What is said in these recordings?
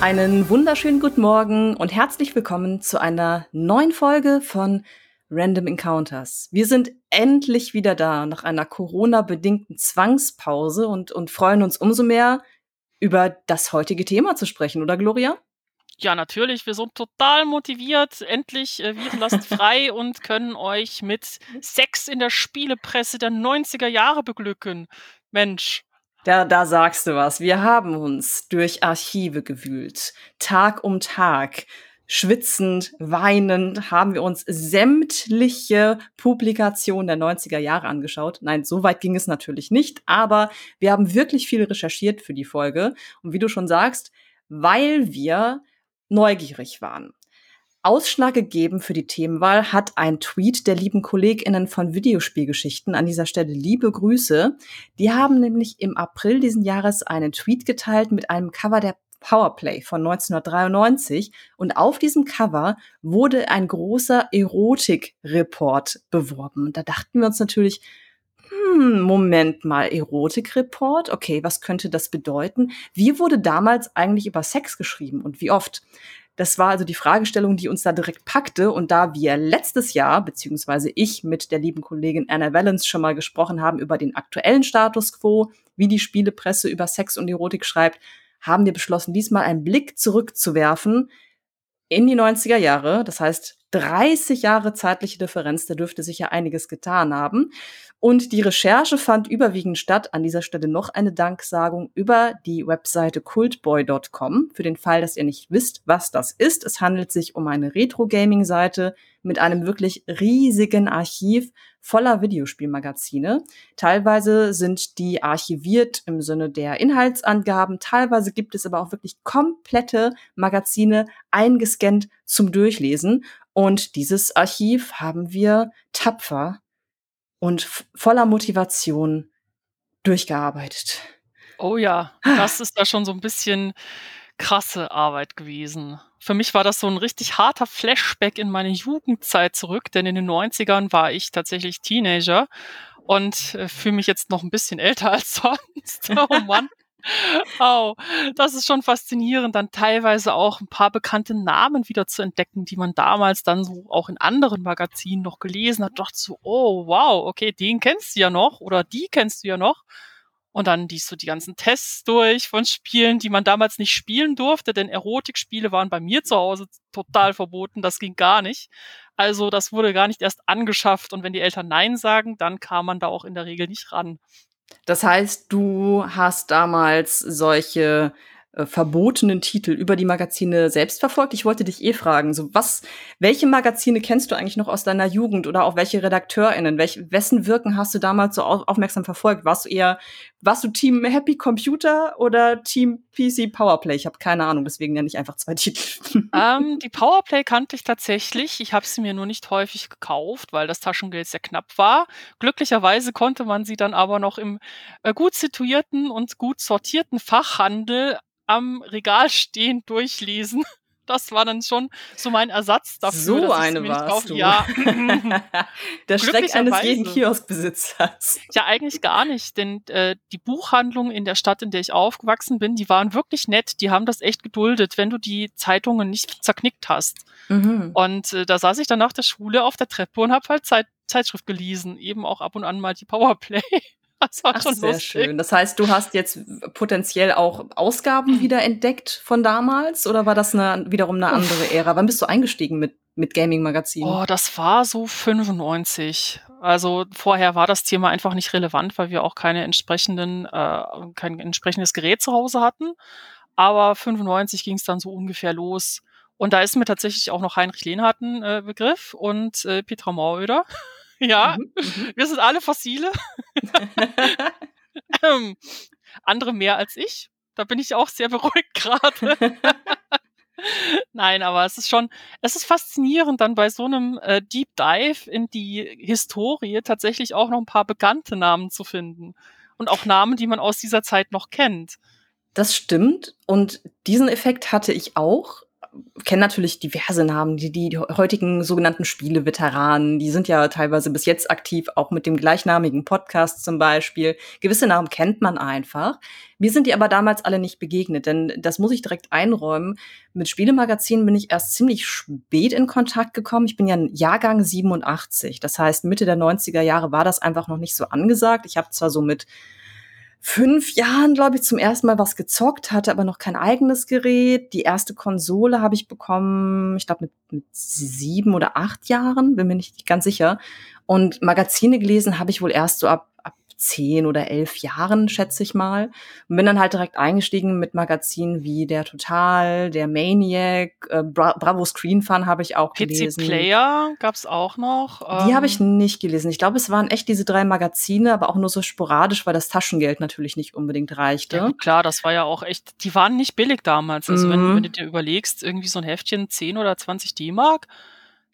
Einen wunderschönen guten Morgen und herzlich willkommen zu einer neuen Folge von Random Encounters. Wir sind endlich wieder da nach einer Corona-bedingten Zwangspause und, und freuen uns umso mehr, über das heutige Thema zu sprechen, oder Gloria? Ja, natürlich. Wir sind total motiviert. Endlich äh, frei und können euch mit Sex in der Spielepresse der 90er Jahre beglücken. Mensch. Da, da sagst du was. Wir haben uns durch Archive gewühlt. Tag um Tag. Schwitzend, weinend haben wir uns sämtliche Publikationen der 90er Jahre angeschaut. Nein, so weit ging es natürlich nicht, aber wir haben wirklich viel recherchiert für die Folge. Und wie du schon sagst, weil wir neugierig waren. Ausschlag gegeben für die Themenwahl hat ein Tweet der lieben KollegInnen von Videospielgeschichten. An dieser Stelle liebe Grüße. Die haben nämlich im April diesen Jahres einen Tweet geteilt mit einem Cover der Powerplay von 1993 und auf diesem Cover wurde ein großer Erotik-Report beworben. Und da dachten wir uns natürlich, hm, Moment mal, Erotik-Report? Okay, was könnte das bedeuten? Wie wurde damals eigentlich über Sex geschrieben und wie oft? Das war also die Fragestellung, die uns da direkt packte. Und da wir letztes Jahr, beziehungsweise ich mit der lieben Kollegin Anna Valens schon mal gesprochen haben über den aktuellen Status quo, wie die Spielepresse über Sex und Erotik schreibt, haben wir beschlossen, diesmal einen Blick zurückzuwerfen in die 90er Jahre. Das heißt, 30 Jahre zeitliche Differenz, da dürfte sich ja einiges getan haben. Und die Recherche fand überwiegend statt. An dieser Stelle noch eine Danksagung über die Webseite cultboy.com. Für den Fall, dass ihr nicht wisst, was das ist. Es handelt sich um eine Retro-Gaming-Seite mit einem wirklich riesigen Archiv voller Videospielmagazine. Teilweise sind die archiviert im Sinne der Inhaltsangaben. Teilweise gibt es aber auch wirklich komplette Magazine eingescannt zum Durchlesen. Und dieses Archiv haben wir tapfer und voller Motivation durchgearbeitet. Oh ja, das ist da schon so ein bisschen krasse Arbeit gewesen. Für mich war das so ein richtig harter Flashback in meine Jugendzeit zurück, denn in den 90ern war ich tatsächlich Teenager und äh, fühle mich jetzt noch ein bisschen älter als sonst. Oh Mann. Oh, das ist schon faszinierend, dann teilweise auch ein paar bekannte Namen wieder zu entdecken, die man damals dann so auch in anderen Magazinen noch gelesen hat. Dachte so, oh wow, okay, den kennst du ja noch oder die kennst du ja noch. Und dann liest du die ganzen Tests durch von Spielen, die man damals nicht spielen durfte, denn Erotikspiele waren bei mir zu Hause total verboten, das ging gar nicht. Also das wurde gar nicht erst angeschafft und wenn die Eltern Nein sagen, dann kam man da auch in der Regel nicht ran. Das heißt, du hast damals solche äh, verbotenen Titel über die Magazine selbst verfolgt. Ich wollte dich eh fragen, so was, welche Magazine kennst du eigentlich noch aus deiner Jugend oder auch welche RedakteurInnen? Welch, wessen Wirken hast du damals so au aufmerksam verfolgt? Warst du eher, warst du Team Happy Computer oder Team PC Powerplay? Ich habe keine Ahnung, deswegen nenne ich einfach zwei Titel. Ähm, die Powerplay kannte ich tatsächlich. Ich habe sie mir nur nicht häufig gekauft, weil das Taschengeld sehr knapp war. Glücklicherweise konnte man sie dann aber noch im äh, gut situierten und gut sortierten Fachhandel am Regal stehen durchlesen. Das war dann schon so mein Ersatz dafür. So eine warst du. Ja. Der Schreck eines jeden Kioskbesitzers. Ja, eigentlich gar nicht, denn äh, die Buchhandlungen in der Stadt, in der ich aufgewachsen bin, die waren wirklich nett. Die haben das echt geduldet, wenn du die Zeitungen nicht zerknickt hast. Mhm. Und äh, da saß ich dann nach der Schule auf der Treppe und habe halt Zeit, Zeitschrift gelesen, eben auch ab und an mal die Powerplay. Das war Ach, schon sehr lustig. schön. Das heißt, du hast jetzt potenziell auch Ausgaben wieder entdeckt von damals oder war das eine, wiederum eine andere Ära? Wann bist du eingestiegen mit, mit Gaming-Magazinen? Oh, das war so 95. Also vorher war das Thema einfach nicht relevant, weil wir auch keine entsprechenden, äh, kein entsprechendes Gerät zu Hause hatten. Aber 95 ging es dann so ungefähr los. Und da ist mir tatsächlich auch noch Heinrich Lehnhardt ein äh, Begriff und äh, Petra Mauöder. Ja, mhm, mhm, wir sind alle Fossile. ähm, andere mehr als ich. Da bin ich auch sehr beruhigt gerade. Nein, aber es ist schon, es ist faszinierend, dann bei so einem äh, Deep Dive in die Historie tatsächlich auch noch ein paar bekannte Namen zu finden. Und auch Namen, die man aus dieser Zeit noch kennt. Das stimmt. Und diesen Effekt hatte ich auch kenne natürlich diverse Namen, die, die heutigen sogenannten Spieleveteranen, die sind ja teilweise bis jetzt aktiv, auch mit dem gleichnamigen Podcast zum Beispiel. Gewisse Namen kennt man einfach. Mir sind die aber damals alle nicht begegnet, denn das muss ich direkt einräumen. Mit Spielemagazinen bin ich erst ziemlich spät in Kontakt gekommen. Ich bin ja Jahrgang 87. Das heißt, Mitte der 90er Jahre war das einfach noch nicht so angesagt. Ich habe zwar so mit fünf Jahren, glaube ich, zum ersten Mal was gezockt, hatte aber noch kein eigenes Gerät. Die erste Konsole habe ich bekommen, ich glaube, mit, mit sieben oder acht Jahren, bin mir nicht ganz sicher. Und Magazine gelesen habe ich wohl erst so ab zehn oder elf Jahren, schätze ich mal. Und bin dann halt direkt eingestiegen mit Magazinen wie der Total, der Maniac, äh, Bra Bravo Screen Fun habe ich auch PC gelesen. PC Player gab's auch noch. Die ähm, habe ich nicht gelesen. Ich glaube, es waren echt diese drei Magazine, aber auch nur so sporadisch, weil das Taschengeld natürlich nicht unbedingt reichte. Ja, klar, das war ja auch echt, die waren nicht billig damals. Also mhm. wenn, wenn du dir überlegst, irgendwie so ein Heftchen 10 oder 20 D-Mark,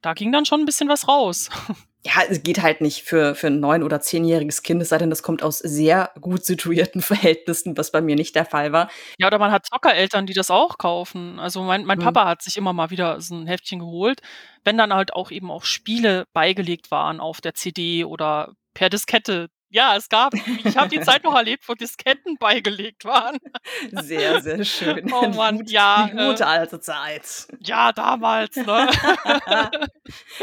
da ging dann schon ein bisschen was raus. ja, es geht halt nicht für, für ein neun- oder zehnjähriges Kind, es sei denn, das kommt aus sehr gut situierten Verhältnissen, was bei mir nicht der Fall war. Ja, oder man hat Zockereltern, die das auch kaufen. Also mein, mein mhm. Papa hat sich immer mal wieder so ein Heftchen geholt, wenn dann halt auch eben auch Spiele beigelegt waren auf der CD oder per Diskette ja, es gab, ich habe die Zeit noch erlebt, wo Disketten beigelegt waren. Sehr, sehr schön. Oh Mann, die, ja. Die gute äh, alte Zeit. Ja, damals, ne?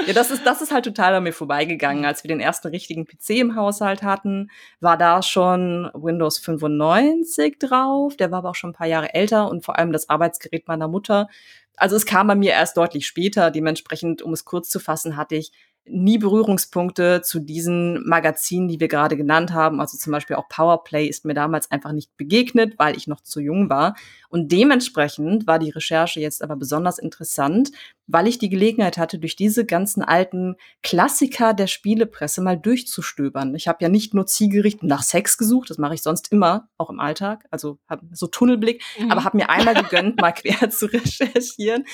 ja, das ist, das ist halt total an mir vorbeigegangen. Als wir den ersten richtigen PC im Haushalt hatten, war da schon Windows 95 drauf. Der war aber auch schon ein paar Jahre älter und vor allem das Arbeitsgerät meiner Mutter. Also es kam bei mir erst deutlich später. Dementsprechend, um es kurz zu fassen, hatte ich nie Berührungspunkte zu diesen Magazinen, die wir gerade genannt haben. Also zum Beispiel auch Powerplay ist mir damals einfach nicht begegnet, weil ich noch zu jung war. Und dementsprechend war die Recherche jetzt aber besonders interessant, weil ich die Gelegenheit hatte, durch diese ganzen alten Klassiker der Spielepresse mal durchzustöbern. Ich habe ja nicht nur zielgerichtet nach Sex gesucht, das mache ich sonst immer, auch im Alltag, also habe so Tunnelblick, mhm. aber habe mir einmal gegönnt, mal quer zu recherchieren.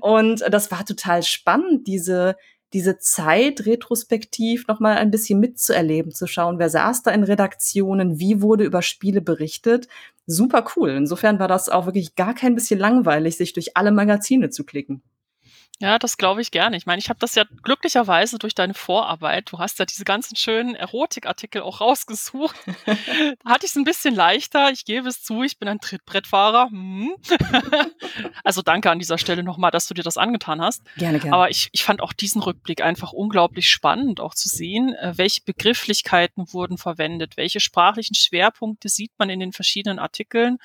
Und das war total spannend, diese diese Zeit retrospektiv noch mal ein bisschen mitzuerleben, zu schauen, wer saß da in Redaktionen, wie wurde über Spiele berichtet. Super cool. Insofern war das auch wirklich gar kein bisschen langweilig, sich durch alle Magazine zu klicken. Ja, das glaube ich gerne. Ich meine, ich habe das ja glücklicherweise durch deine Vorarbeit, du hast ja diese ganzen schönen Erotikartikel auch rausgesucht. da hatte ich es ein bisschen leichter. Ich gebe es zu, ich bin ein Trittbrettfahrer. Hm. also danke an dieser Stelle nochmal, dass du dir das angetan hast. Gerne, gerne. Aber ich, ich fand auch diesen Rückblick einfach unglaublich spannend, auch zu sehen, äh, welche Begrifflichkeiten wurden verwendet, welche sprachlichen Schwerpunkte sieht man in den verschiedenen Artikeln,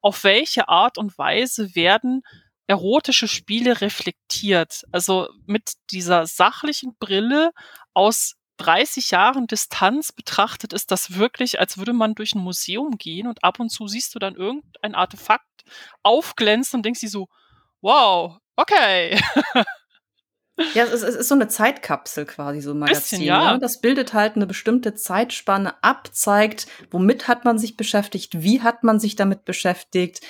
auf welche Art und Weise werden erotische Spiele reflektiert. Also mit dieser sachlichen Brille aus 30 Jahren Distanz betrachtet ist das wirklich, als würde man durch ein Museum gehen und ab und zu siehst du dann irgendein Artefakt aufglänzen und denkst dir so, wow, okay. Ja, es ist, es ist so eine Zeitkapsel quasi, so ein Magazin. Bisschen, ja. Ne? Das bildet halt eine bestimmte Zeitspanne ab, zeigt, womit hat man sich beschäftigt, wie hat man sich damit beschäftigt,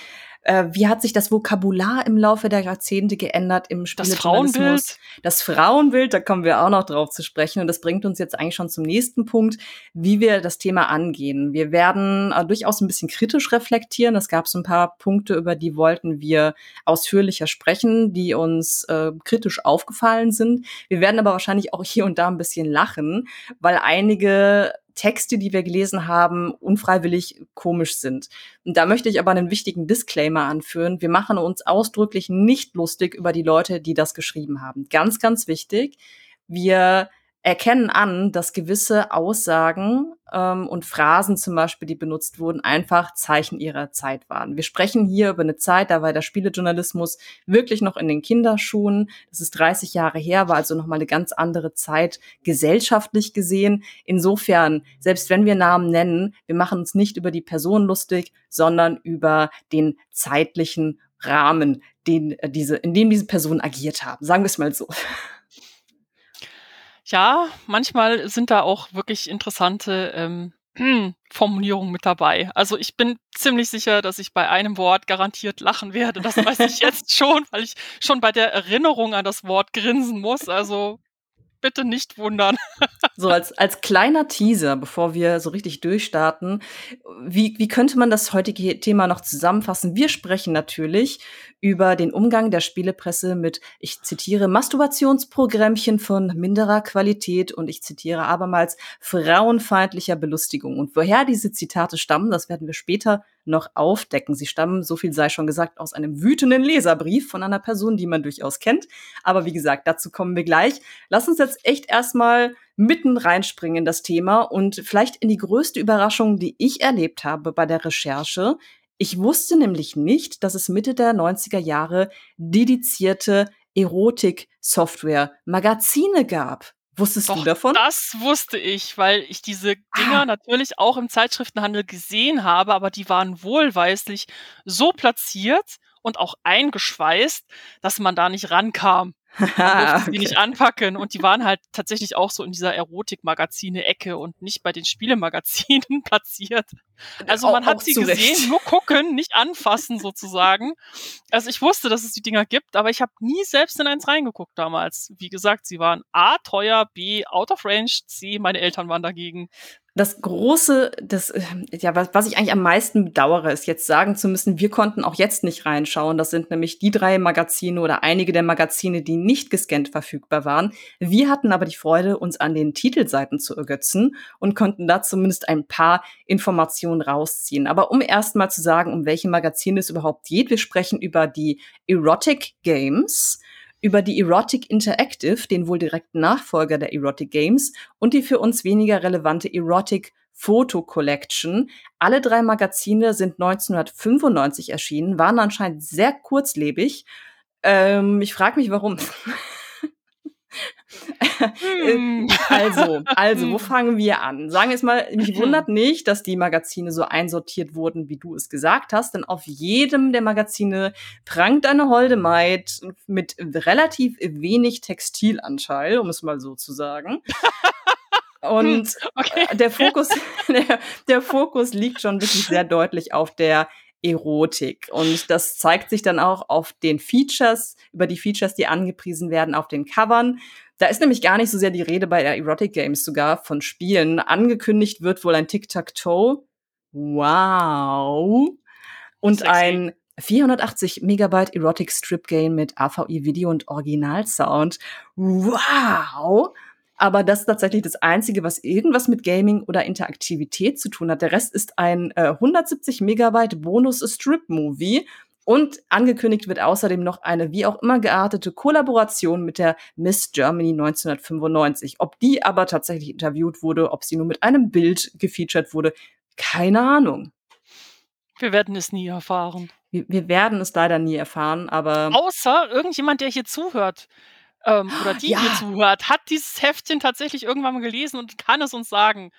äh, wie hat sich das Vokabular im Laufe der Jahrzehnte geändert im Das Frauenbild? Das Frauenbild, da kommen wir auch noch drauf zu sprechen. Und das bringt uns jetzt eigentlich schon zum nächsten Punkt, wie wir das Thema angehen. Wir werden äh, durchaus ein bisschen kritisch reflektieren. Es gab so ein paar Punkte, über die wollten wir ausführlicher sprechen, die uns äh, kritisch aufgefallen sind. Wir werden aber wahrscheinlich auch hier und da ein bisschen lachen, weil einige Texte, die wir gelesen haben, unfreiwillig komisch sind. Und da möchte ich aber einen wichtigen Disclaimer anführen. Wir machen uns ausdrücklich nicht lustig über die Leute, die das geschrieben haben. Ganz, ganz wichtig. Wir erkennen an, dass gewisse Aussagen ähm, und Phrasen zum Beispiel, die benutzt wurden, einfach Zeichen ihrer Zeit waren. Wir sprechen hier über eine Zeit, da war der Spielejournalismus wirklich noch in den Kinderschuhen. Das ist 30 Jahre her, war also nochmal eine ganz andere Zeit gesellschaftlich gesehen. Insofern, selbst wenn wir Namen nennen, wir machen uns nicht über die Person lustig, sondern über den zeitlichen Rahmen, den äh, diese, in dem diese Personen agiert haben. Sagen wir es mal so. Ja, manchmal sind da auch wirklich interessante ähm, Formulierungen mit dabei. Also ich bin ziemlich sicher, dass ich bei einem Wort garantiert lachen werde. Das weiß ich jetzt schon, weil ich schon bei der Erinnerung an das Wort grinsen muss. Also bitte nicht wundern. So als, als kleiner Teaser, bevor wir so richtig durchstarten, wie, wie könnte man das heutige Thema noch zusammenfassen? Wir sprechen natürlich über den Umgang der Spielepresse mit, ich zitiere, Masturbationsprogrammchen von minderer Qualität und ich zitiere abermals frauenfeindlicher Belustigung. Und woher diese Zitate stammen, das werden wir später noch aufdecken. Sie stammen, so viel sei schon gesagt, aus einem wütenden Leserbrief von einer Person, die man durchaus kennt. Aber wie gesagt, dazu kommen wir gleich. Lass uns jetzt echt erstmal mitten reinspringen in das Thema und vielleicht in die größte Überraschung, die ich erlebt habe bei der Recherche. Ich wusste nämlich nicht, dass es Mitte der 90er Jahre dedizierte Erotik-Software, Magazine gab. Wusstest Doch, du davon? Das wusste ich, weil ich diese Dinger Ah. natürlich auch im Zeitschriftenhandel gesehen habe, aber die waren wohlweislich so platziert und auch eingeschweißt, dass man da nicht rankam. Sie nicht anpacken und die waren halt tatsächlich auch so in dieser Erotik-Magazine-Ecke und nicht bei den Spielemagazinen platziert. Also man hat auch sie zu Recht. gesehen, nur gucken, nicht anfassen sozusagen. Also ich wusste, dass es die Dinger gibt, aber ich habe nie selbst in eins reingeguckt damals. Wie gesagt, sie waren A, teuer, B, out of range, C, meine Eltern waren dagegen. Das große, das, äh, ja, was, was ich eigentlich am meisten bedauere, ist jetzt sagen zu müssen, wir konnten auch jetzt nicht reinschauen. Das sind nämlich die drei Magazine oder einige der Magazine, die nicht gescannt verfügbar waren. Wir hatten aber die Freude, uns an den Titelseiten zu ergötzen und konnten da zumindest ein paar Informationen rausziehen. Aber um erst mal zu sagen, um welche Magazine es überhaupt geht, wir sprechen über die Erotic Games, über die Erotic Interactive, den wohl direkten Nachfolger der Erotic Games, und die für uns weniger relevante Erotic Photo Collection. Alle drei Magazine sind 1995 erschienen, waren anscheinend sehr kurzlebig. Ähm, ich frage mich, warum. Hm. Also, also, wo Hm. fangen wir an? Sagen wir es mal, mich wundert nicht, dass die Magazine so einsortiert wurden, wie du es gesagt hast, denn auf jedem der Magazine prangt eine holde Maid mit relativ wenig Textilanteil, um es mal so zu sagen. Und Okay. äh, der Fokus, der, der Fokus liegt schon wirklich sehr deutlich auf der Erotik. Und das zeigt sich dann auch auf den Features, über die Features, die angepriesen werden auf den Covern. Da ist nämlich gar nicht so sehr die Rede bei der Erotic Games sogar von Spielen. Angekündigt wird wohl ein Tic-Tac-Toe. Wow. Und Sexy. ein 480 Megabyte Erotic Strip Game mit AVI Video und Originalsound. Wow. Aber das ist tatsächlich das Einzige, was irgendwas mit Gaming oder Interaktivität zu tun hat. Der Rest ist ein äh, 170 Megabyte Bonus-Strip-Movie. Und angekündigt wird außerdem noch eine wie auch immer geartete Kollaboration mit der Miss Germany 1995. Ob die aber tatsächlich interviewt wurde, ob sie nur mit einem Bild gefeatured wurde, keine Ahnung. Wir werden es nie erfahren. Wir, wir werden es leider nie erfahren, aber Außer irgendjemand, der hier zuhört. Ähm, oder die Ja. hier zuhört, hat dieses Heftchen tatsächlich irgendwann mal gelesen und kann es uns sagen.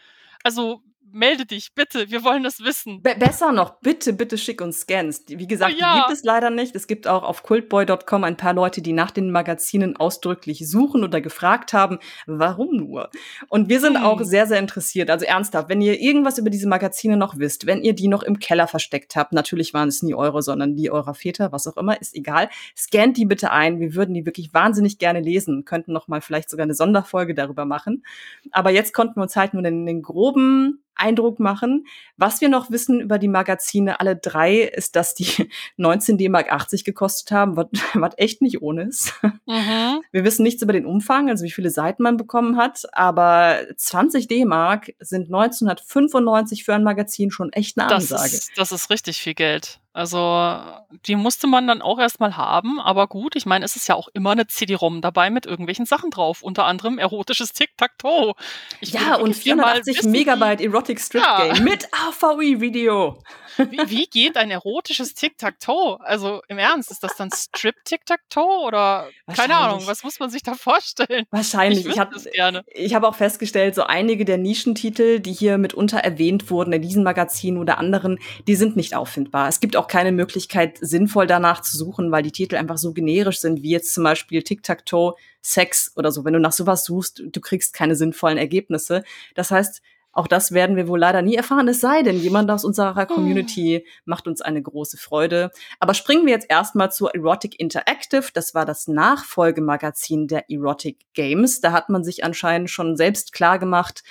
Also melde dich, bitte, wir wollen das wissen. Be besser noch, bitte, bitte schick uns Scans. Wie gesagt, Oh ja. die gibt es leider nicht. Es gibt auch auf cultboy.com ein paar Leute, die nach den Magazinen ausdrücklich suchen oder gefragt haben, warum nur. Und wir sind Hm. auch sehr, sehr interessiert. Also ernsthaft, wenn ihr irgendwas über diese Magazine noch wisst, wenn ihr die noch im Keller versteckt habt, natürlich waren es nie eure, sondern die eurer Väter, was auch immer, ist egal. Scannt die bitte ein. Wir würden die wirklich wahnsinnig gerne lesen, könnten noch mal vielleicht sogar eine Sonderfolge darüber machen. Aber jetzt konnten wir uns halt nur den, den groben Eindruck machen. Was wir noch wissen über die Magazine, alle drei, ist, dass die 19 D-Mark 80 gekostet haben, was, echt nicht ohne ist. Mhm. Wir wissen nichts über den Umfang, also wie viele Seiten man bekommen hat, aber 20 D-Mark sind 1995 für ein Magazin schon echt eine Das Ansage. ist, das ist richtig viel Geld. Also, die musste man dann auch erstmal haben, aber gut, ich meine, es ist ja auch immer eine CD-ROM dabei mit irgendwelchen Sachen drauf, unter anderem erotisches Tic-Tac-Toe. Ja, und wirklich gerne mal 480 wissen, Megabyte Erotic Strip Ja. Game mit AVI-Video. Wie, wie geht ein erotisches Tic-Tac-Toe? Also im Ernst, ist das dann Strip-Tic-Tac-Toe oder keine Ahnung, was muss man sich da vorstellen? Wahrscheinlich. Ich Ich, wüsste hab, habe auch festgestellt, so einige der Nischentitel, die hier mitunter erwähnt wurden in diesem Magazin oder anderen, die sind nicht auffindbar. Es gibt auch keine Möglichkeit, sinnvoll danach zu suchen, weil die Titel einfach so generisch sind, wie jetzt zum Beispiel Tic-Tac-Toe, Sex oder so. Wenn du nach sowas suchst, du kriegst keine sinnvollen Ergebnisse. Das heißt, Auch das werden wir wohl leider nie erfahren, es sei denn, jemand aus unserer Community macht uns eine große Freude. Aber springen wir jetzt erstmal zur Erotic Interactive. Das war das Nachfolgemagazin der Erotic Games. Da hat man sich anscheinend schon selbst klar gemacht,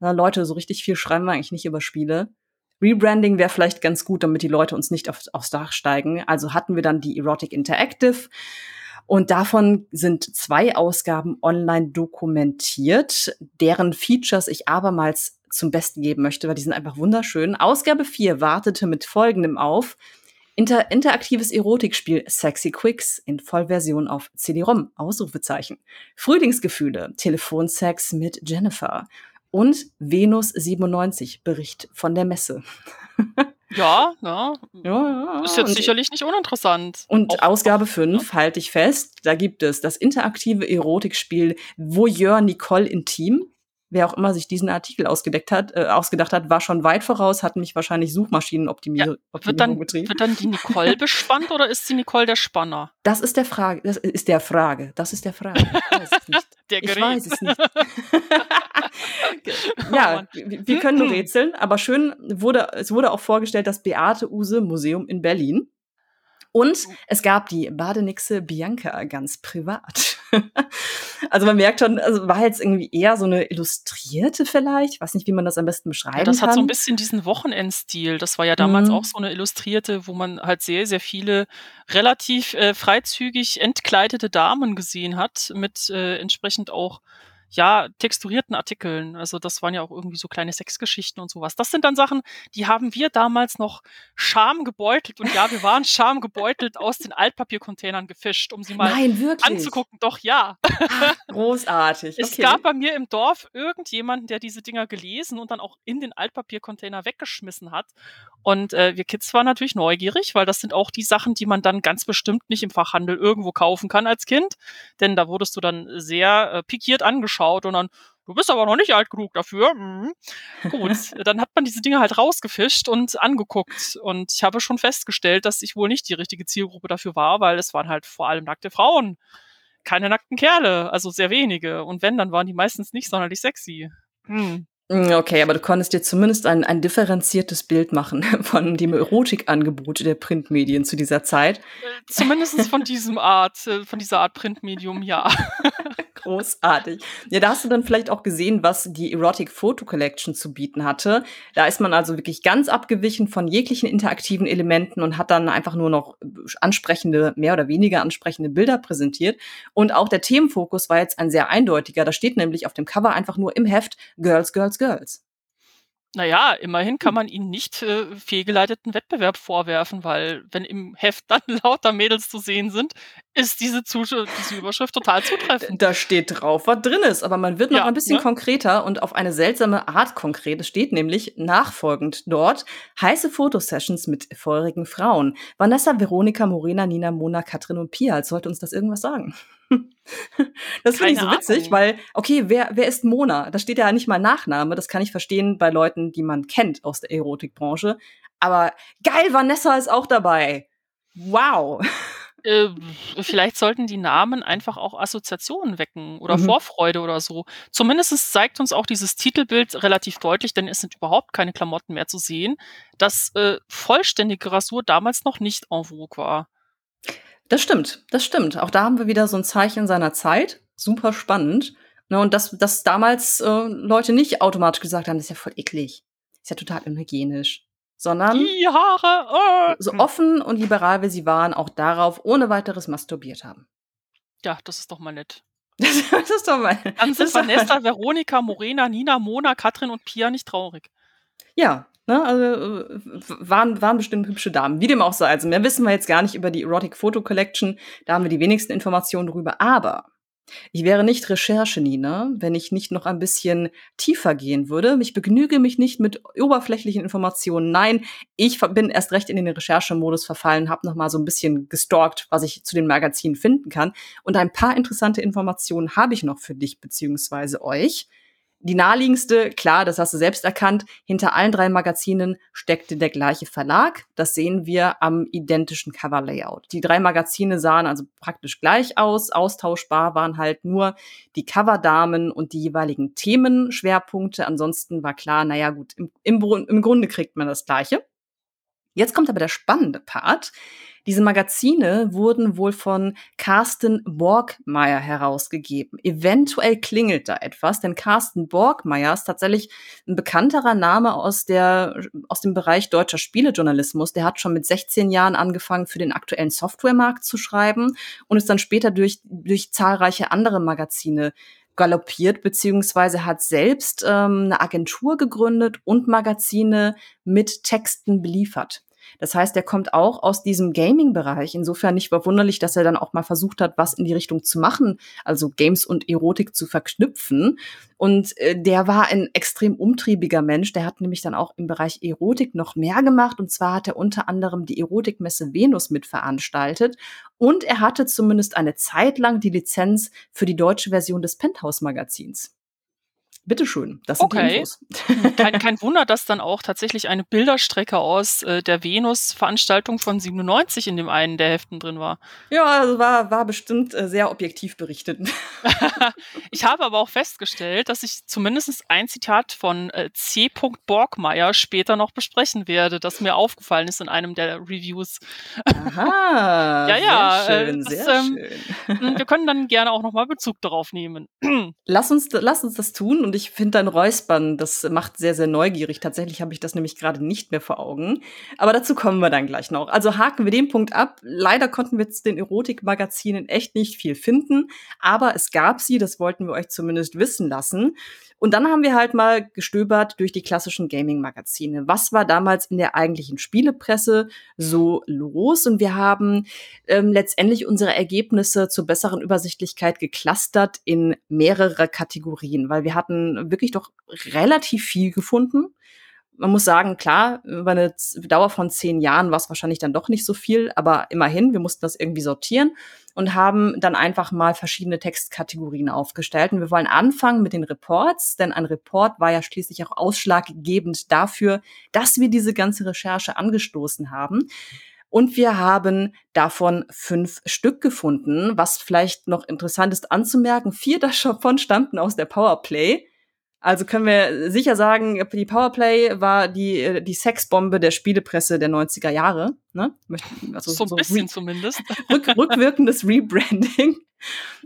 na, Leute, so richtig viel schreiben wir eigentlich nicht über Spiele. Rebranding wäre vielleicht ganz gut, damit die Leute uns nicht auf, aufs Dach steigen. Also hatten wir dann die Erotic Interactive. Und davon sind zwei Ausgaben online dokumentiert, deren Features ich abermals zum Besten geben möchte, weil die sind einfach wunderschön. Ausgabe 4 wartete mit folgendem auf. Inter interaktives Erotikspiel Sexy Quicks in Vollversion auf CD-ROM, Ausrufezeichen. Frühlingsgefühle, Telefonsex mit Jennifer. Und Venus 97, Bericht von der Messe. Ja, ja. ja, ja. Ist jetzt und, sicherlich nicht uninteressant. Und Auch, Ausgabe 5, ja. halte ich fest, da gibt es das interaktive Erotikspiel Voyeur Nicole Intim wer auch immer sich diesen Artikel ausgedeckt hat, äh, ausgedacht hat, war schon weit voraus, hat mich wahrscheinlich Suchmaschinenoptimierung ja, wird dann, betrieben. Wird dann die Nicole bespannt oder ist die Nicole der Spanner? Das ist der Frage. Das ist der Frage. Das ist der Frage. Ich weiß es nicht. der ich weiß es nicht. ja, oh wir können nur rätseln, aber schön wurde, es wurde auch vorgestellt, das Beate Use Museum in Berlin. Und es gab die Badenixe Bianca ganz privat. also man merkt schon, also war jetzt irgendwie eher so eine illustrierte vielleicht. Ich weiß nicht, wie man das am besten beschreiben ja, das kann. hat so ein bisschen diesen Wochenendstil. Das war ja damals mhm. auch so eine illustrierte, wo man halt sehr, sehr viele relativ äh, freizügig entkleidete Damen gesehen hat, mit äh, entsprechend auch ja, texturierten Artikeln. Also das waren ja auch irgendwie so kleine Sexgeschichten und sowas. Das sind dann Sachen, die haben wir damals noch schamgebeutelt. Und ja, wir waren schamgebeutelt aus den Altpapiercontainern gefischt, um sie mal Nein, anzugucken. Doch, ja. Ach, großartig. Es gab bei mir im Dorf irgendjemanden, der diese Dinger gelesen und dann auch in den Altpapiercontainer weggeschmissen hat. Und äh, wir Kids waren natürlich neugierig, weil das sind auch die Sachen, die man dann ganz bestimmt nicht im Fachhandel irgendwo kaufen kann als Kind. Denn da wurdest du dann sehr äh, pikiert angeschaut angeschaut und dann, du bist aber noch nicht alt genug dafür. Mhm. Gut, dann hat man diese Dinge halt rausgefischt und angeguckt. Und ich habe schon festgestellt, dass ich wohl nicht die richtige Zielgruppe dafür war, weil es waren halt vor allem nackte Frauen. Keine nackten Kerle, also sehr wenige. Und wenn, dann waren die meistens nicht sonderlich sexy. Hm. Hm, okay, aber du konntest dir zumindest ein, ein differenziertes Bild machen von dem Erotikangebot der Printmedien zu dieser Zeit. Äh, zumindest von diesem Art, äh, von dieser Art Printmedium, ja. Großartig. Ja, da hast du dann vielleicht auch gesehen, was die Erotic Photo Collection zu bieten hatte. Da ist man also wirklich ganz abgewichen von jeglichen interaktiven Elementen und hat dann einfach nur noch ansprechende, mehr oder weniger ansprechende Bilder präsentiert. Und auch der Themenfokus war jetzt ein sehr eindeutiger. Da steht nämlich auf dem Cover einfach nur im Heft Girls, Girls, Girls. Naja, immerhin kann hm. man ihnen nicht äh, fehlgeleiteten Wettbewerb vorwerfen, weil wenn im Heft dann lauter Mädels zu sehen sind, ist diese, Zusch diese Überschrift total zutreffend. Da steht drauf, was drin ist, aber man wird noch ja, ein bisschen ne? konkreter und auf eine seltsame Art konkret. Es steht nämlich nachfolgend dort heiße Fotosessions mit feurigen Frauen. Vanessa, Veronika, Morena, Nina, Mona, Katrin und Pia. Als sollte uns das irgendwas sagen. Das finde ich so witzig, Ahnung. weil, okay, wer, wer ist Mona? Da steht ja nicht mal Nachname. Das kann ich verstehen bei Leuten, die man kennt aus der Erotikbranche. Aber geil, Vanessa ist auch dabei. Wow. Äh, vielleicht sollten die Namen einfach auch Assoziationen wecken oder mhm. Vorfreude oder so. Zumindest zeigt uns auch dieses Titelbild relativ deutlich, denn es sind überhaupt keine Klamotten mehr zu sehen, dass äh, vollständige Rasur damals noch nicht en vogue war. Das stimmt, das stimmt. Auch da haben wir wieder so ein Zeichen seiner Zeit. Super spannend. Ne, und dass, dass damals äh, Leute nicht automatisch gesagt haben, das ist ja voll eklig. Ist ja total unhygienisch. Sondern Die Haare, oh. so offen und liberal wie sie waren, auch darauf ohne weiteres masturbiert haben. Ja, das ist doch mal nett. das ist doch mal. Dann sind Vanessa, Veronika, Morena, Nina, Mona, Katrin und Pia nicht traurig. Ja, Ne, also äh, waren, waren bestimmt hübsche Damen. Wie dem auch sei. Also mehr wissen wir jetzt gar nicht über die Erotic Photo Collection. Da haben wir die wenigsten Informationen drüber. Aber ich wäre nicht Recherche-Nina, wenn ich nicht noch ein bisschen tiefer gehen würde. Ich begnüge mich nicht mit oberflächlichen Informationen. Nein, ich bin erst recht in den Recherchemodus verfallen, habe noch mal so ein bisschen gestalkt, was ich zu den Magazinen finden kann. Und ein paar interessante Informationen habe ich noch für dich beziehungsweise euch. Die naheliegendste, klar, das hast du selbst erkannt, hinter allen drei Magazinen steckte der gleiche Verlag. Das sehen wir am identischen Cover-Layout. Die drei Magazine sahen also praktisch gleich aus. Austauschbar waren halt nur die Coverdamen und die jeweiligen Themenschwerpunkte. Ansonsten war klar, naja gut, im, im, im Grunde kriegt man das Gleiche. Jetzt kommt aber der spannende Part. Diese Magazine wurden wohl von Carsten Borgmeier herausgegeben. Eventuell klingelt da etwas, denn Carsten Borgmeier ist tatsächlich ein bekannterer Name aus, der, aus dem Bereich deutscher Spielejournalismus. Der hat schon mit 16 Jahren angefangen, für den aktuellen Softwaremarkt zu schreiben und ist dann später durch, durch zahlreiche andere Magazine galoppiert, beziehungsweise hat selbst ähm, eine Agentur gegründet und Magazine mit Texten beliefert. Das heißt, er kommt auch aus diesem Gaming-Bereich. Insofern nicht verwunderlich, dass er dann auch mal versucht hat, was in die Richtung zu machen, also Games und Erotik zu verknüpfen. Und äh, der war ein extrem umtriebiger Mensch. Der hat nämlich dann auch im Bereich Erotik noch mehr gemacht. Und zwar hat er unter anderem die Erotikmesse Venus mitveranstaltet. Und er hatte zumindest eine Zeit lang die Lizenz für die deutsche Version des Penthouse-Magazins. Bitteschön, das sind okay. die Infos. Hm, kein, kein, Wunder, dass dann auch tatsächlich eine Bilderstrecke aus äh, der Venus-Veranstaltung von 97 in dem einen der Heften drin war. Ja, also war, war bestimmt äh, sehr objektiv berichtet. ich habe aber auch festgestellt, dass ich zumindest ein Zitat von äh, C. Borgmeier später noch besprechen werde, das mir aufgefallen ist in einem der Reviews. Aha, ja, ja, sehr schön, äh, das, sehr ähm, schön. Hm, wir können dann gerne auch nochmal Bezug darauf nehmen. lass, uns, lass uns das tun und und ich finde dein Räuspern, das macht sehr, sehr neugierig. Tatsächlich habe ich das nämlich gerade nicht mehr vor Augen. Aber dazu kommen wir dann gleich noch. Also haken wir den Punkt ab. Leider konnten wir jetzt den Erotikmagazinen echt nicht viel finden, aber es gab sie, das wollten wir euch zumindest wissen lassen. Und dann haben wir halt mal gestöbert durch die klassischen Gaming-Magazine. Was war damals in der eigentlichen Spielepresse so los? Und wir haben ähm, letztendlich unsere Ergebnisse zur besseren Übersichtlichkeit geclustert in mehrere Kategorien, weil wir hatten wirklich doch relativ viel gefunden man muss sagen, klar, über eine Dauer von zehn Jahren war es wahrscheinlich dann doch nicht so viel, aber immerhin, wir mussten das irgendwie sortieren und haben dann einfach mal verschiedene Textkategorien aufgestellt. Und wir wollen anfangen mit den Reports, denn ein Report war ja schließlich auch ausschlaggebend dafür, dass wir diese ganze Recherche angestoßen haben. Und wir haben davon fünf Stück gefunden, was vielleicht noch interessant ist anzumerken. Vier davon stammten aus der Powerplay. Also können wir sicher sagen, die Powerplay war die, äh, die Sexbombe der Spielepresse der 90er Jahre. Ne? Also so ein so bisschen zumindest. Rück, rückwirkendes Rebranding.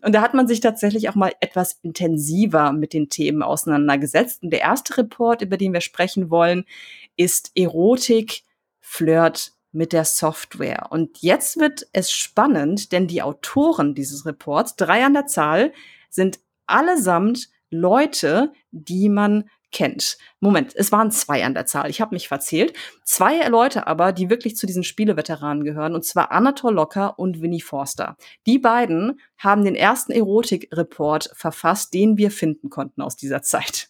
Und da hat man sich tatsächlich auch mal etwas intensiver mit den Themen auseinandergesetzt. Und der erste Report, über den wir sprechen wollen, ist Erotik, Flirt mit der Software. Und jetzt wird es spannend, denn die Autoren dieses Reports, drei an der Zahl, sind allesamt Leute, die man kennt. Moment, es waren zwei an der Zahl. Ich habe mich verzählt. Zwei Leute aber, die wirklich zu diesen Spieleveteranen gehören, und zwar Anatol Locker und Winnie Forster. Die beiden haben den ersten Erotik-Report verfasst, den wir finden konnten aus dieser Zeit.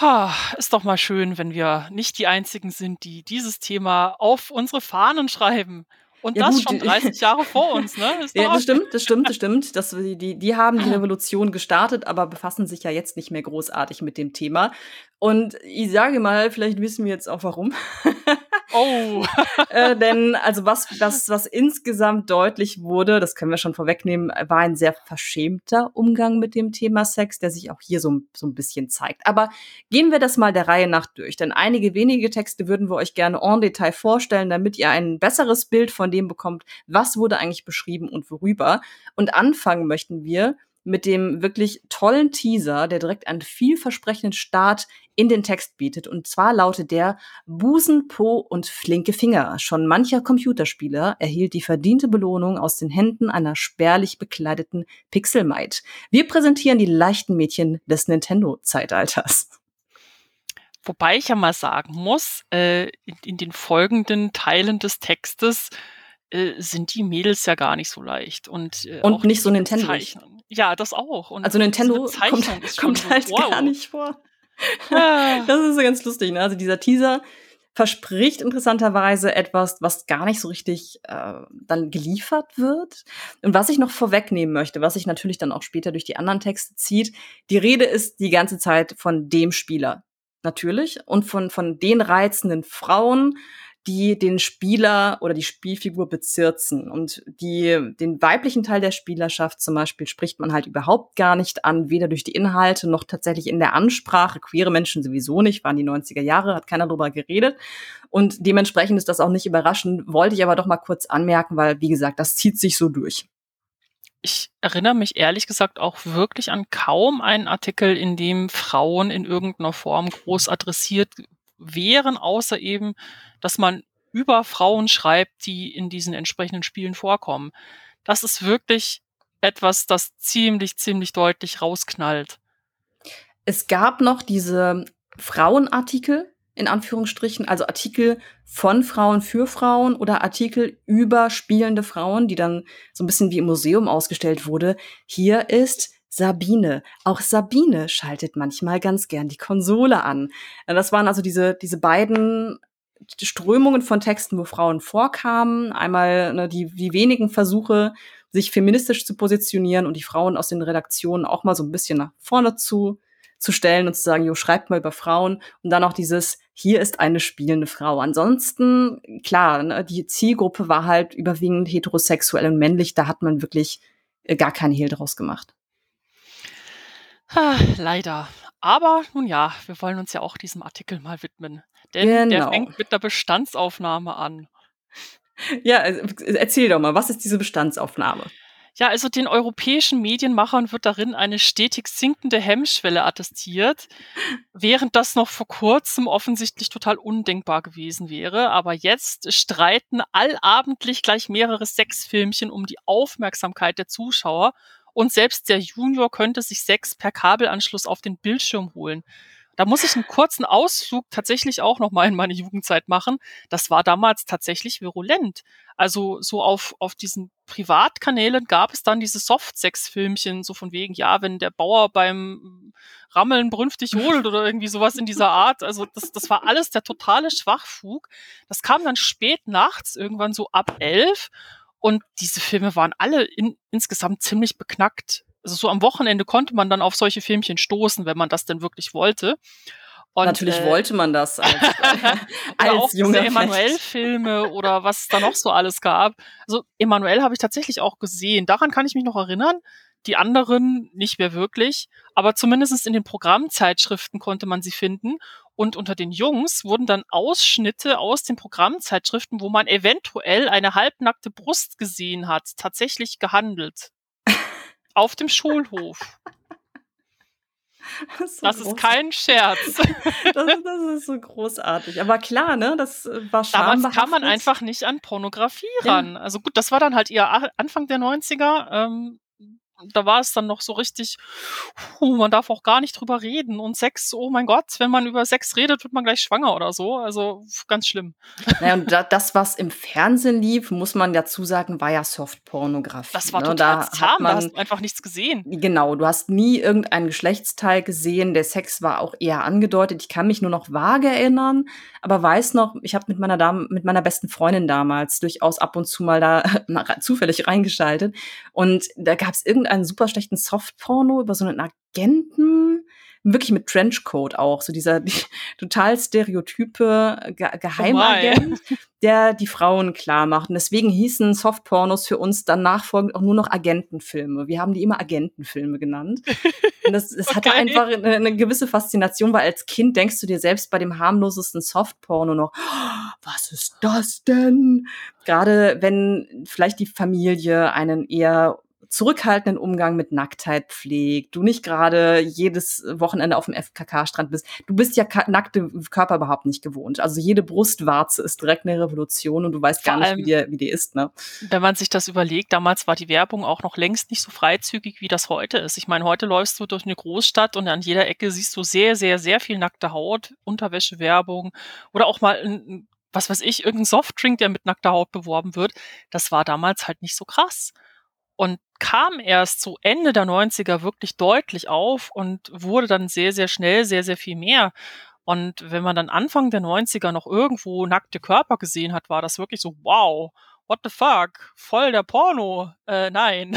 Ha, ist doch mal schön, wenn wir nicht die einzigen sind, die dieses Thema auf unsere Fahnen schreiben. Und ja, das gut. schon 30 Jahre vor uns, ne? ja, das stimmt, das stimmt, das stimmt. Das, die, die haben die Revolution gestartet, aber befassen sich ja jetzt nicht mehr großartig mit dem Thema. Und ich sage mal, vielleicht wissen wir jetzt auch warum. Oh. äh, denn also was, was, was insgesamt deutlich wurde, das können wir schon vorwegnehmen, war ein sehr verschämter Umgang mit dem Thema Sex, der sich auch hier so, so ein bisschen zeigt. Aber gehen wir das mal der Reihe nach durch, denn einige wenige Texte würden wir euch gerne en Detail vorstellen, damit ihr ein besseres Bild von dem bekommt, was wurde eigentlich beschrieben und worüber. Und anfangen möchten wir mit dem wirklich tollen Teaser, der direkt einen vielversprechenden Start in den Text bietet. Und zwar lautet der Busen, Po und flinke Finger. Schon mancher Computerspieler erhielt die verdiente Belohnung aus den Händen einer spärlich bekleideten Pixelmaid. Wir präsentieren die leichten Mädchen des Nintendo-Zeitalters. Wobei ich ja mal sagen muss, äh, in, in den folgenden Teilen des Textes äh, sind die Mädels ja gar nicht so leicht. Und, äh, und nicht so Nintendo. Ja, das auch. Und also Nintendo kommt, kommt halt wow. gar nicht vor. Ah. das ist so ganz lustig. Ne? Also dieser Teaser verspricht interessanterweise etwas, was gar nicht so richtig äh, dann geliefert wird. Und was ich noch vorwegnehmen möchte, was sich natürlich dann auch später durch die anderen Texte zieht, die Rede ist die ganze Zeit von dem Spieler. Natürlich. Und von, von den reizenden Frauen, die den Spieler oder die Spielfigur bezirzen. Und die, den weiblichen Teil der Spielerschaft zum Beispiel spricht man halt überhaupt gar nicht an, weder durch die Inhalte noch tatsächlich in der Ansprache. Queere Menschen sowieso nicht, waren die 90er Jahre, hat keiner drüber geredet. Und dementsprechend ist das auch nicht überraschend, wollte ich aber doch mal kurz anmerken, weil, wie gesagt, das zieht sich so durch. Ich erinnere mich ehrlich gesagt auch wirklich an kaum einen Artikel, in dem Frauen in irgendeiner Form groß adressiert wären, außer eben, dass man über Frauen schreibt, die in diesen entsprechenden Spielen vorkommen. Das ist wirklich etwas, das ziemlich, ziemlich deutlich rausknallt. Es gab noch diese Frauenartikel, in Anführungsstrichen, also Artikel von Frauen für Frauen oder Artikel über spielende Frauen, die dann so ein bisschen wie im Museum ausgestellt wurde. Hier ist Sabine. Auch Sabine schaltet manchmal ganz gern die Konsole an. Das waren also diese, diese beiden Strömungen von Texten, wo Frauen vorkamen. Einmal ne, die, die wenigen Versuche, sich feministisch zu positionieren und die Frauen aus den Redaktionen auch mal so ein bisschen nach vorne zu, zu stellen und zu sagen, jo, schreibt mal über Frauen. Und dann auch dieses, hier ist eine spielende Frau. Ansonsten, klar, ne, die Zielgruppe war halt überwiegend heterosexuell und männlich. Da hat man wirklich äh, gar keinen Hehl draus gemacht. Leider. Aber nun ja, wir wollen uns ja auch diesem Artikel mal widmen. Denn der Genau. fängt mit der Bestandsaufnahme an. Ja, also, erzähl doch mal, was ist diese Bestandsaufnahme? Ja, also den europäischen Medienmachern wird darin eine stetig sinkende Hemmschwelle attestiert, während das noch vor kurzem offensichtlich total undenkbar gewesen wäre. Aber jetzt streiten allabendlich gleich mehrere Sexfilmchen um die Aufmerksamkeit der Zuschauer und selbst der Junior könnte sich Sex per Kabelanschluss auf den Bildschirm holen. Da muss ich einen kurzen Ausflug tatsächlich auch noch mal in meine Jugendzeit machen. Das war damals tatsächlich virulent. Also so auf, auf diesen Privatkanälen gab es dann diese Softsex-Filmchen, so von wegen, ja, wenn der Bauer beim Rammeln brünftig holt oder irgendwie sowas in dieser Art. Also das, das war alles der totale Schwachfug. Das kam dann spät nachts, irgendwann so ab elf. Und diese Filme waren alle in, insgesamt ziemlich beknackt also so am Wochenende konnte man dann auf solche Filmchen stoßen, wenn man das denn wirklich wollte. Und, Natürlich äh, wollte man das als, als auch junger Emanuel-Filme oder was es da noch so alles gab. Also Emanuel habe ich tatsächlich auch gesehen. Daran kann ich mich noch erinnern. Die anderen nicht mehr wirklich, aber zumindest in den Programmzeitschriften konnte man sie finden. Und unter den Jungs wurden dann Ausschnitte aus den Programmzeitschriften, wo man eventuell eine halbnackte Brust gesehen hat, tatsächlich gehandelt auf dem Schulhof. Das, ist, so das ist, kein Scherz. Das, das, ist so großartig. Aber klar, ne, das äh, war Damals kam man einfach nicht an Pornografie ran. Ja. Also gut, das war dann halt eher Anfang der 90er. Ähm, da war es dann noch so richtig, uh, man darf auch gar nicht drüber reden. Und Sex, oh mein Gott, wenn man über Sex redet, wird man gleich schwanger oder so. Also ganz schlimm. Naja, und da, das, was im Fernsehen lief, muss man dazu sagen, war ja Softpornografie. Das war ne? total da zahm, man, da hast du einfach nichts gesehen. Genau, du hast nie irgendein Geschlechtsteil gesehen. Der Sex war auch eher angedeutet. Ich kann mich nur noch vage erinnern, aber weiß noch, ich habe mit meiner Dame, mit meiner besten Freundin damals durchaus ab und zu mal da zufällig reingeschaltet. Und da gab es irgendein einen super schlechten Softporno über so einen Agenten, wirklich mit Trenchcoat auch, so dieser die, total stereotype Ge Geheimagent, oh der die Frauen klar macht. Und deswegen hießen Softpornos für uns dann nachfolgend auch nur noch Agentenfilme. Wir haben die immer Agentenfilme genannt. Und das, das okay. hatte einfach eine, eine, gewisse Faszination, weil als Kind denkst du dir selbst bei dem harmlosesten Softporno noch, oh, was ist das denn? Gerade wenn vielleicht die Familie einen eher zurückhaltenden Umgang mit Nacktheit pflegt, du nicht gerade jedes Wochenende auf dem FKK-Strand bist. Du bist ja nackte Körper überhaupt nicht gewohnt. Also jede Brustwarze ist direkt eine Revolution und du weißt Vor gar nicht, wie die, wie die ist. Ne? Wenn man sich das überlegt, damals war die Werbung auch noch längst nicht so freizügig, wie das heute ist. Ich meine, heute läufst du durch eine Großstadt und an jeder Ecke siehst du sehr, sehr, sehr viel nackte Haut, Unterwäschewerbung oder auch mal ein was weiß ich, irgendein Softdrink, der mit nackter Haut beworben wird, das war damals halt nicht so krass und kam erst so Ende der 90er wirklich deutlich auf und wurde dann sehr, sehr schnell sehr, sehr viel mehr. Und wenn man dann Anfang der 90er noch irgendwo nackte Körper gesehen hat, war das wirklich so, wow, what the fuck, voll der Porno. Äh, nein.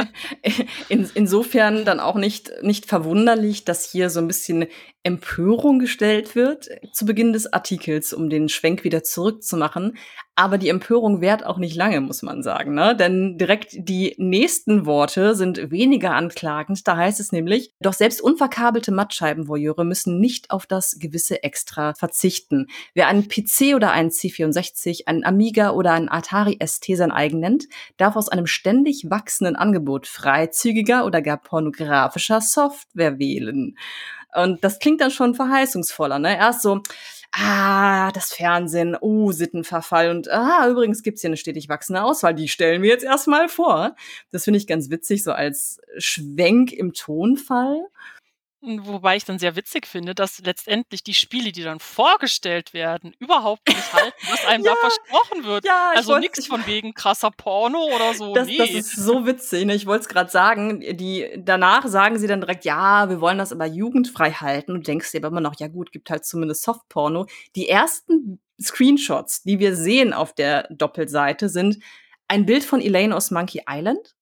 In, insofern dann auch nicht, nicht verwunderlich, dass hier so ein bisschen Empörung gestellt wird zu Beginn des Artikels, um den Schwenk wieder zurückzumachen. Aber die Empörung währt auch nicht lange, muss man sagen. Ne? Denn direkt die nächsten Worte sind weniger anklagend. Da heißt es nämlich, doch selbst unverkabelte Mattscheibenvoyeure müssen nicht auf das gewisse Extra verzichten. Wer einen PC oder einen C64, einen Amiga oder einen Atari ST sein eigen nennt, darf aus einem ständig wachsenden Angebot freizügiger oder gar pornografischer Software wählen. Und das klingt dann schon verheißungsvoller. Ne? Erst so, ah, das Fernsehen, oh, Sittenverfall und ah, übrigens gibt's hier eine stetig wachsende Auswahl, die stellen wir jetzt erstmal vor. Das finde ich ganz witzig, so als Schwenk im Tonfall. Wobei ich dann sehr witzig finde, dass letztendlich die Spiele, die dann vorgestellt werden, überhaupt nicht halten, was einem ja, da versprochen wird. Ja, also nichts von wegen krasser Porno oder so. Das, nee. das ist so witzig. Ne? Ich wollte es gerade sagen. Die, danach sagen sie dann direkt, ja, wir wollen das aber jugendfrei halten. Und denkst dir aber immer noch, ja gut, gibt halt zumindest Softporno. Die ersten Screenshots, die wir sehen auf der Doppelseite, sind ein Bild von Elaine aus Monkey Island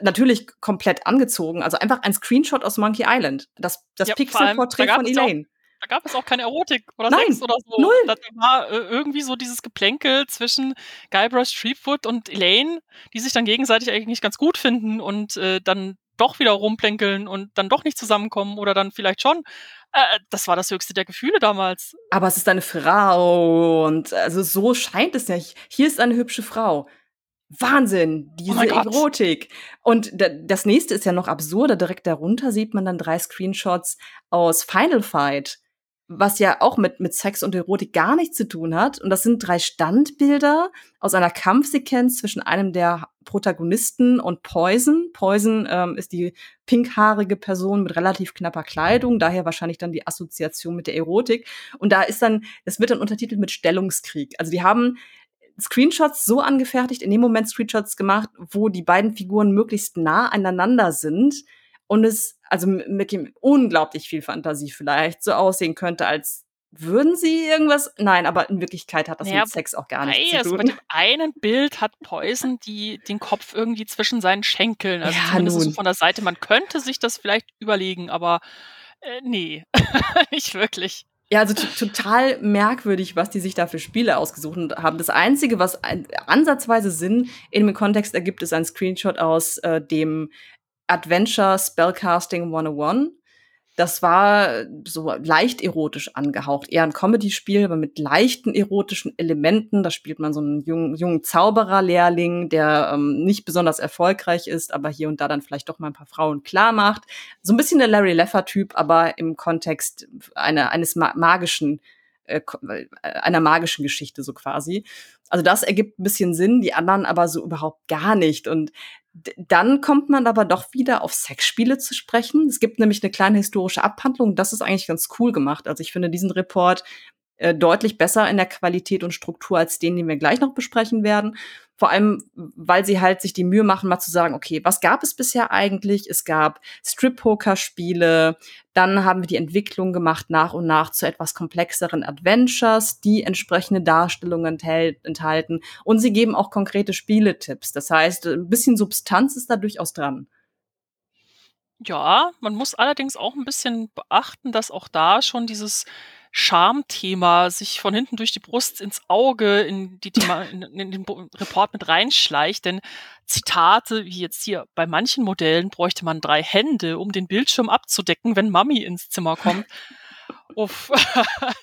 natürlich komplett angezogen. Also einfach ein Screenshot aus Monkey Island. Das, das ja, Pixelporträt von Elaine. Auch, da gab es auch keine Erotik oder Nein, Sex oder so. Null. Da war äh, irgendwie so dieses Geplänkel zwischen Guybrush Threepwood und Elaine, die sich dann gegenseitig eigentlich nicht ganz gut finden und äh, dann doch wieder rumplänkeln und dann doch nicht zusammenkommen oder dann vielleicht schon. Äh, das war das höchste der Gefühle damals. Aber es ist eine Frau und also so scheint es nicht. Hier ist eine hübsche Frau. Wahnsinn, diese oh Erotik. Und das nächste ist ja noch absurder. Direkt darunter sieht man dann drei Screenshots aus Final Fight, was ja auch mit, mit Sex und Erotik gar nichts zu tun hat. Und das sind drei Standbilder aus einer Kampfsequenz zwischen einem der Protagonisten und Poison. Poison ähm, ist die pinkhaarige Person mit relativ knapper Kleidung, daher wahrscheinlich dann die Assoziation mit der Erotik. Und da ist dann, das wird dann untertitelt mit Stellungskrieg. Also die haben Screenshots so angefertigt, in dem Moment Screenshots gemacht, wo die beiden Figuren möglichst nah aneinander sind und es also mit dem unglaublich viel Fantasie vielleicht so aussehen könnte, als würden sie irgendwas? Nein, aber in Wirklichkeit hat das naja, mit Sex auch gar nichts zu tun. Also mit dem einen Bild hat Poison die, den Kopf irgendwie zwischen seinen Schenkeln. Also ja, zumindest so von der Seite. Man könnte sich das vielleicht überlegen, aber äh, nee, nicht wirklich. Ja, also total merkwürdig, was die sich da für Spiele ausgesucht haben. Das Einzige, was ein, ansatzweise Sinn in dem Kontext ergibt, ist ein Screenshot aus äh, dem Adventure Spellcasting 101. Das war so leicht erotisch angehaucht. Eher ein Comedy-Spiel, aber mit leichten erotischen Elementen. Da spielt man so einen jungen, jungen Zauberer-Lehrling, der ähm, nicht besonders erfolgreich ist, aber hier und da dann vielleicht doch mal ein paar Frauen klar macht. So ein bisschen der Larry Leffer-Typ, aber im Kontext einer, eines magischen äh, einer magischen Geschichte so quasi. Also das ergibt ein bisschen Sinn, die anderen aber so überhaupt gar nicht. Und dann kommt man aber doch wieder auf Sexspiele zu sprechen. Es gibt nämlich eine kleine historische Abhandlung. Das ist eigentlich ganz cool gemacht. Also ich finde diesen Report äh, deutlich besser in der Qualität und Struktur als den, den wir gleich noch besprechen werden. Vor allem, weil sie halt sich die Mühe machen, mal zu sagen, okay, was gab es bisher eigentlich? Es gab Strip-Poker-Spiele, dann haben wir die Entwicklung gemacht nach und nach zu etwas komplexeren Adventures, die entsprechende Darstellungen enthalten. Und sie geben auch konkrete Spieletipps. Das heißt, ein bisschen Substanz ist da durchaus dran. Ja, man muss allerdings auch ein bisschen beachten, dass auch da schon dieses Schamthema sich von hinten durch die Brust ins Auge in, die Thema, in, in den Report mit reinschleicht. Denn Zitate, wie jetzt hier bei manchen Modellen, bräuchte man drei Hände, um den Bildschirm abzudecken, wenn Mami ins Zimmer kommt. Uff.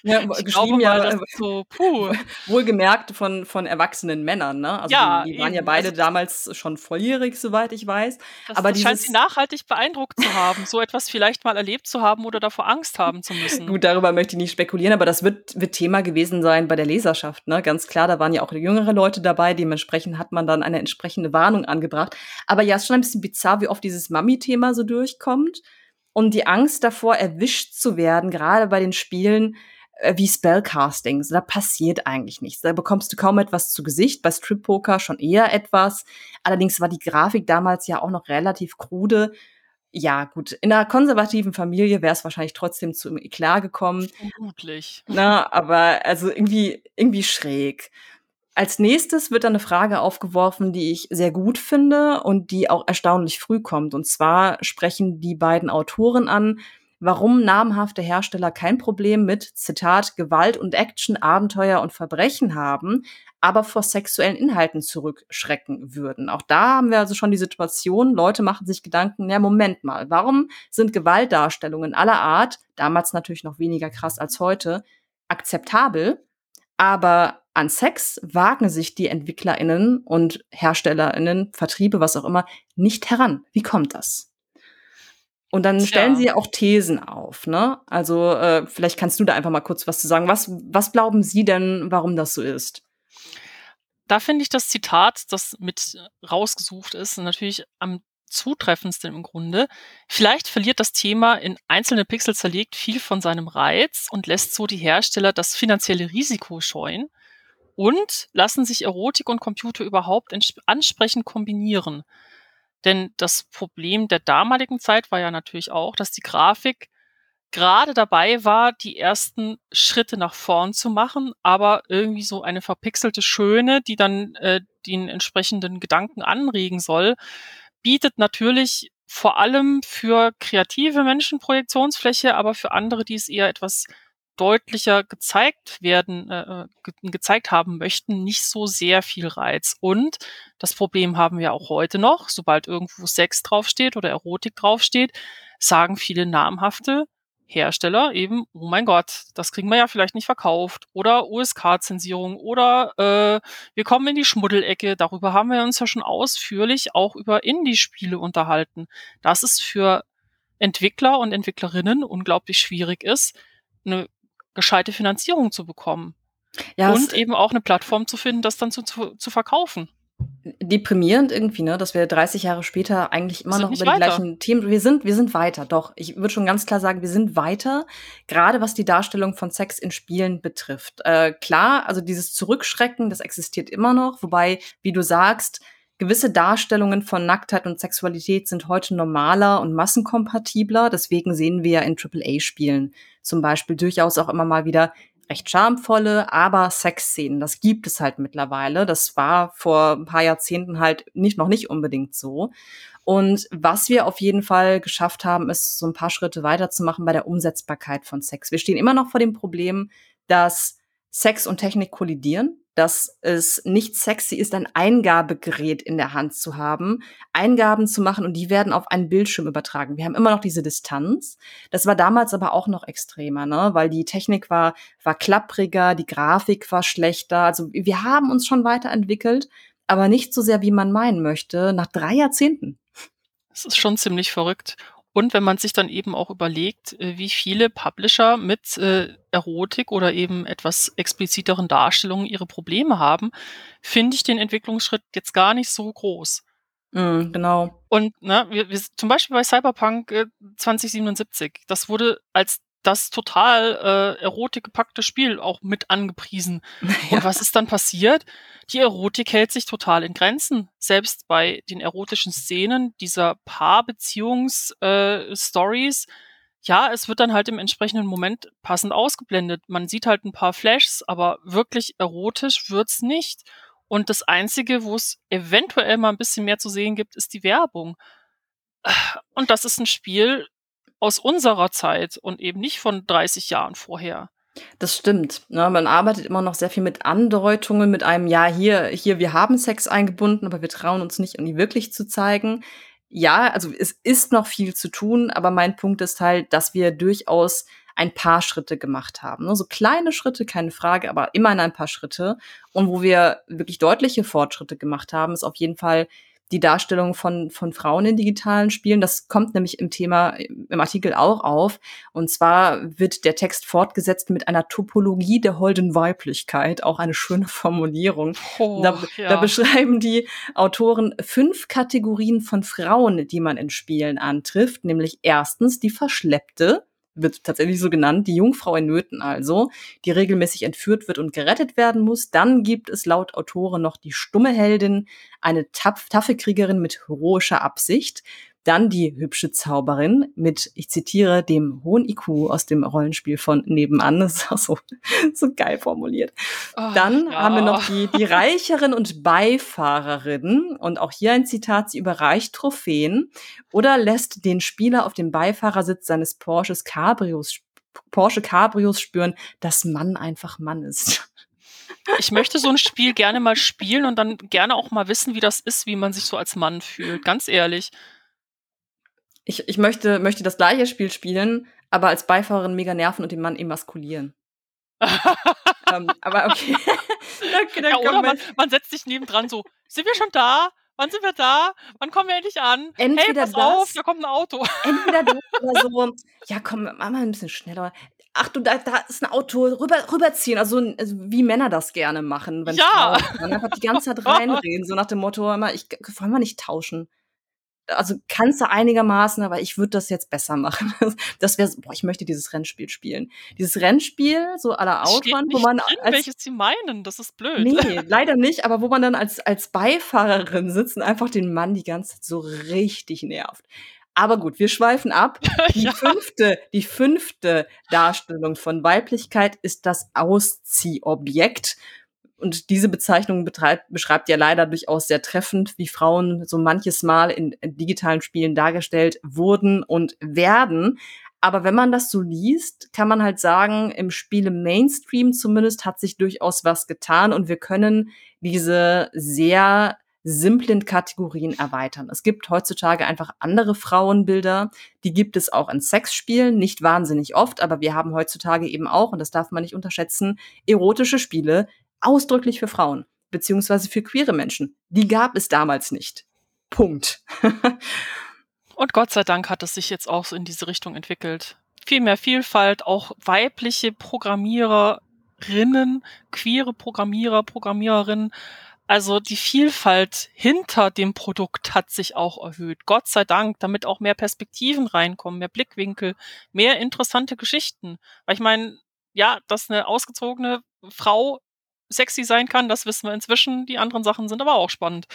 Ja, ich geschrieben ja, mal, so, puh. Wohlgemerkt von, von erwachsenen Männern, ne? Also ja, die, die waren eben. ja beide also, damals schon volljährig, soweit ich weiß. Das, Aber das scheint sie nachhaltig beeindruckt zu haben, so etwas vielleicht mal erlebt zu haben oder davor Angst haben zu müssen. Gut, darüber möchte ich nicht spekulieren, aber das wird, wird Thema gewesen sein bei der Leserschaft, ne? Ganz klar, da waren ja auch jüngere Leute dabei, dementsprechend hat man dann eine entsprechende Warnung angebracht. Aber ja, es ist schon ein bisschen bizarr, wie oft dieses Mami-Thema so durchkommt und die Angst davor, erwischt zu werden, gerade bei den Spielen äh, wie Spellcasting. Da passiert eigentlich nichts. Da bekommst du kaum etwas zu Gesicht. Bei Strip Poker schon eher etwas. Allerdings war die Grafik damals ja auch noch relativ krude. ja, gut, in einer konservativen Familie wäre es wahrscheinlich trotzdem zu Eklat gekommen. Vermutlich. Na, aber also irgendwie, irgendwie schräg. Als nächstes wird dann eine Frage aufgeworfen, die ich sehr gut finde und die auch erstaunlich früh kommt. Und zwar sprechen die beiden Autoren an, warum namhafte Hersteller kein Problem mit, Zitat, Gewalt und Action, Abenteuer und Verbrechen haben, aber vor sexuellen Inhalten zurückschrecken würden. Auch da haben wir also schon die Situation, Leute machen sich Gedanken, ja, Moment mal, warum sind Gewaltdarstellungen aller Art, damals natürlich noch weniger krass als heute, akzeptabel, aber an Sex wagen sich die EntwicklerInnen und HerstellerInnen, Vertriebe, was auch immer, nicht heran. Wie kommt das? Und dann stellen sie auch Thesen auf, ne? Also äh, vielleicht kannst du da einfach mal kurz was zu sagen. Was, was glauben Sie denn, warum das so ist? Da finde ich das Zitat, das mit rausgesucht ist, natürlich am zutreffendsten im Grunde. Vielleicht verliert das Thema in einzelne Pixel zerlegt viel von seinem Reiz und lässt so die Hersteller das finanzielle Risiko scheuen und lassen sich Erotik und Computer überhaupt ansprechend kombinieren. Denn das Problem der damaligen Zeit war ja natürlich auch, dass die Grafik gerade dabei war, die ersten Schritte nach vorn zu machen, aber irgendwie so eine verpixelte Schöne, die dann äh, den entsprechenden Gedanken anregen soll, bietet natürlich vor allem für kreative Menschen Projektionsfläche, aber für andere, die es eher etwas deutlicher gezeigt werden, äh, ge gezeigt haben möchten, nicht so sehr viel Reiz. Und das Problem haben wir auch heute noch, sobald irgendwo Sex draufsteht oder Erotik draufsteht, sagen viele namhafte Hersteller eben, oh mein Gott, das kriegen wir ja vielleicht nicht verkauft oder USK-Zensierung oder äh, wir kommen in die Schmuddelecke. Darüber haben wir uns ja schon ausführlich auch über Indie-Spiele unterhalten. Dass es für Entwickler und Entwicklerinnen unglaublich schwierig ist, eine gescheite Finanzierung zu bekommen. Ja, und eben auch eine Plattform zu finden, das dann zu, zu, zu verkaufen deprimierend irgendwie, ne, dass wir 30 Jahre später eigentlich immer noch über die gleichen Themen. Wir sind, wir sind weiter, doch. Ich würde schon ganz klar sagen, wir sind weiter, gerade was die Darstellung von Sex in Spielen betrifft. Äh, klar, also dieses Zurückschrecken, das existiert immer noch, wobei, wie du sagst, gewisse Darstellungen von Nacktheit und Sexualität sind heute normaler und massenkompatibler. Deswegen sehen wir ja in AAA-Spielen zum Beispiel durchaus auch immer mal wieder recht charmvolle, aber Sexszenen. Das gibt es halt mittlerweile. Das war vor ein paar Jahrzehnten halt nicht, noch nicht unbedingt so. Und was wir auf jeden Fall geschafft haben, ist so ein paar Schritte weiterzumachen bei der Umsetzbarkeit von Sex. Wir stehen immer noch vor dem Problem, dass Sex und Technik kollidieren dass es nicht sexy ist, ein Eingabegerät in der Hand zu haben, Eingaben zu machen und die werden auf einen Bildschirm übertragen. Wir haben immer noch diese Distanz. Das war damals aber auch noch extremer, ne? weil die Technik war, war klappriger, die Grafik war schlechter. Also wir haben uns schon weiterentwickelt, aber nicht so sehr, wie man meinen möchte, nach drei Jahrzehnten. Das ist schon ziemlich verrückt. Und wenn man sich dann eben auch überlegt, äh, wie viele Publisher mit äh, Erotik oder eben etwas expliziteren Darstellungen ihre Probleme haben, finde ich den Entwicklungsschritt jetzt gar nicht so groß. Mm, genau. Und ne, wir, wir, zum Beispiel bei Cyberpunk äh, 2077, das wurde als das total äh, erotikgepackte Spiel auch mit angepriesen. Ja. Und was ist dann passiert? Die Erotik hält sich total in Grenzen. Selbst bei den erotischen Szenen dieser Paarbeziehungs-Stories, äh, ja, es wird dann halt im entsprechenden Moment passend ausgeblendet. Man sieht halt ein paar Flashs, aber wirklich erotisch wird's nicht. Und das Einzige, wo es eventuell mal ein bisschen mehr zu sehen gibt, ist die Werbung. Und das ist ein Spiel, aus unserer Zeit und eben nicht von 30 Jahren vorher. Das stimmt. Ne? Man arbeitet immer noch sehr viel mit Andeutungen, mit einem, ja, hier, hier, wir haben Sex eingebunden, aber wir trauen uns nicht, ihn wirklich zu zeigen. Ja, also es ist noch viel zu tun, aber mein Punkt ist halt, dass wir durchaus ein paar Schritte gemacht haben. Ne? So kleine Schritte, keine Frage, aber immerhin ein paar Schritte. Und wo wir wirklich deutliche Fortschritte gemacht haben, ist auf jeden Fall die Darstellung von, von Frauen in digitalen Spielen. Das kommt nämlich im Thema, im Artikel auch auf. Und zwar wird der Text fortgesetzt mit einer Topologie der holden Weiblichkeit. Auch eine schöne Formulierung. Oh, da, ja. da beschreiben die Autoren fünf Kategorien von Frauen, die man in Spielen antrifft. Nämlich erstens die verschleppte, wird tatsächlich so genannt, die Jungfrau in Nöten also, die regelmäßig entführt wird und gerettet werden muss. Dann gibt es laut Autoren noch die stumme Heldin, eine taffe Kriegerin mit heroischer Absicht. Dann die hübsche Zauberin mit, ich zitiere, dem hohen IQ aus dem Rollenspiel von nebenan. Das ist auch so, so geil formuliert. Oh, Dann ja. haben wir noch die, die Reicherin und Beifahrerin. Und auch hier ein Zitat, sie überreicht Trophäen oder lässt den Spieler auf dem Beifahrersitz seines Porsches Cabrios, Porsche Cabrios spüren, dass Mann einfach Mann ist. Ich möchte so ein Spiel gerne mal spielen und dann gerne auch mal wissen, wie das ist, wie man sich so als Mann fühlt. Ganz ehrlich. Ich, ich möchte, möchte das gleiche Spiel spielen, aber als Beifahrerin mega nerven und den Mann emaskulieren. ähm, aber okay. okay ja, oder man, man, setzt sich nebendran so, sind wir schon da? Wann sind wir da? Wann kommen wir endlich an? Entweder hey, pass das, auf, da kommt ein Auto. Entweder das oder so, ja komm, mach mal ein bisschen schneller. Ach du, da, da ist ein Auto, rüber, rüberziehen. Also, also wie Männer das gerne machen. Wenn ja. Frauen einfach die ganze Zeit reinreden, so nach dem Motto, immer, ich, wollen wir nicht tauschen? Also kannst du einigermaßen, aber ich würde das jetzt besser machen. Das wäre, boah, ich möchte dieses Rennspiel spielen. Dieses Rennspiel, so aller Outrun, wo man drin, als, welches sie meinen, das ist blöd. Nee, leider nicht, aber wo man dann als als Beifahrerin sitzt und einfach den Mann die ganze Zeit so richtig nervt. Aber gut, wir schweifen ab. Die ja. fünfte, die fünfte Darstellung von Weiblichkeit ist das Ausziehobjekt. Und diese Bezeichnung betreibt, beschreibt ja leider durchaus sehr treffend, wie Frauen so manches Mal in, in digitalen Spielen dargestellt wurden und werden. Aber wenn man das so liest, kann man halt sagen, im Spiele Mainstream zumindest hat sich durchaus was getan und wir können diese sehr simplen Kategorien erweitern. Es gibt heutzutage einfach andere Frauenbilder, die gibt es auch in Sexspielen, nicht wahnsinnig oft, aber wir haben heutzutage eben auch, und das darf man nicht unterschätzen, erotische Spiele, ausdrücklich für Frauen, beziehungsweise für queere Menschen. Die gab es damals nicht. Punkt. Und Gott sei Dank hat es sich jetzt auch so in diese Richtung entwickelt. Viel mehr Vielfalt, auch weibliche Programmiererinnen, queere Programmierer, Programmiererinnen. Also die Vielfalt hinter dem Produkt hat sich auch erhöht. Gott sei Dank, damit auch mehr Perspektiven reinkommen, mehr Blickwinkel, mehr interessante Geschichten. Weil ich meine, ja, dass eine ausgezogene Frau sexy sein kann, das wissen wir inzwischen. Die anderen Sachen sind aber auch spannend.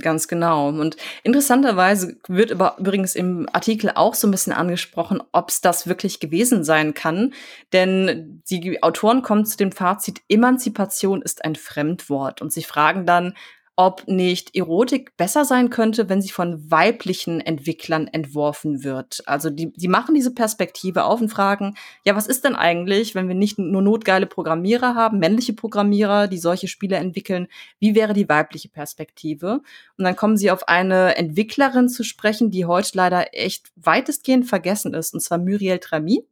Ganz genau. Und interessanterweise wird übrigens im Artikel auch so ein bisschen angesprochen, ob es das wirklich gewesen sein kann. Denn die Autoren kommen zu dem Fazit, Emanzipation ist ein Fremdwort. Und sie fragen dann, ob nicht Erotik besser sein könnte, wenn sie von weiblichen Entwicklern entworfen wird. Also die, die machen diese Perspektive auf und fragen, ja, was ist denn eigentlich, wenn wir nicht nur notgeile Programmierer haben, männliche Programmierer, die solche Spiele entwickeln, wie wäre die weibliche Perspektive? Und dann kommen sie auf eine Entwicklerin zu sprechen, die heute leider echt weitestgehend vergessen ist, und zwar Muriel Tramy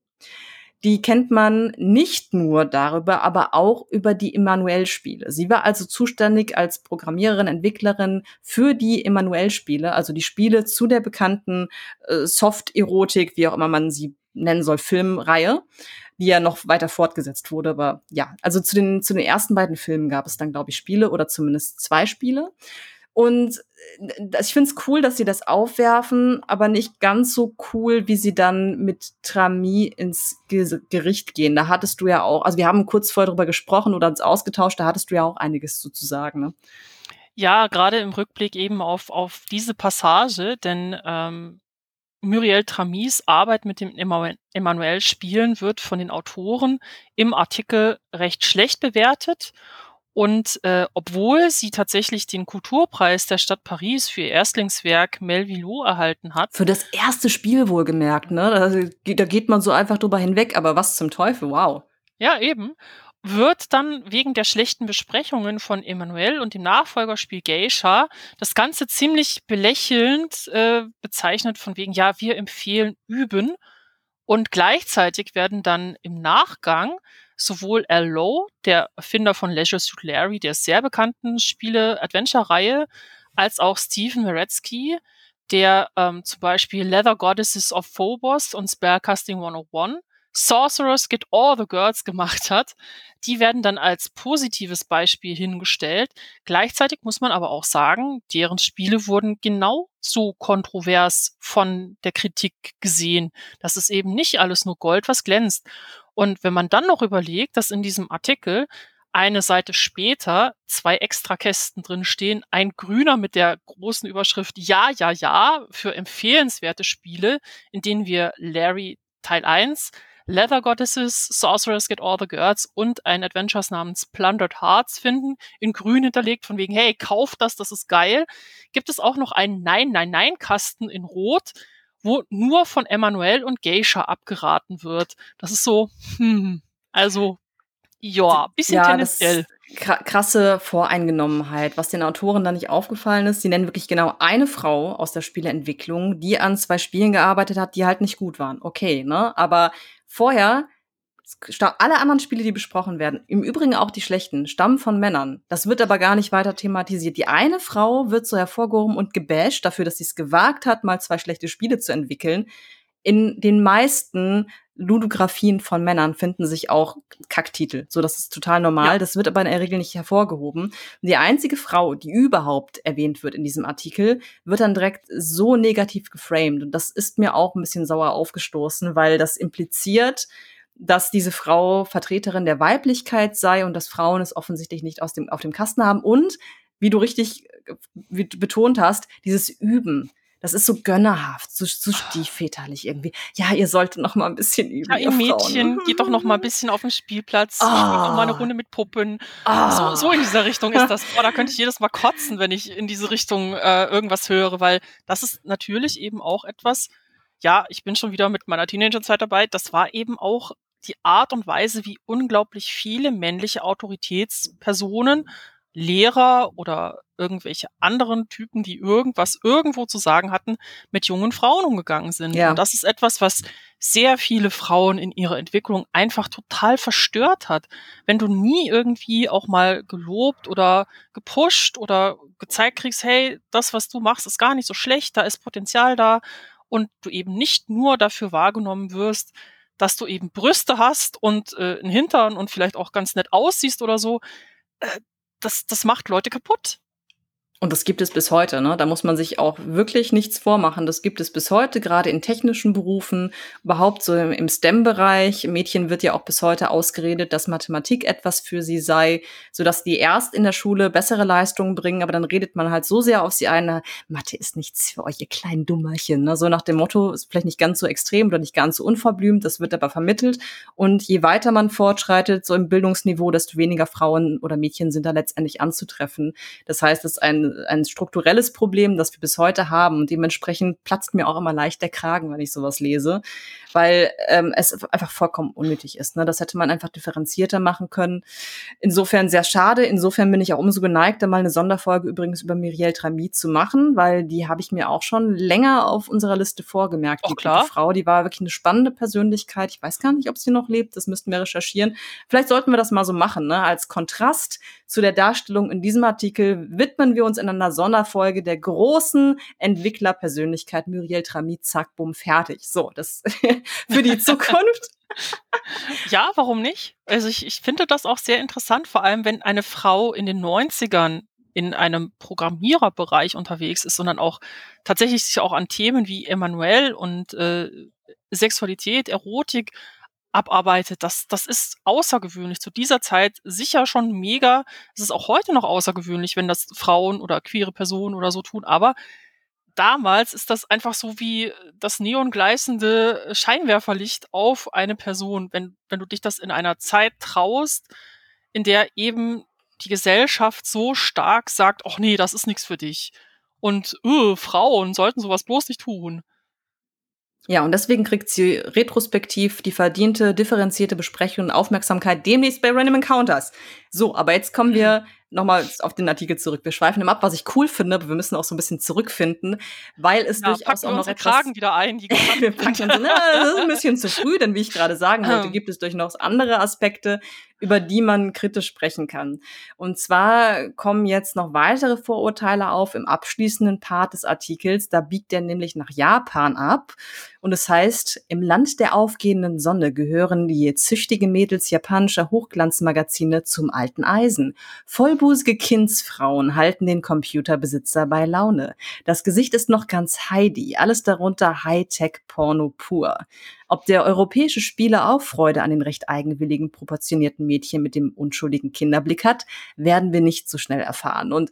die kennt man nicht nur darüber, aber auch über die Emanuel-Spiele. Sie war also zuständig als Programmiererin, Entwicklerin für die Emanuel-Spiele, also die Spiele zu der bekannten äh, Soft-Erotik, wie auch immer man sie nennen soll, Filmreihe, die ja noch weiter fortgesetzt wurde. Aber ja, also zu den, zu den ersten beiden Filmen gab es dann, glaube ich, Spiele oder zumindest zwei Spiele. Und äh, ich finde es cool, dass sie das aufwerfen, aber nicht ganz so cool, wie sie dann mit Trami ins Gericht gehen. Da hattest du ja auch, also wir haben kurz vorher darüber gesprochen oder uns ausgetauscht, da hattest du ja auch einiges sozusagen. Ne? Ja, gerade im Rückblick eben auf, auf diese Passage, denn ähm, Muriel Tramis Arbeit mit dem Emanuel-Spielen wird von den Autoren im Artikel recht schlecht bewertet. Und äh, obwohl sie tatsächlich den Kulturpreis der Stadt Paris für ihr Erstlingswerk Melvillot erhalten hat. Für das erste Spiel wohlgemerkt, ne? Da, da geht man so einfach drüber hinweg, aber was zum Teufel, wow. Ja, eben. Wird dann wegen der schlechten Besprechungen von Emmanuel und dem Nachfolgerspiel Geisha das Ganze ziemlich belächelnd äh, bezeichnet, von wegen, ja, wir empfehlen üben. Und gleichzeitig werden dann im Nachgang sowohl Al Lowe, der Erfinder von Leisure Suit Larry, der sehr bekannten Spiele-Adventure-Reihe, als auch Stephen Meretzky, der ähm, zum Beispiel Leather Goddesses of Phobos und Spellcasting 101 Sorcerers Get All the Girls gemacht hat, die werden dann als positives Beispiel hingestellt. Gleichzeitig muss man aber auch sagen, deren Spiele wurden genau so kontrovers von der Kritik gesehen. Das ist eben nicht alles nur Gold, was glänzt. Und wenn man dann noch überlegt, dass in diesem Artikel eine Seite später zwei Extrakästen drin stehen. Ein grüner mit der großen Überschrift Ja, ja, ja für empfehlenswerte Spiele, in denen wir Larry Teil 1, Leather Goddesses, Sorcerers Get All the Girls und ein Adventures namens Plundered Hearts finden, in grün hinterlegt, von wegen, hey, kauf das, das ist geil. Gibt es auch noch einen Nein, Nein, Nein Kasten in rot, wo nur von Emanuel und Geisha abgeraten wird. Das ist so, hm, also ja, bisschen ja, tendenziell. krasse Voreingenommenheit. Was den Autoren da nicht aufgefallen ist, sie nennen wirklich genau eine Frau aus der Spieleentwicklung, die an zwei Spielen gearbeitet hat, die halt nicht gut waren. Okay, ne? Aber vorher alle anderen Spiele, die besprochen werden, im Übrigen auch die schlechten, stammen von Männern. Das wird aber gar nicht weiter thematisiert. Die eine Frau wird so hervorgehoben und gebasht dafür, dass sie es gewagt hat, mal zwei schlechte Spiele zu entwickeln. In den meisten Ludografien von Männern finden sich auch Kacktitel. So, das ist total normal. Ja. Das wird aber in der Regel nicht hervorgehoben. Die einzige Frau, die überhaupt erwähnt wird in diesem Artikel, wird dann direkt so negativ geframed. Und das ist mir auch ein bisschen sauer aufgestoßen, weil das impliziert, dass diese Frau Vertreterin der Weiblichkeit sei und dass Frauen es offensichtlich nicht aus dem, auf dem Kasten haben. Und, wie du richtig äh, wie du betont hast, dieses Üben das ist so gönnerhaft, so, so stiefväterlich irgendwie. Ja, ihr solltet noch mal ein bisschen üben. Ja, ihr Mädchen, geht doch noch mal ein bisschen auf den Spielplatz, oh. spielt noch mal eine ah. Runde mit Puppen. Oh. So, so in dieser Richtung ist das. Boah, da könnte ich jedes Mal kotzen, wenn ich in diese Richtung äh, irgendwas höre, weil das ist natürlich eben auch etwas, ja, ich bin schon wieder mit meiner Teenagerzeit dabei, das war eben auch die Art und Weise, wie unglaublich viele männliche Autoritätspersonen Lehrer oder irgendwelche anderen Typen, die irgendwas irgendwo zu sagen hatten, mit jungen Frauen umgegangen sind. Ja. Und das ist etwas, was sehr viele Frauen in ihrer Entwicklung einfach total verstört hat. Wenn du nie irgendwie auch mal gelobt oder gepusht oder gezeigt kriegst, hey, das, was du machst, ist gar nicht so schlecht, da ist Potenzial da und du eben nicht nur dafür wahrgenommen wirst, dass du eben Brüste hast und äh, einen Hintern und vielleicht auch ganz nett aussiehst oder so, äh, das, das macht Leute kaputt. Und das gibt es bis heute. Ne? Da muss man sich auch wirklich nichts vormachen. Das gibt es bis heute, gerade in technischen Berufen, überhaupt so im, STEM-Bereich. Mädchen wird ja auch bis heute ausgeredet, dass Mathematik etwas für sie sei, sodass die erst in der Schule bessere Leistungen bringen, aber dann redet man halt so sehr auf sie ein, Mathe ist nichts für euch, ihr kleinen Dummerchen. Ne? So nach dem Motto, ist vielleicht nicht ganz so extrem oder nicht ganz so unverblümt, das wird aber vermittelt. Und je weiter man fortschreitet, so im Bildungsniveau, desto weniger Frauen oder Mädchen sind da letztendlich anzutreffen. Das heißt, es ist ein ein, strukturelles Problem, das wir bis heute haben. Und dementsprechend platzt mir auch immer leicht der Kragen, wenn ich sowas lese, weil ähm, es einfach vollkommen unnötig ist. Ne? Das hätte man einfach differenzierter machen können. Insofern sehr schade. Insofern bin ich auch umso geneigter, mal eine Sonderfolge übrigens über Miriel Trami zu machen, weil die habe ich mir auch schon länger auf unserer Liste vorgemerkt. die klar. Frau, die war wirklich eine spannende Persönlichkeit. Ich weiß gar nicht, ob sie noch lebt. Das müssten wir recherchieren. Vielleicht sollten wir das mal so machen, ne? als Kontrast zu der Darstellung in diesem Artikel widmen wir uns in einer Sonderfolge der großen Entwicklerpersönlichkeit Muriel Tramit, zack, bumm, fertig. So, das für die Zukunft. ja, warum nicht? Also ich, ich finde das auch sehr interessant, vor allem wenn eine Frau in den 90ern in einem Programmiererbereich unterwegs ist, sondern auch tatsächlich sich auch an Themen wie Emanuel und äh, Sexualität, Erotik abarbeitet, das, das ist außergewöhnlich. Zu dieser Zeit sicher schon mega. Es ist auch heute noch außergewöhnlich, wenn das Frauen oder queere Personen oder so tun. Aber damals ist das einfach so wie das neongleißende Scheinwerferlicht auf eine Person. Wenn, wenn du dich das in einer Zeit traust, in der eben die Gesellschaft so stark sagt, ach nee, das ist nichts für dich. Und öh, Frauen sollten sowas bloß nicht tun. Ja, und deswegen kriegt sie retrospektiv die verdiente, differenzierte Besprechung und Aufmerksamkeit demnächst bei Random Encounters. So, aber jetzt kommen wir nochmal auf den Artikel zurück. Wir schweifen ab, was ich cool finde, aber wir müssen auch so ein bisschen zurückfinden, weil es ja, durchaus auch noch etwas. Kragen wieder ein, die wir packen so, na, das ist ein bisschen zu früh, denn wie ich gerade sagen wollte, gibt es durchaus andere Aspekte, über die man kritisch sprechen kann. Und zwar kommen jetzt noch weitere Vorurteile auf im abschließenden Part des Artikels. Da biegt er nämlich nach Japan ab Und es heißt, im Land der aufgehenden Sonne gehören die züchtige Mädels japanischer Hochglanzmagazine zum alten Eisen. Vollbusige Kindsfrauen halten den Computerbesitzer bei Laune. Das Gesicht ist noch ganz Heidi, alles darunter Hightech-Porno pur. Ob der europäische Spieler auch Freude an den recht eigenwilligen, proportionierten Mädchen mit dem unschuldigen Kinderblick hat, werden wir nicht so schnell erfahren. Und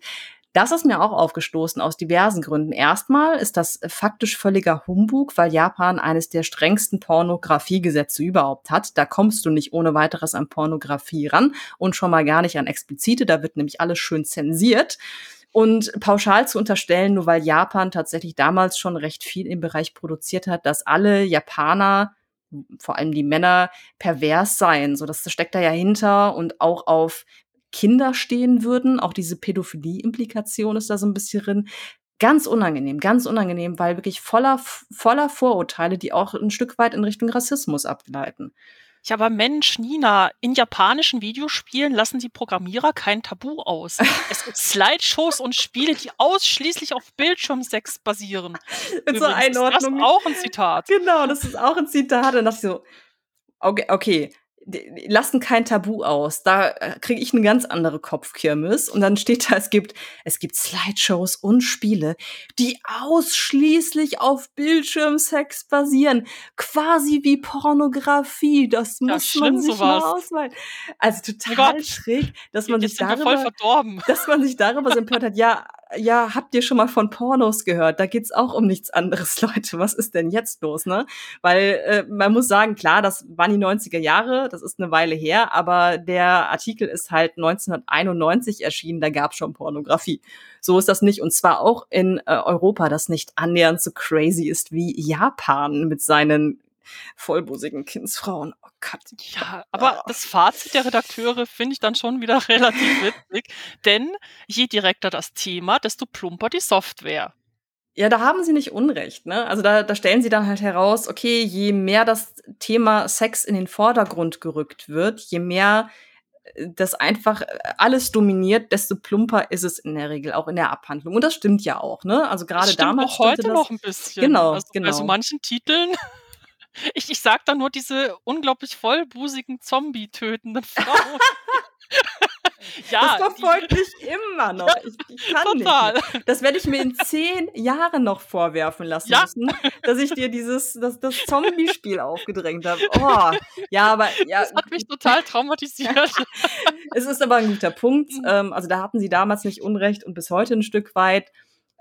das ist mir auch aufgestoßen aus diversen Gründen. Erstmal ist das faktisch völliger Humbug, weil Japan eines der strengsten Pornografiegesetze überhaupt hat. Da kommst du nicht ohne weiteres an Pornografie ran und schon mal gar nicht an explizite. Da wird nämlich alles schön zensiert. Und pauschal zu unterstellen, nur weil Japan tatsächlich damals schon recht viel im Bereich produziert hat, dass alle Japaner vor allem die Männer pervers seien. So, das steckt da ja hinter und auch auf Kinder stehen würden. Auch diese Pädophilie-Implikation ist da so ein bisschen drin. Ganz unangenehm, ganz unangenehm, weil wirklich voller, voller Vorurteile, die auch ein Stück weit in Richtung Rassismus ableiten. Ja, aber Mensch, Nina, in japanischen Videospielen lassen die Programmierer kein Tabu aus. es gibt Slideshows und Spiele, die ausschließlich auf Bildschirmsex basieren. In so Einordnung. Das ist auch ein Zitat. Genau, das ist auch ein Zitat. Und dachte ich so, okay, okay, lassen kein Tabu aus. Da äh, kriege ich eine ganz andere Kopfkirmes. Und dann steht da, es gibt, es gibt Slideshows und Spiele, die ausschließlich auf Bildschirmsex basieren. Quasi wie Pornografie. Das muss ja, man sich sowas. mal ausmalen. Also total oh schräg, dass man sich darüber, dass man sich darüber so empört hat. Ja, ja, habt ihr schon mal von Pornos gehört? Da geht's auch um nichts anderes, Leute. Was ist denn jetzt los, ne? Weil äh, man muss sagen, klar, das waren die 90er Jahre, das ist eine Weile her, aber der Artikel ist halt 1991 erschienen, da gab's schon Pornografie. So ist das nicht. Und zwar auch in äh, Europa, das nicht annähernd so crazy ist wie Japan mit seinen vollbusigen Kindsfrauen. Oh. Ja, aber das Fazit der Redakteure finde ich dann schon wieder relativ witzig, denn je direkter das Thema, desto plumper die Software. Ja, da haben sie nicht Unrecht, ne? Also da, da stellen sie dann halt heraus, okay, je mehr das Thema Sex in den Vordergrund gerückt wird, je mehr äh, das einfach äh, alles dominiert, desto plumper ist es in der Regel, auch in der Abhandlung. Und das stimmt ja auch, ne? Also gerade damals. Auch heute das, noch ein bisschen. Genau, also, genau. Bei so manchen Titeln ich, ich sag da nur diese unglaublich vollbusigen, Zombie-tötenden Frauen. ja, das verfolgt mich immer noch. Ich, ich kann total. nicht. Das werde ich mir in zehn Jahren noch vorwerfen lassen ja. müssen, dass ich dir dieses das, das Zombie-Spiel aufgedrängt habe. Oh, ja, aber ja. Das hat mich total traumatisiert. es ist aber ein guter Punkt. Mhm. Ähm, also da hatten sie damals nicht Unrecht und bis heute ein Stück weit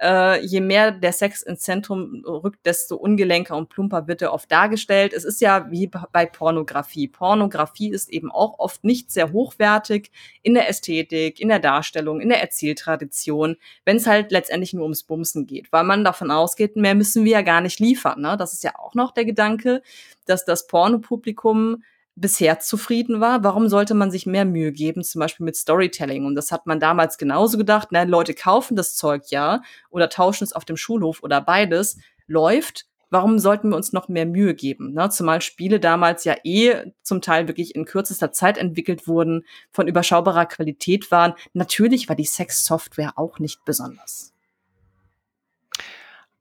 äh, je mehr der Sex ins Zentrum rückt, desto ungelenker und plumper wird er oft dargestellt. Es ist ja wie bei Pornografie. Pornografie ist eben auch oft nicht sehr hochwertig in der Ästhetik, in der Darstellung, in der Erzähltradition, wenn es halt letztendlich nur ums Bumsen geht, weil man davon ausgeht, mehr müssen wir ja gar nicht liefern. Ne? Das ist ja auch noch der Gedanke, dass das Pornopublikum bisher zufrieden war. Warum sollte man sich mehr Mühe geben, zum Beispiel mit Storytelling? Und das hat man damals genauso gedacht. Na, Leute kaufen das Zeug ja oder tauschen es auf dem Schulhof oder beides. Läuft. Warum sollten wir uns noch mehr Mühe geben? Ne? Zumal Spiele damals ja eh zum Teil wirklich in kürzester Zeit entwickelt wurden, von überschaubarer Qualität waren. Natürlich war die Sex-Software auch nicht besonders.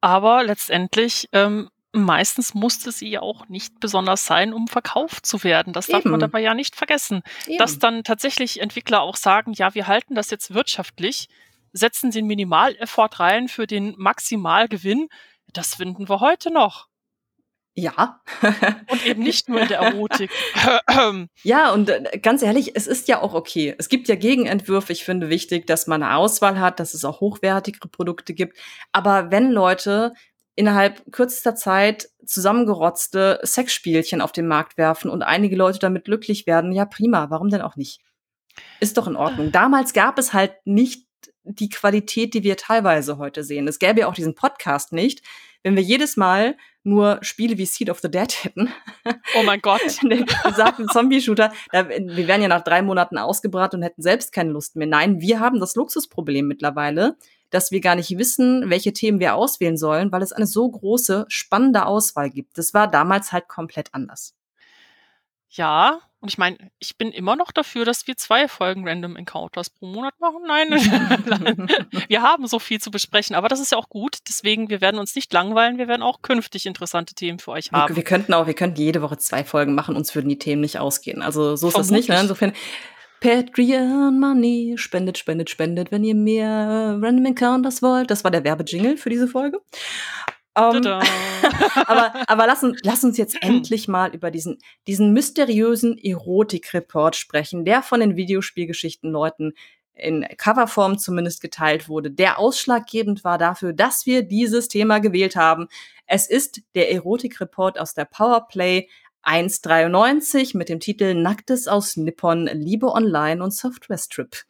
Aber letztendlich ähm, meistens musste sie ja auch nicht besonders sein, um verkauft zu werden. Das darf Eben. man dabei ja nicht vergessen. Eben. Dass dann tatsächlich Entwickler auch sagen, ja, wir halten das jetzt wirtschaftlich, setzen den Minimaleffort rein für den Maximalgewinn. Das finden wir heute noch. Ja. und eben nicht nur in der Erotik. ja, und äh, ganz ehrlich, es ist ja auch okay. Es gibt ja Gegenentwürfe. Ich finde wichtig, dass man eine Auswahl hat, dass es auch hochwertigere Produkte gibt. Aber wenn Leute innerhalb kürzester Zeit zusammengerotzte Sexspielchen auf den Markt werfen und einige Leute damit glücklich werden, ja prima, warum denn auch nicht? Ist doch in Ordnung. Damals gab es halt nicht die Qualität, die wir teilweise heute sehen. Es gäbe ja auch diesen Podcast nicht, wenn wir jedes Mal nur Spiele wie Seed of the Dead hätten. Oh mein Gott. wir sagten Zombie-Shooter, wir wären ja nach drei Monaten ausgebrannt und hätten selbst keine Lust mehr. Nein, wir haben das Luxusproblem mittlerweile, dass wir gar nicht wissen, welche Themen wir auswählen sollen, weil es eine so große, spannende Auswahl gibt. Das war damals halt komplett anders. Ja, und ich meine, ich bin immer noch dafür, dass wir zwei Folgen Random Encounters pro Monat machen. Nein, wir haben so viel zu besprechen, aber das ist ja auch gut. Deswegen, wir werden uns nicht langweilen. Wir werden auch künftig interessante Themen für euch haben. Wir, wir könnten auch, wir könnten jede Woche zwei Folgen machen, uns würden die Themen nicht ausgehen. Also so ist Vermutlich. das nicht. Ne? Insofern, Patreon Money, spendet, spendet, spendet, wenn ihr mehr Random Encounters wollt. Das war der Werbejingle für diese Folge. Um, ähm, aber aber lass, uns, lass uns jetzt endlich mal über diesen, diesen mysteriösen Erotik-Report sprechen, der von den Videospielgeschichten-Leuten in Coverform zumindest geteilt wurde, der ausschlaggebend war dafür, dass wir dieses Thema gewählt haben. Es ist der Erotik-Report aus der Powerplay 1,93 mit dem Titel Nacktes aus Nippon, Liebe online und Software Strip.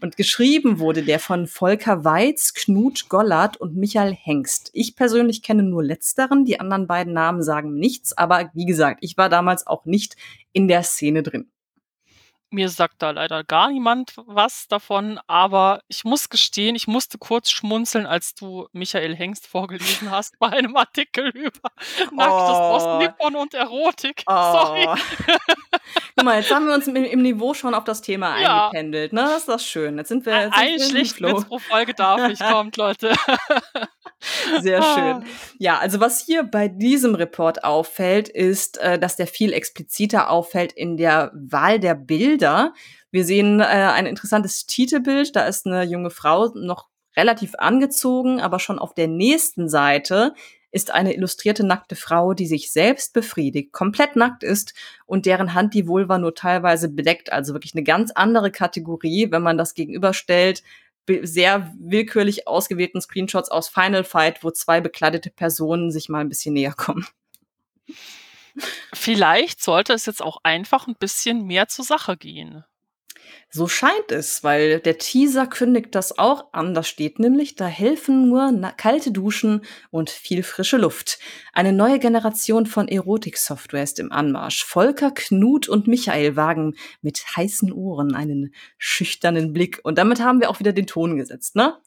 Und geschrieben wurde der von Volker Weiz, Knut Gollert und Michael Hengst. Ich persönlich kenne nur letzteren, die anderen beiden Namen sagen nichts, aber wie gesagt, ich war damals auch nicht in der Szene drin. Mir sagt da leider gar niemand was davon, aber ich muss gestehen, ich musste kurz schmunzeln, als du Michael Hengst vorgelesen hast bei einem Artikel über Nacktes oh. aus Nippon und Erotik. Oh. Sorry. Guck mal, jetzt haben wir uns im, im Niveau schon auf das Thema ja. eingependelt, ne? Das ist doch schön. Jetzt sind wir. Jetzt Ein Schlichtwitz pro Folge darf ich, kommt, Leute. Sehr schön. Ja, also was hier bei diesem Report auffällt, ist, äh, dass der viel expliziter auffällt in der Wahl der Bilder. Wir sehen äh, ein interessantes Titelbild. Da ist eine junge Frau noch relativ angezogen, aber schon auf der nächsten Seite ist eine illustrierte nackte Frau, die sich selbst befriedigt, komplett nackt ist und deren Hand die Vulva nur teilweise bedeckt. Also wirklich eine ganz andere Kategorie, wenn man das gegenüberstellt sehr willkürlich ausgewählten Screenshots aus Final Fight, wo zwei bekleidete Personen sich mal ein bisschen näher kommen. Vielleicht sollte es jetzt auch einfach ein bisschen mehr zur Sache gehen. So scheint es, weil der Teaser kündigt das auch an. Da steht nämlich, da helfen nur kalte Duschen und viel frische Luft. Eine neue Generation von Erotik-Software ist im Anmarsch. Volker, Knut und Michael wagen mit heißen Ohren einen schüchternen Blick. Und damit haben wir auch wieder den Ton gesetzt, ne?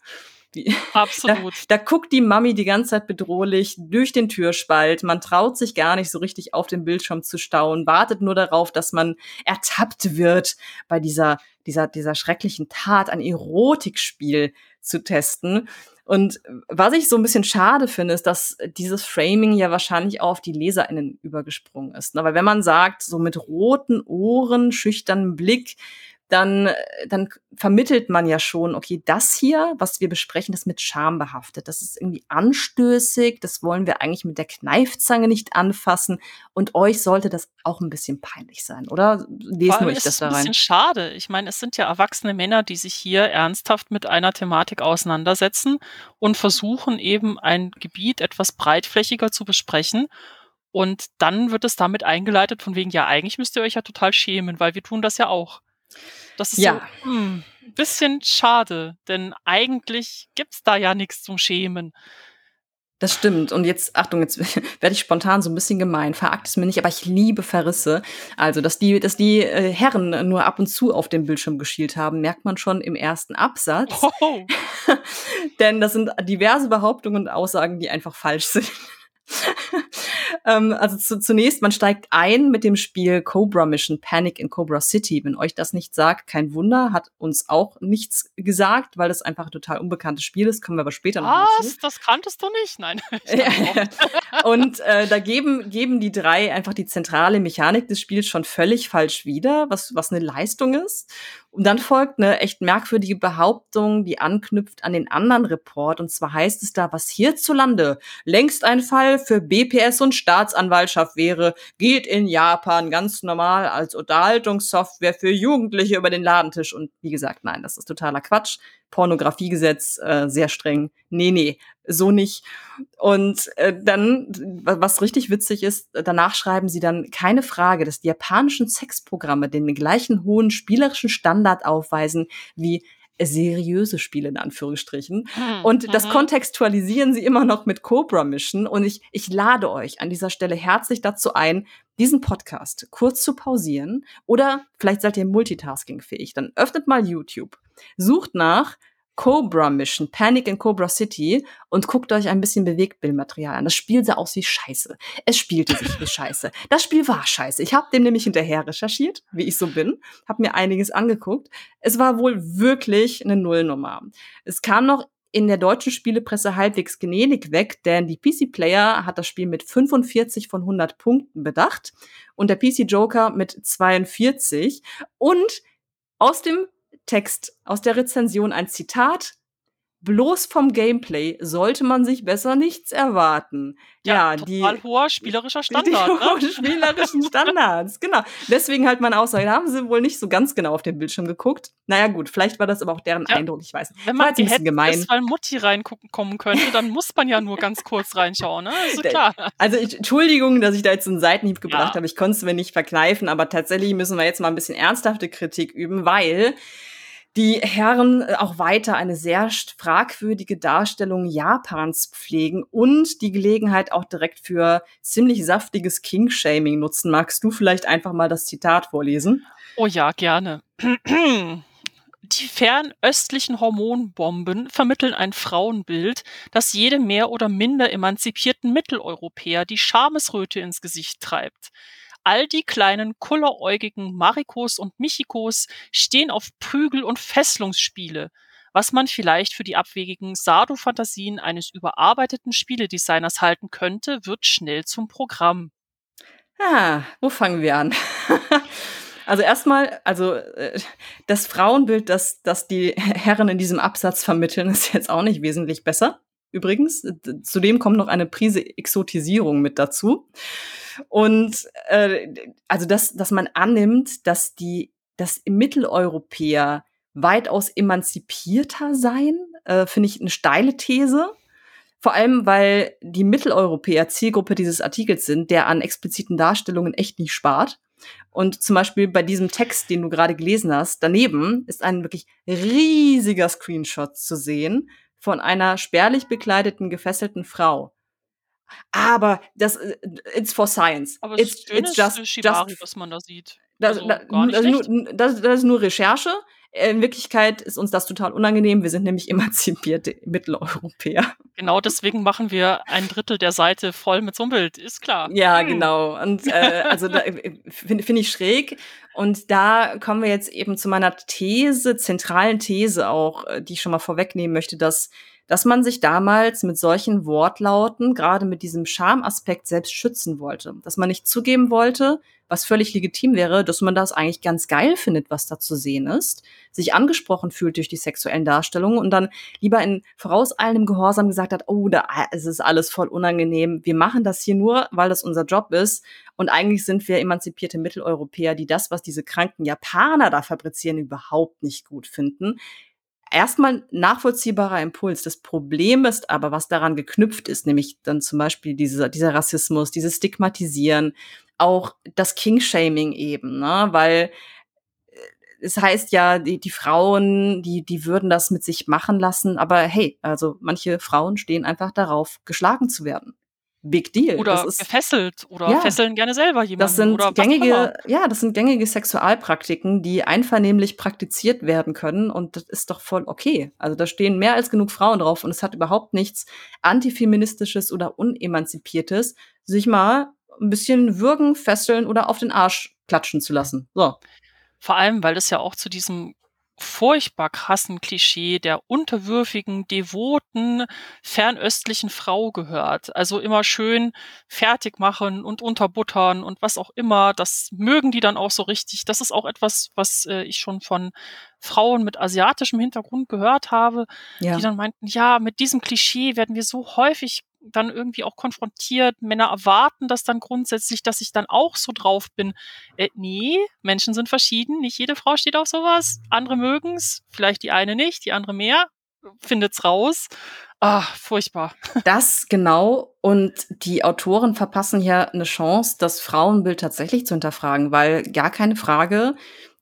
Absolut. Da, da, guckt die Mami die ganze Zeit bedrohlich durch den Türspalt. Man traut sich gar nicht so richtig auf dem Bildschirm zu stauen, wartet nur darauf, dass man ertappt wird bei dieser, dieser, dieser schrecklichen Tat, ein Erotikspiel zu testen. Und was ich so ein bisschen schade finde, ist, dass dieses Framing ja wahrscheinlich auch auf die LeserInnen übergesprungen ist. Ne? Weil wenn man sagt, so mit roten Ohren, schüchternen Blick, dann, dann vermittelt man ja schon, okay, das hier, was wir besprechen, das mit Scham behaftet. Das ist irgendwie anstößig, das wollen wir eigentlich mit der Kneifzange nicht anfassen. Und euch sollte das auch ein bisschen peinlich sein, oder? Lesen nur ich das da rein. Das ist ein bisschen schade. Ich meine, es sind ja erwachsene Männer, die sich hier ernsthaft mit einer Thematik auseinandersetzen und versuchen eben ein Gebiet etwas breitflächiger zu besprechen. Und dann wird es damit eingeleitet von wegen, ja, eigentlich müsst ihr euch ja total schämen, weil wir tun das ja auch. Das ist ja. so hm, bisschen schade, denn eigentlich gibt's da ja nichts zum Schämen. Das stimmt. Und jetzt, Achtung, jetzt werde ich spontan so ein bisschen gemein. Verakt es mir nicht, aber ich liebe Verrisse. Also, dass die, dass die äh, Herren nur ab und zu auf dem Bildschirm geschielt haben, merkt man schon im ersten Absatz. Oh. Denn das sind diverse Behauptungen und Aussagen, die einfach falsch sind. ähm, also zu, zunächst, man steigt ein mit dem Spiel Cobra Mission Panic in Cobra City. Wenn euch das nicht sagt, kein Wunder, hat uns auch nichts gesagt, weil das einfach ein total unbekanntes Spiel ist. Kommen wir aber später noch Was? Zu. Das kanntest du nicht? Nein. Und äh, da geben, geben die drei einfach die zentrale Mechanik des Spiels schon völlig falsch wieder, was, was eine Leistung ist. Und dann folgt eine echt merkwürdige Behauptung, die anknüpft an den anderen Report. Und zwar heißt es da, was hierzulande längst ein Fall für BPS und Staatsanwaltschaft wäre, geht in Japan ganz normal als Unterhaltungssoftware für Jugendliche über den Ladentisch. Und wie gesagt, nein, das ist totaler Quatsch. Pornografiegesetz äh, sehr streng. Nee, nee, so nicht. Und äh, dann, was richtig witzig ist, danach schreiben sie dann keine Frage, dass die japanischen Sexprogramme den gleichen hohen spielerischen Standard aufweisen wie seriöse Spiele in Anführungsstrichen. Hm, und das mhm. kontextualisieren sie immer noch mit Cobra Mission. Und ich, ich lade euch an dieser Stelle herzlich dazu ein, diesen Podcast kurz zu pausieren. Oder vielleicht seid ihr multitaskingfähig. Dann öffnet mal YouTube, sucht nach Cobra Mission, Panic in Cobra City und guckt euch ein bisschen Bewegtbildmaterial an. Das Spiel sah aus wie Scheiße. Es spielte sich wie Scheiße. Das Spiel war Scheiße. Ich habe dem nämlich hinterher recherchiert, wie ich so bin, habe mir einiges angeguckt. Es war wohl wirklich eine Nullnummer. Es kam noch in der deutschen Spielepresse halbwegs gnädig weg, denn die PC Player hat das Spiel mit 45 von 100 Punkten bedacht und der PC Joker mit 42 und aus dem Text, aus der Rezension ein Zitat bloß vom Gameplay sollte man sich besser nichts erwarten. Ja, ja total die, hoher spielerischer Standard. Die, ne? spielerischen Standards, genau. Deswegen halt meine Aussage, da haben sie wohl nicht so ganz genau auf den Bildschirm geguckt. Naja gut, vielleicht war das aber auch deren ja. Eindruck, ich weiß nicht. Wenn man gemein. weil Mutti reinkommen könnte, dann muss man ja nur ganz kurz reinschauen, ne? Also klar. Also ich, Entschuldigung, dass ich da jetzt einen Seitenhieb gebracht ja. habe, ich konnte es mir nicht verkneifen, aber tatsächlich müssen wir jetzt mal ein bisschen ernsthafte Kritik üben, weil die Herren äh, auch weiter eine sehr fragwürdige Darstellung Japans pflegen und die Gelegenheit auch direkt für ziemlich saftiges King-Shaming nutzen. Magst du vielleicht einfach mal das Zitat vorlesen? Oh ja, gerne. Die fernöstlichen Hormonbomben vermitteln ein Frauenbild, das jedem mehr oder minder emanzipierten Mitteleuropäer die Schamesröte ins Gesicht treibt. All die kleinen kulleräugigen Marikos und Michikos stehen auf Prügel- und Fesselungsspiele, was man vielleicht für die abwegigen Sado-Fantasien eines überarbeiteten Spieledesigners halten könnte, wird schnell zum Programm. Ah, wo fangen wir an? Also erstmal, also äh, das Frauenbild, das, das die Herren in diesem Absatz vermitteln, ist jetzt auch nicht wesentlich besser. Übrigens, zudem kommt noch eine Prise Exotisierung mit dazu. Und äh, also, dass, dass man annimmt, dass die, dass Mitteleuropäer weitaus emanzipierter seien, äh, finde ich eine steile These. Vor allem, weil die Mitteleuropäer Zielgruppe dieses Artikels sind, der an expliziten Darstellungen echt nicht spart. Und zum Beispiel bei diesem Text, den du gerade gelesen hast, daneben ist ein wirklich riesiger Screenshot zu sehen von einer spärlich bekleideten, gefesselten Frau. Aber das, äh, it's for science. Aber it's, it's just, Shibari, just, was man da sieht. Das, also, das, das, das ist nur Recherche. In Wirklichkeit ist uns das total unangenehm. Wir sind nämlich emanzipierte Mitteleuropäer. Genau deswegen machen wir ein Drittel der Seite voll mit so einem Bild, ist klar. Ja, hm. genau. Und äh, also äh, finde find ich schräg. Und da kommen wir jetzt eben zu meiner These, zentralen These auch, äh, die ich schon mal vorwegnehmen möchte, dass dass man sich damals mit solchen Wortlauten, gerade mit diesem Schamaspekt selbst schützen wollte. Dass man nicht zugeben wollte, was völlig legitim wäre, dass man das eigentlich ganz geil findet, was da zu sehen ist, sich angesprochen fühlt durch die sexuellen Darstellungen und dann lieber in vorauseilendem Gehorsam gesagt hat, oh, da es ist alles voll unangenehm. Wir machen das hier nur, weil das unser Job ist. Und eigentlich sind wir emanzipierte Mitteleuropäer, die das, was diese kranken Japaner da fabrizieren, überhaupt nicht gut finden erstmal nachvollziehbarer Impuls. Das Problem ist aber, was daran geknüpft ist, nämlich dann zum Beispiel dieser, dieser Rassismus, dieses Stigmatisieren, auch das King-Shaming eben, ne? weil äh, es heißt ja, die, die Frauen, die, die würden das mit sich machen lassen, aber hey, also manche Frauen stehen einfach darauf, geschlagen zu werden. Big Deal. Oder ist, gefesselt oder ja, fesseln gerne selber jemanden. Das sind gängige, ja, das sind gängige Sexualpraktiken, die einvernehmlich praktiziert werden können und das ist doch voll okay. Also da stehen mehr als genug Frauen drauf und es hat überhaupt nichts antifeministisches oder unemanzipiertes, sich mal ein bisschen würgen, fesseln oder auf den Arsch klatschen zu lassen. So. Vor allem, weil das ja auch zu diesem furchtbar krassen Klischee der unterwürfigen, devoten, fernöstlichen Frau gehört. Also immer schön fertig machen und unterbuttern und was auch immer. Das mögen die dann auch so richtig. Das ist auch etwas, was äh, ich schon von Frauen mit asiatischem Hintergrund gehört habe, ja. die dann meinten, ja, mit diesem Klischee werden wir so häufig dann irgendwie auch konfrontiert. Männer erwarten das dann grundsätzlich, dass ich dann auch so drauf bin. Äh, nee, Menschen sind verschieden. Nicht jede Frau steht auf sowas. Andere mögen's. Vielleicht die eine nicht, die andere mehr. Findet's raus. Ah, furchtbar. Das genau. Und die Autoren verpassen hier eine Chance, das Frauenbild tatsächlich zu hinterfragen, weil gar keine Frage,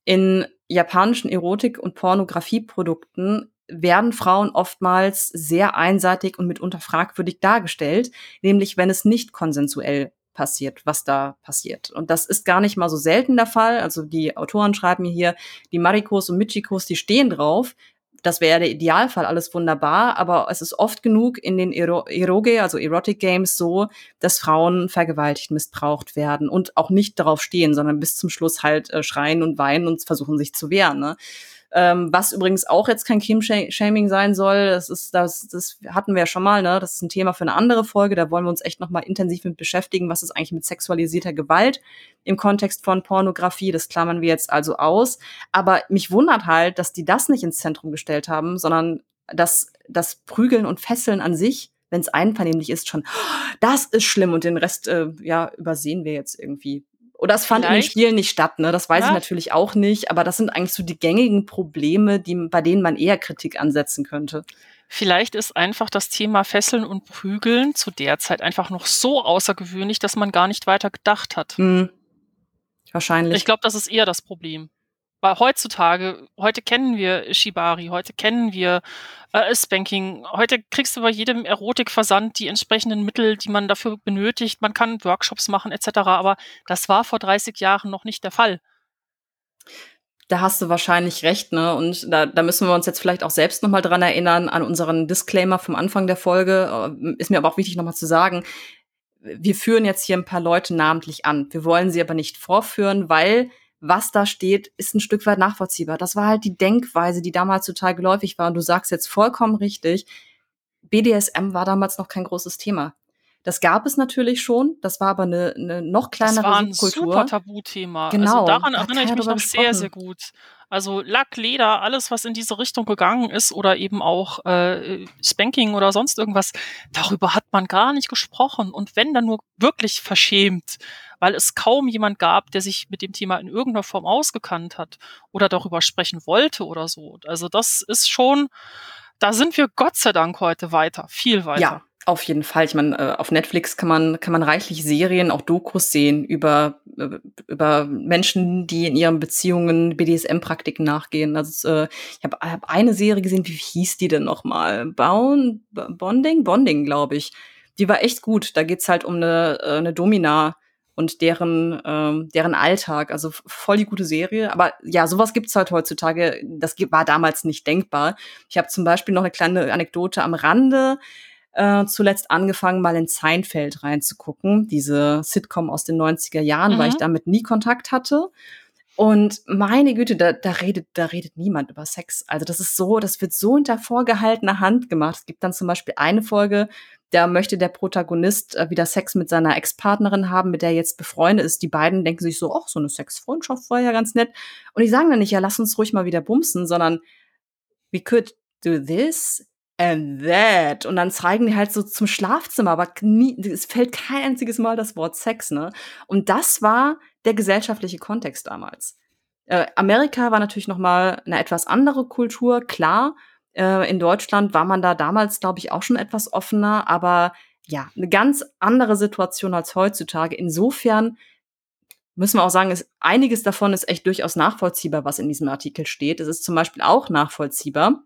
in japanischen Erotik- und Pornografieprodukten werden Frauen oftmals sehr einseitig und mitunter fragwürdig dargestellt, nämlich wenn es nicht konsensuell passiert, was da passiert. Und das ist gar nicht mal so selten der Fall. Also die Autoren schreiben hier, die Marikos und Michikos, die stehen drauf. das wäre der Idealfall, alles wunderbar, aber es ist oft genug in den Ero Eroge, also Erotic Games so, dass Frauen vergewaltigt, missbraucht werden und auch nicht darauf stehen, sondern bis zum Schluss halt äh, schreien und weinen und versuchen sich zu wehren. Ne? Ähm, was übrigens auch jetzt kein Kim-Shaming sein soll, das ist, das, das hatten wir ja schon mal, ne? Das ist ein Thema für eine andere Folge. Da wollen wir uns echt nochmal intensiv mit beschäftigen. Was ist eigentlich mit sexualisierter Gewalt im Kontext von Pornografie? Das klammern wir jetzt also aus. Aber mich wundert halt, dass die das nicht ins Zentrum gestellt haben, sondern dass das Prügeln und Fesseln an sich wenn es einvernehmlich ist, schon, das ist schlimm und den Rest, äh, ja, übersehen wir jetzt irgendwie. Oder es fand Vielleicht. in den Spielen nicht statt, ne? Das weiß ja. ich natürlich auch nicht, aber das sind eigentlich so die gängigen Probleme, die, bei denen man eher Kritik ansetzen könnte. Vielleicht ist einfach das Thema Fesseln und Prügeln zu der Zeit einfach noch so außergewöhnlich, dass man gar nicht weiter gedacht hat. Hm. Wahrscheinlich. Ich glaube, das ist eher das Problem. Weil heutzutage, heute kennen wir Shibari, heute kennen wir äh, Spanking, heute kriegst du bei jedem Erotikversand die entsprechenden Mittel, die man dafür benötigt. Man kann Workshops machen etc. Aber das war vor 30 Jahren noch nicht der Fall. Da hast du wahrscheinlich recht, ne? Und da, da müssen wir uns jetzt vielleicht auch selbst nochmal dran erinnern, an unseren Disclaimer vom Anfang der Folge. Äh, ist mir aber auch wichtig nochmal zu sagen, wir führen jetzt hier ein paar Leute namentlich an. Wir wollen sie aber nicht vorführen, weil was da steht, ist ein Stück weit nachvollziehbar. Das war halt die Denkweise, die damals total geläufig war. Und du sagst jetzt vollkommen richtig, BDSM war damals noch kein großes Thema. Das gab es natürlich schon, das war aber eine, eine noch kleinere das war ein Kultur. super Tabuthema. Also genau, also daran erinnere ich mich noch sehr, sehr gut. Also Lack, Leder, alles, was in diese Richtung gegangen ist oder eben auch äh, Spanking oder sonst irgendwas, darüber hat man gar nicht gesprochen. Und wenn dann nur wirklich verschämt, weil es kaum jemand gab, der sich mit dem Thema in irgendeiner Form ausgekannt hat oder darüber sprechen wollte oder so. Also das ist schon, da sind wir Gott sei Dank heute weiter, viel weiter. Ja, auf jeden Fall. Ich meine, äh, auf Netflix kann man, kann man reichlich Serien, auch Dokus sehen über, äh, über Menschen, die in ihren Beziehungen BDSM-Praktiken nachgehen. Also äh, ich habe hab eine Serie gesehen, wie hieß die denn nochmal? Bonding? Bonding, glaube ich. Die war echt gut. Da geht's halt um eine, eine Domina und deren, ähm, deren Alltag. Also voll die gute Serie. Aber ja, sowas gibt's halt heutzutage. Das war damals nicht denkbar. Ich habe zum Beispiel noch eine kleine Anekdote am Rande äh, zuletzt angefangen, mal in Seinfeld reinzugucken, diese Sitcom aus den 90er Jahren, mhm. weil ich damit nie Kontakt hatte. Und meine Güte, da, da redet, da redet niemand über Sex. Also das ist so, das wird so hinter vorgehaltener Hand gemacht. Es gibt dann zum Beispiel eine Folge, da möchte der Protagonist äh, wieder Sex mit seiner Ex-Partnerin haben, mit der er jetzt befreundet ist. Die beiden denken sich so, ach, so eine Sexfreundschaft war ja ganz nett. Und die sagen dann nicht, ja, lass uns ruhig mal wieder bumsen, sondern we could do this and that. Und dann zeigen die halt so zum Schlafzimmer, aber nie, es fällt kein einziges Mal das Wort Sex, ne? Und das war der gesellschaftliche Kontext damals. Äh, Amerika war natürlich noch mal eine etwas andere Kultur, klar. Äh, in Deutschland war man da damals, glaube ich, auch schon etwas offener, aber ja, eine ganz andere Situation als heutzutage. Insofern müssen wir auch sagen, ist, einiges davon ist echt durchaus nachvollziehbar, was in diesem Artikel steht. Es ist zum Beispiel auch nachvollziehbar,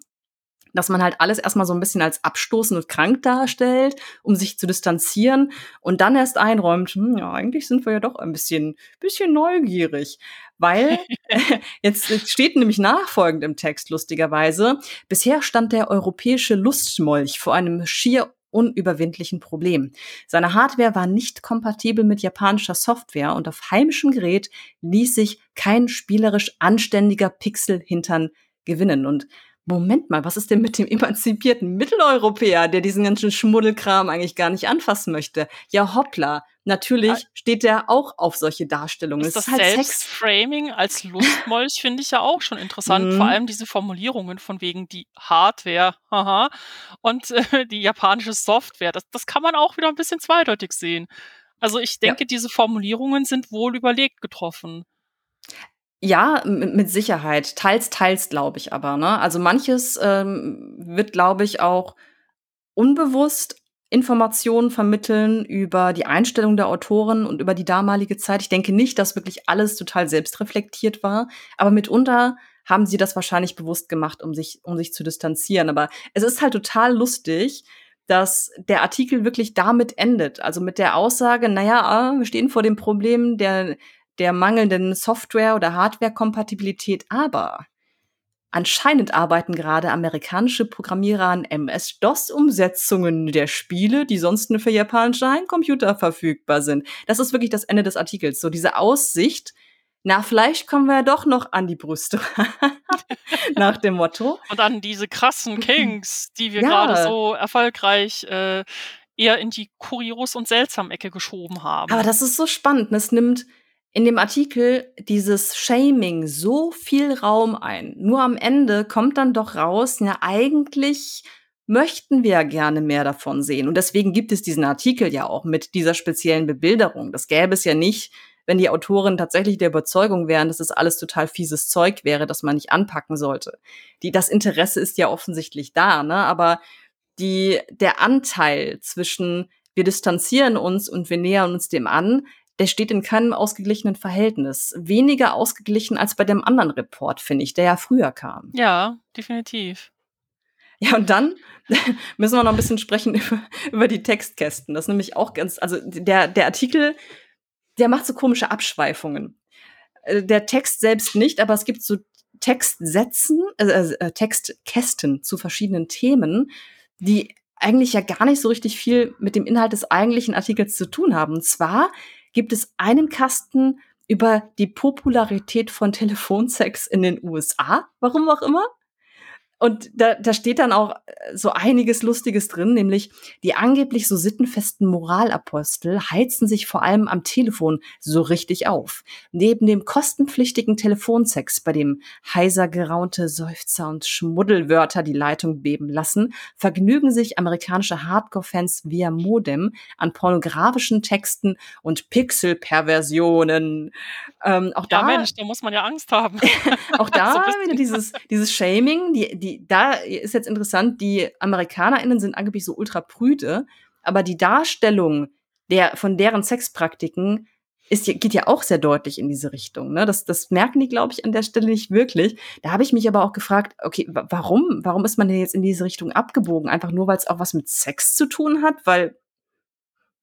dass man halt alles erstmal so ein bisschen als abstoßend und krank darstellt, um sich zu distanzieren und dann erst einräumt, hm, ja, eigentlich sind wir ja doch ein bisschen, bisschen neugierig. Weil jetzt, jetzt steht nämlich nachfolgend im Text, lustigerweise, bisher stand der europäische Lustmolch vor einem schier unüberwindlichen Problem. Seine Hardware war nicht kompatibel mit japanischer Software und auf heimischem Gerät ließ sich kein spielerisch anständiger Pixel-Hintern gewinnen. Und Moment mal, was ist denn mit dem emanzipierten Mitteleuropäer, der diesen ganzen Schmuddelkram eigentlich gar nicht anfassen möchte? Ja, hoppla. Natürlich steht der auch auf solche Darstellungen. Ist das ist halt Selbstframing als Lustmolch finde ich ja auch schon interessant. Vor mhm. allem diese Formulierungen von wegen die Hardware haha, und äh, die japanische Software. Das, das kann man auch wieder ein bisschen zweideutig sehen. Also ich denke, ja. diese Formulierungen sind wohl überlegt getroffen. Ja, mit Sicherheit. Teils, teils, glaube ich aber. Ne? Also manches ähm, wird, glaube ich, auch unbewusst Informationen vermitteln über die Einstellung der Autoren und über die damalige Zeit. Ich denke nicht, dass wirklich alles total selbstreflektiert war, aber mitunter haben sie das wahrscheinlich bewusst gemacht, um sich, um sich zu distanzieren. Aber es ist halt total lustig, dass der Artikel wirklich damit endet. Also mit der Aussage, naja, ah, wir stehen vor dem Problem der der mangelnden Software- oder Hardware-Kompatibilität. Aber Anscheinend arbeiten gerade amerikanische Programmierer an MS-DOS-Umsetzungen der Spiele, die sonst nur für japanische Heimcomputer verfügbar sind. Das ist wirklich das Ende des Artikels. So diese Aussicht, na, vielleicht kommen wir ja doch noch an die Brüste. Nach dem Motto. Und an diese krassen Kings, die wir ja. gerade so erfolgreich äh, eher in die kurios und seltsam Ecke geschoben haben. Aber das ist so spannend. Es nimmt in dem Artikel dieses Shaming so viel Raum ein. Nur am Ende kommt dann doch raus, ja, eigentlich möchten wir gerne mehr davon sehen. Und deswegen gibt es diesen Artikel ja auch mit dieser speziellen Bebilderung. Das gäbe es ja nicht, wenn die Autoren tatsächlich der Überzeugung wären, dass es alles total fieses Zeug wäre, das man nicht anpacken sollte. Die, das Interesse ist ja offensichtlich da, ne? Aber die, der Anteil zwischen wir distanzieren uns und wir nähern uns dem an, der steht in keinem ausgeglichenen Verhältnis. Weniger ausgeglichen als bei dem anderen Report, finde ich, der ja früher kam. Ja, definitiv. Ja, und dann müssen wir noch ein bisschen sprechen über, über die Textkästen. Das ist nämlich auch ganz, also der, der Artikel, der macht so komische Abschweifungen. Äh, der Text selbst nicht, aber es gibt so Textsätzen, äh, äh, Textkästen zu verschiedenen Themen, die eigentlich ja gar nicht so richtig viel mit dem Inhalt des eigentlichen Artikels zu tun haben. Und zwar gibt es einen Kasten über die Popularität von Telefonsex in den USA, warum auch immer. Und da, da steht dann auch äh, so einiges Lustiges drin, nämlich die angeblich so sittenfesten Moralapostel heizen sich vor allem am Telefon so richtig auf. Neben dem kostenpflichtigen Telefonsex, bei dem heiser geraunte Seufzer und Schmuddelwörter die Leitung beben lassen, vergnügen sich amerikanische Hardcore-Fans via Modem an pornografischen Texten und Pixel-Perversionen. Ähm, auch ja, da, Mensch, da muss man ja Angst haben. auch da wieder dieses, dieses Shaming, die, die die, da ist jetzt interessant, die AmerikanerInnen sind angeblich so ultra prüde, aber die Darstellung der, von deren Sexpraktiken ist, geht ja auch sehr deutlich in diese Richtung. Ne? Das, das merken die, glaube ich, an der Stelle nicht wirklich. Da habe ich mich aber auch gefragt, okay, warum? Warum ist man denn jetzt in diese Richtung abgebogen? Einfach nur, weil es auch was mit Sex zu tun hat? Weil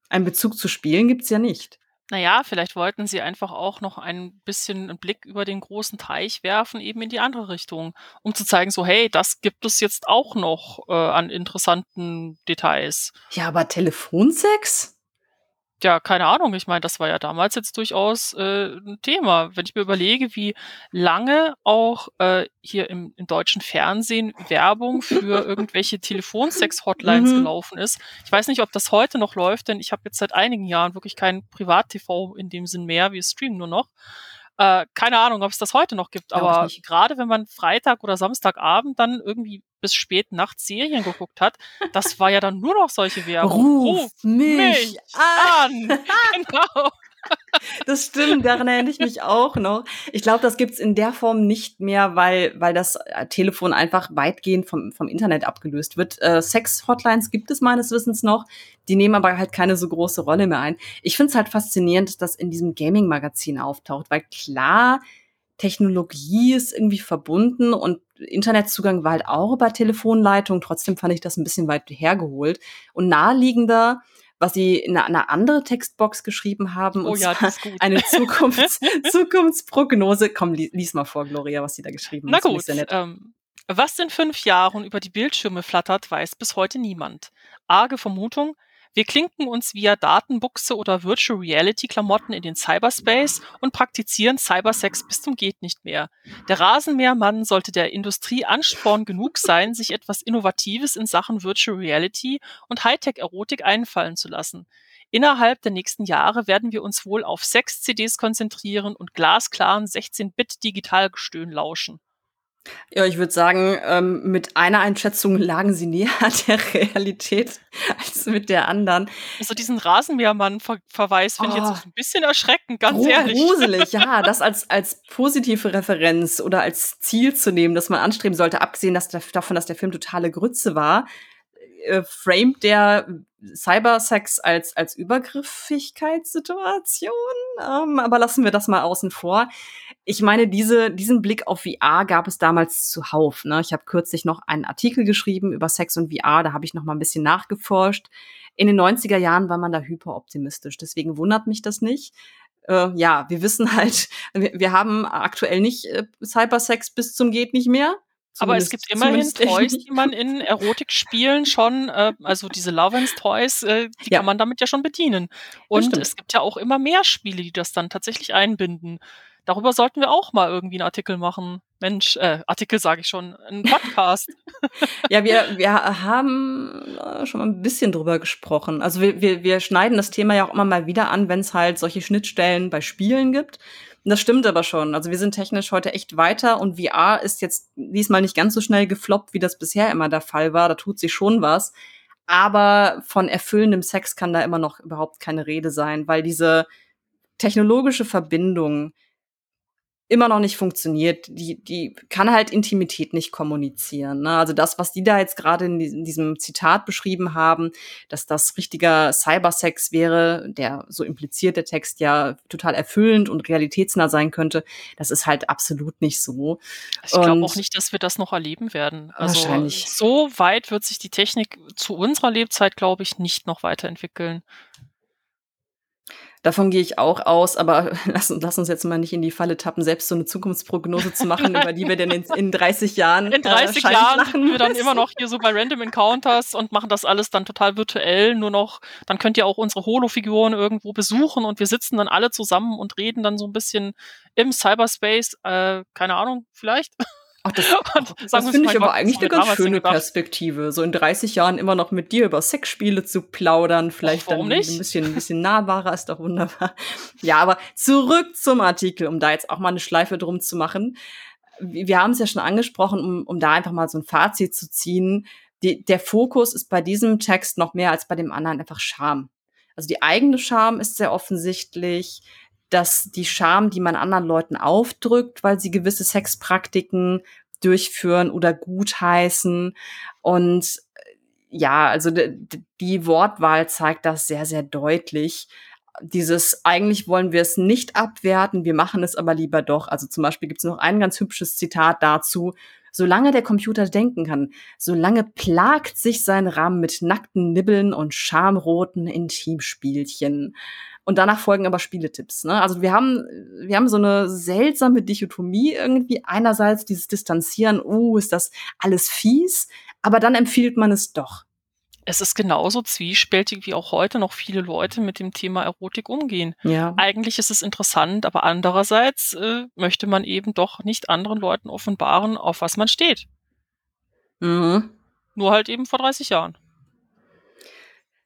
einen Bezug zu Spielen gibt's ja nicht. Naja, vielleicht wollten sie einfach auch noch ein bisschen einen Blick über den großen Teich werfen, eben in die andere Richtung, um zu zeigen, so, hey, das gibt es jetzt auch noch äh, an interessanten Details. Ja, aber Telefonsex? Ja, keine Ahnung. Ich meine, das war ja damals jetzt durchaus äh, ein Thema. Wenn ich mir überlege, wie lange auch äh, hier im, im deutschen Fernsehen Werbung für irgendwelche Telefonsex-Hotlines mhm. gelaufen ist. Ich weiß nicht, ob das heute noch läuft, denn ich habe jetzt seit einigen Jahren wirklich kein Privat-TV in dem Sinn mehr. Wir streamen nur noch. Äh, keine Ahnung, ob es das heute noch gibt, aber gerade wenn man Freitag oder Samstagabend dann irgendwie bis spät nachts Serien geguckt hat, das war ja dann nur noch solche Werbung. Ruf, Ruf mich, mich an. an. genau. Das stimmt, daran erinnere ich mich auch noch. Ich glaube, das gibt's in der Form nicht mehr, weil, weil das äh, Telefon einfach weitgehend vom, vom Internet abgelöst wird. Äh, Sex-Hotlines gibt es meines Wissens noch, die nehmen aber halt keine so große Rolle mehr ein. Ich finde es halt faszinierend, dass das in diesem Gaming-Magazin auftaucht, weil klar, Technologie ist irgendwie verbunden und Internetzugang war halt auch über Telefonleitung. Trotzdem fand ich das ein bisschen weit hergeholt. Und naheliegender was sie in einer andere Textbox geschrieben haben. Oh ja, das ist gut. Eine Zukunfts Zukunftsprognose. Komm, lies mal vor, Gloria, was sie da geschrieben haben. Na gut. Ähm, was in fünf Jahren über die Bildschirme flattert, weiß bis heute niemand. Arge Vermutung, wir klinken uns via Datenbuchse oder Virtual Reality Klamotten in den Cyberspace und praktizieren Cybersex bis zum geht nicht mehr. Der Rasenmähermann sollte der Industrie Ansporn genug sein, sich etwas Innovatives in Sachen Virtual Reality und Hightech-Erotik einfallen zu lassen. Innerhalb der nächsten Jahre werden wir uns wohl auf Sex-CDs konzentrieren und glasklaren 16-Bit-Digitalgestöhn lauschen. Ja, ich würde sagen, ähm, mit einer Einschätzung lagen sie näher der Realität als mit der anderen. Also diesen Rasenmähermann-Verweis finde oh, ich jetzt oh. ein bisschen erschreckend, ganz gru ehrlich. Gruselig, ja, das als, als positive Referenz oder als Ziel zu nehmen, dass man anstreben sollte, abgesehen dass der, davon, dass der Film totale Grütze war, äh, framed der Cybersex als, als Übergriffigkeitssituation. Ähm, aber lassen wir das mal außen vor. Ich meine, diese, diesen Blick auf VR gab es damals zuhauf. Ne? Ich habe kürzlich noch einen Artikel geschrieben über Sex und VR, da habe ich noch mal ein bisschen nachgeforscht. In den 90er Jahren war man da hyperoptimistisch, deswegen wundert mich das nicht. Äh, ja, wir wissen halt, wir, wir haben aktuell nicht äh, Cybersex bis zum geht nicht mehr Aber es gibt immerhin Toys, die man in Erotikspielen schon, äh, also diese Lovens Toys, äh, die Ja. kann man damit ja schon bedienen. Und es gibt ja auch immer mehr Spiele, die das dann tatsächlich einbinden. Darüber sollten wir auch mal irgendwie 'n Artikel machen. Mensch, äh, Artikel sage ich schon, 'n Podcast. Ja, wir wir haben, äh, schon mal 'n bisschen drüber gesprochen. Also, wir wir wir schneiden das Thema ja auch immer mal wieder an, wenn's halt solche Schnittstellen bei Spielen gibt. Und das stimmt aber schon. Also, wir sind technisch heute echt weiter und VR ist jetzt diesmal nicht ganz so schnell gefloppt, wie das bisher immer der Fall war. Da tut sich schon was. Aber von erfüllendem Sex kann da immer noch überhaupt keine Rede sein, weil diese technologische Verbindung immer noch nicht funktioniert. Die die kann halt Intimität nicht kommunizieren, ne? Also, das, was die da jetzt grade in diesem diesem Zitat beschrieben haben, dass das richtiger Cybersex wäre, der so impliziert der Text ja total erfüllend und realitätsnah sein könnte, das ist halt absolut nicht so. Ich glaube auch nicht, dass wir das noch erleben werden. Also, Wahrscheinlich. so weit wird sich die Technik zu unserer Lebzeit, glaube ich, nicht noch weiterentwickeln. Davon gehe ich auch aus, aber lass lass uns jetzt mal nicht in die Falle tappen, selbst so 'ne Zukunftsprognose zu machen, über die wir dann in in 30 Jahren, In äh, 30 wahrscheinlich Jahren sitzen wir dann immer noch hier so bei Random Encounters und machen das alles dann total virtuell, nur noch dann könnt ihr auch unsere Holo-Figuren irgendwo besuchen und wir sitzen dann alle zusammen und reden dann so 'n bisschen im Cyberspace, äh, keine Ahnung, vielleicht? Ach, das das finde ich „Mein aber Gott, eigentlich haben 'ne wir ganz schöne gedacht?“ Perspektive, so in 30 Jahren immer noch mit dir über Sexspiele zu plaudern, Och, vielleicht warum dann nicht? bisschen 'n bisschen nahbarer, ist doch wunderbar. Ja, aber zurück zum Artikel, um da jetzt auch mal 'ne Schleife drum zu machen. Wir haben's ja schon angesprochen, um um da einfach mal so 'n Fazit zu ziehen. Die der Fokus ist bei diesem Text noch mehr als bei dem anderen einfach Scham. Also, die eigene Scham ist sehr offensichtlich, dass die Scham, die man anderen Leuten aufdrückt, weil sie gewisse Sexpraktiken durchführen oder gutheißen. Und, äh, ja, also, die Wortwahl zeigt das sehr, sehr deutlich. Dieses: „Eigentlich wollen wir es nicht abwerten, wir machen es aber lieber doch.“ Also, zum Beispiel gibt's noch ein ganz hübsches Zitat dazu: „Solange der Computer denken kann, solange plagt sich sein RAM mit nackten Nibbeln und schamroten Intimspielchen.“ Und danach folgen aber Spieletipps, ne? Also, wir haben wir haben so 'ne seltsame Dichotomie irgendwie. Einerseits dieses Distanzieren: „Oh, ist das alles fies?“ Aber dann empfiehlt man es doch. Es ist genauso zwiespältig, wie auch heute noch viele Leute mit dem Thema Erotik umgehen. Ja. Eigentlich ist es interessant, aber andererseits, äh, möchte man eben doch nicht anderen Leuten offenbaren, auf was man steht. Mhm. Nur halt eben vor 30 Jahren.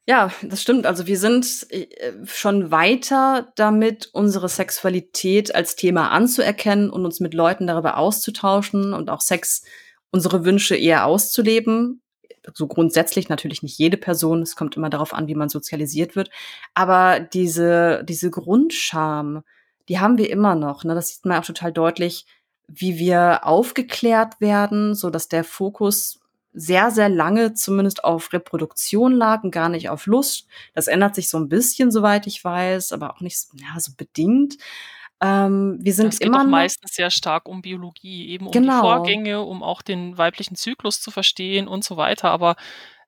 Ja, das stimmt. Also, wir sind, äh, schon weiter damit, unsere Sexualität als Thema anzuerkennen und uns mit Leuten darüber auszutauschen und auch Sex unsere Wünsche eher auszuleben. So grundsätzlich natürlich nicht jede Person, es kommt immer darauf an, wie man sozialisiert wird. Aber diese diese Grundscham, die haben wir immer noch, ne? Das sieht man auch total deutlich, wie wir aufgeklärt werden, sodass der Fokus sehr, sehr lange zumindest auf Reproduktion lag und gar nicht auf Lust. Das ändert sich so 'n bisschen, soweit ich weiß, aber auch nicht ja, so bedingt. Ähm, wir sind Es geht immer meistens sehr stark um Biologie, eben um die Genau. Vorgänge, um auch den weiblichen Zyklus zu verstehen und so weiter. Aber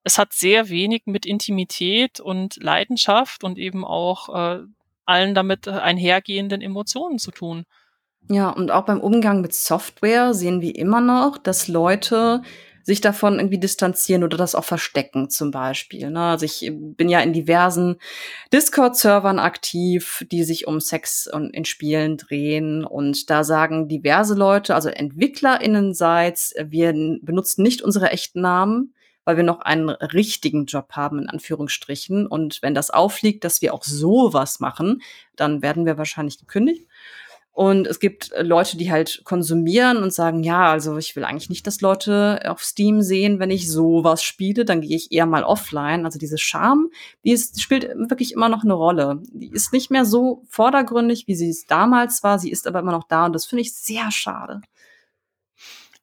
es hat sehr wenig mit Intimität und Leidenschaft und eben auch, äh, allen damit, äh, einhergehenden Emotionen zu tun. Ja, und auch beim Umgang mit Software sehen wir immer noch, dass Leute sich davon irgendwie distanzieren oder das auch verstecken zum Beispiel, ne? Also, ich bin ja in diversen Discord-Servern aktiv, die sich um Sex und in Spielen drehen. Und da sagen diverse Leute, also EntwicklerInnenseits: „Wir benutzen nicht unsere echten Namen, weil wir noch einen richtigen Job haben in Anführungsstrichen. Und wenn das auffliegt, dass wir auch so was machen, dann werden wir wahrscheinlich gekündigt.“ Und es gibt, äh, Leute, die halt konsumieren und sagen: „Ja, also, ich will eigentlich nicht, dass Leute auf Steam sehen, wenn ich so was spiele, dann gehe ich eher mal offline.“ Also, diese Scham, die ist spielt wirklich immer noch 'ne Rolle. Die ist nicht mehr so vordergründig, wie sie es damals war. Sie ist aber immer noch da und das finde ich sehr schade.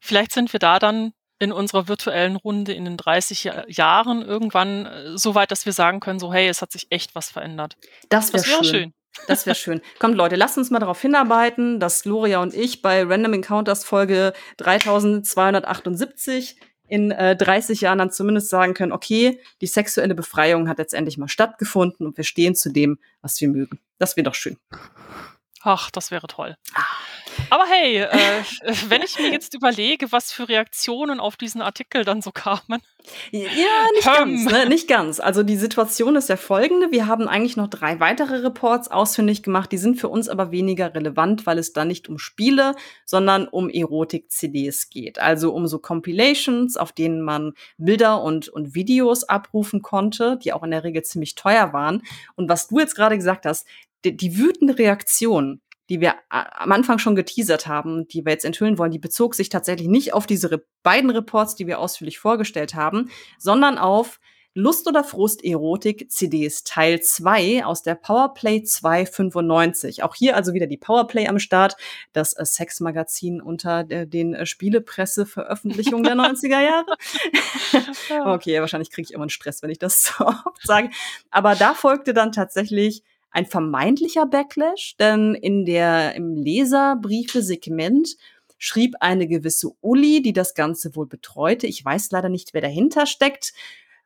Vielleicht sind wir da dann in unserer virtuellen Runde in den 30 Ja Jahren irgendwann, äh, so weit, dass wir sagen können, so: „Hey, es hat sich echt was verändert.“ Das wäre Das wäre schön. schön. Das wäre schön. Kommt Leute, lasst uns mal darauf hinarbeiten, dass Gloria und ich bei Random Encounters Folge 3278 in, äh, 30 Jahren dann zumindest sagen können: „Okay, die sexuelle Befreiung hat jetzt endlich mal stattgefunden und wir stehen zu dem, was wir mögen.“ Das wäre doch schön. Ach, das wäre toll. Aber hey, äh, wenn ich mir jetzt überlege, was für Reaktionen auf diesen Artikel dann so kamen. Ja, nicht ganz, ne? Nicht ganz. Also die Situation ist ja folgende. Wir haben eigentlich noch drei weitere Reports ausfindig gemacht. Die sind für uns aber weniger relevant, weil es da nicht um Spiele, sondern um Erotik-CDs geht. Also um so Compilations, auf denen man Bilder und, und Videos abrufen konnte, die auch in der Regel ziemlich teuer waren. Und was du jetzt gerade gesagt hast, die, die wütende Reaktion die wir am Anfang schon geteasert haben, die wir jetzt enthüllen wollen, die bezog sich tatsächlich nicht auf diese Re beiden Reports, die wir ausführlich vorgestellt haben, sondern auf Lust oder Frust Erotik CDs Teil 2 aus der Powerplay 295. Auch hier also wieder die Powerplay am Start, das äh, Sexmagazin unter der, den äh, Spielepresseveröffentlichungen der 90er Jahre. okay, wahrscheinlich kriege ich immer einen Stress, wenn ich das so oft sage. Aber da folgte dann tatsächlich ein vermeintlicher Backlash, denn in der, im Leserbriefe-Segment schrieb eine gewisse Uli, die das Ganze wohl betreute. Ich weiß leider nicht, wer dahinter steckt.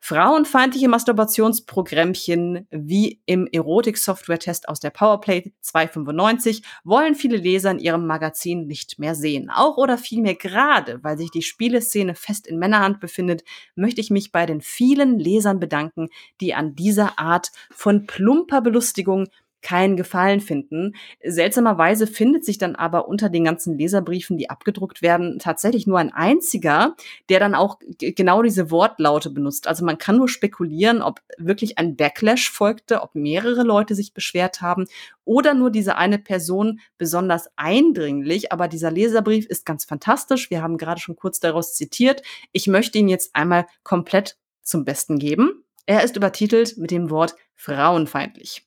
Frauenfeindliche Masturbationsprogrammchen wie im Erotik-Software-Test aus der Powerplay 295 wollen viele Leser in ihrem Magazin nicht mehr sehen. Auch oder vielmehr gerade, weil sich die Spieleszene fest in Männerhand befindet, möchte ich mich bei den vielen Lesern bedanken, die an dieser Art von plumper Belustigung keinen Gefallen finden. Seltsamerweise findet sich dann aber unter den ganzen Leserbriefen, die abgedruckt werden, tatsächlich nur ein einziger, der dann auch genau diese Wortlaute benutzt. Also man kann nur spekulieren, ob wirklich ein Backlash folgte, ob mehrere Leute sich beschwert haben oder nur diese eine Person besonders eindringlich. Aber dieser Leserbrief ist ganz fantastisch. Wir haben gerade schon kurz daraus zitiert. Ich möchte ihn jetzt einmal komplett zum Besten geben. Er ist übertitelt mit dem Wort frauenfeindlich.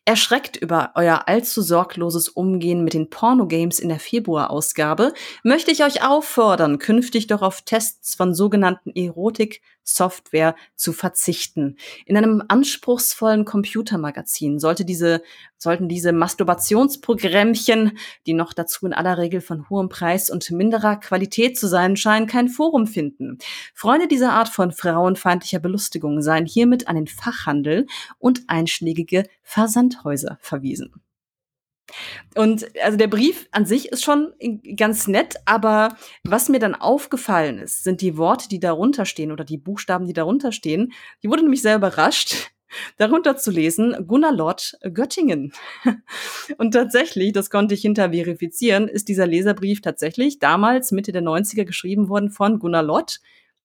Erschreckt über euer allzu sorgloses Umgehen mit den Pornogames in der Februarausgabe, möchte ich euch auffordern, künftig doch auf Tests von sogenannten Erotik-Software zu verzichten. In einem anspruchsvollen Computermagazin sollte diese, sollten diese Masturbationsprogrammchen, die noch dazu in aller Regel von hohem Preis und minderer Qualität zu sein scheinen, kein Forum finden. Freunde dieser Art von frauenfeindlicher Belustigung seien hiermit an den Fachhandel und einschlägige Versandhäuser verwiesen. Und also der Brief an sich ist schon ganz nett, aber was mir dann aufgefallen ist, sind die Worte, die darunter stehen oder die Buchstaben, die darunter stehen. Die wurde nämlich sehr überrascht, darunter zu lesen, Gunnar Lott Göttingen. Und tatsächlich, das konnte ich hinter verifizieren, ist dieser Leserbrief tatsächlich damals Mitte der 90er geschrieben worden von Gunnar Lott,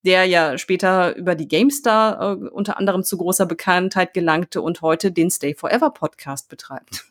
der ja später über die GameStar äh, unter anderem zu großer Bekanntheit gelangte und heute den Stay Forever Podcast betreibt.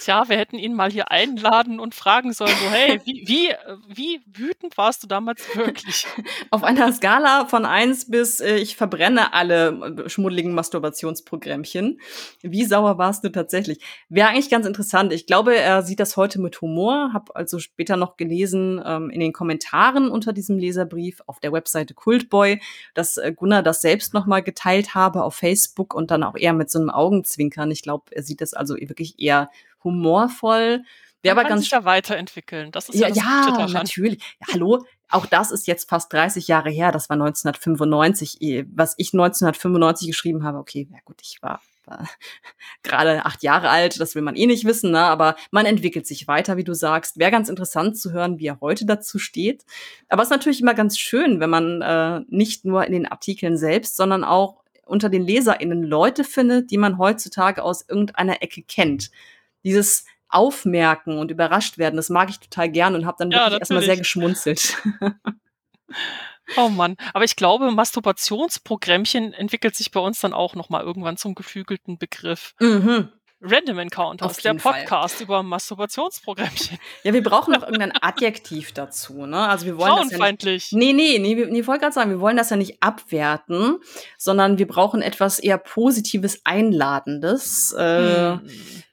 Tja, wir hätten ihn mal hier einladen und fragen sollen, so, hey, wie, wie, wie wütend warst du damals wirklich? Auf einer Skala von eins bis äh, ich verbrenne alle äh, schmuddeligen Masturbationsprogrammchen. Wie sauer warst du tatsächlich? Wäre eigentlich ganz interessant. Ich glaube, er sieht das heute mit Humor. Hab also später noch gelesen ähm, in den Kommentaren unter diesem Leserbrief auf der Webseite Kultboy, dass äh, Gunnar das selbst nochmal geteilt habe auf Facebook und dann auch eher mit so einem Augenzwinkern. Ich glaube, er sieht das also wirklich eher humorvoll. Der aber ganz sich ja weiterentwickeln. Das ist ja, ja, das ja natürlich. Ja, hallo, auch das ist jetzt fast 30 Jahre her. Das war 1995. Eh, was ich 1995 geschrieben habe, okay, ja gut, ich war, war gerade acht Jahre alt. Das will man eh nicht wissen, ne? aber man entwickelt sich weiter, wie du sagst. Wäre ganz interessant zu hören, wie er heute dazu steht. Aber es ist natürlich immer ganz schön, wenn man äh, nicht nur in den Artikeln selbst, sondern auch unter den LeserInnen Leute findet, die man heutzutage aus irgendeiner Ecke kennt dieses Aufmerken und überrascht werden, das mag ich total gern und habe dann ja, wirklich erstmal sehr geschmunzelt. Oh Mann, aber ich glaube, Masturbationsprogrammchen entwickelt sich bei uns dann auch noch mal irgendwann zum geflügelten Begriff. Mhm. Random Encounters, der Podcast Fall. über Masturbationsprogrammchen. Ja, wir brauchen noch irgendein Adjektiv dazu, ne? Also wir wollen Frauenfeindlich. Das ja nicht, nee, nee, nee, nee, ich wollte gerade sagen, wir wollen das ja nicht abwerten, sondern wir brauchen etwas eher Positives, Einladendes. Äh, hm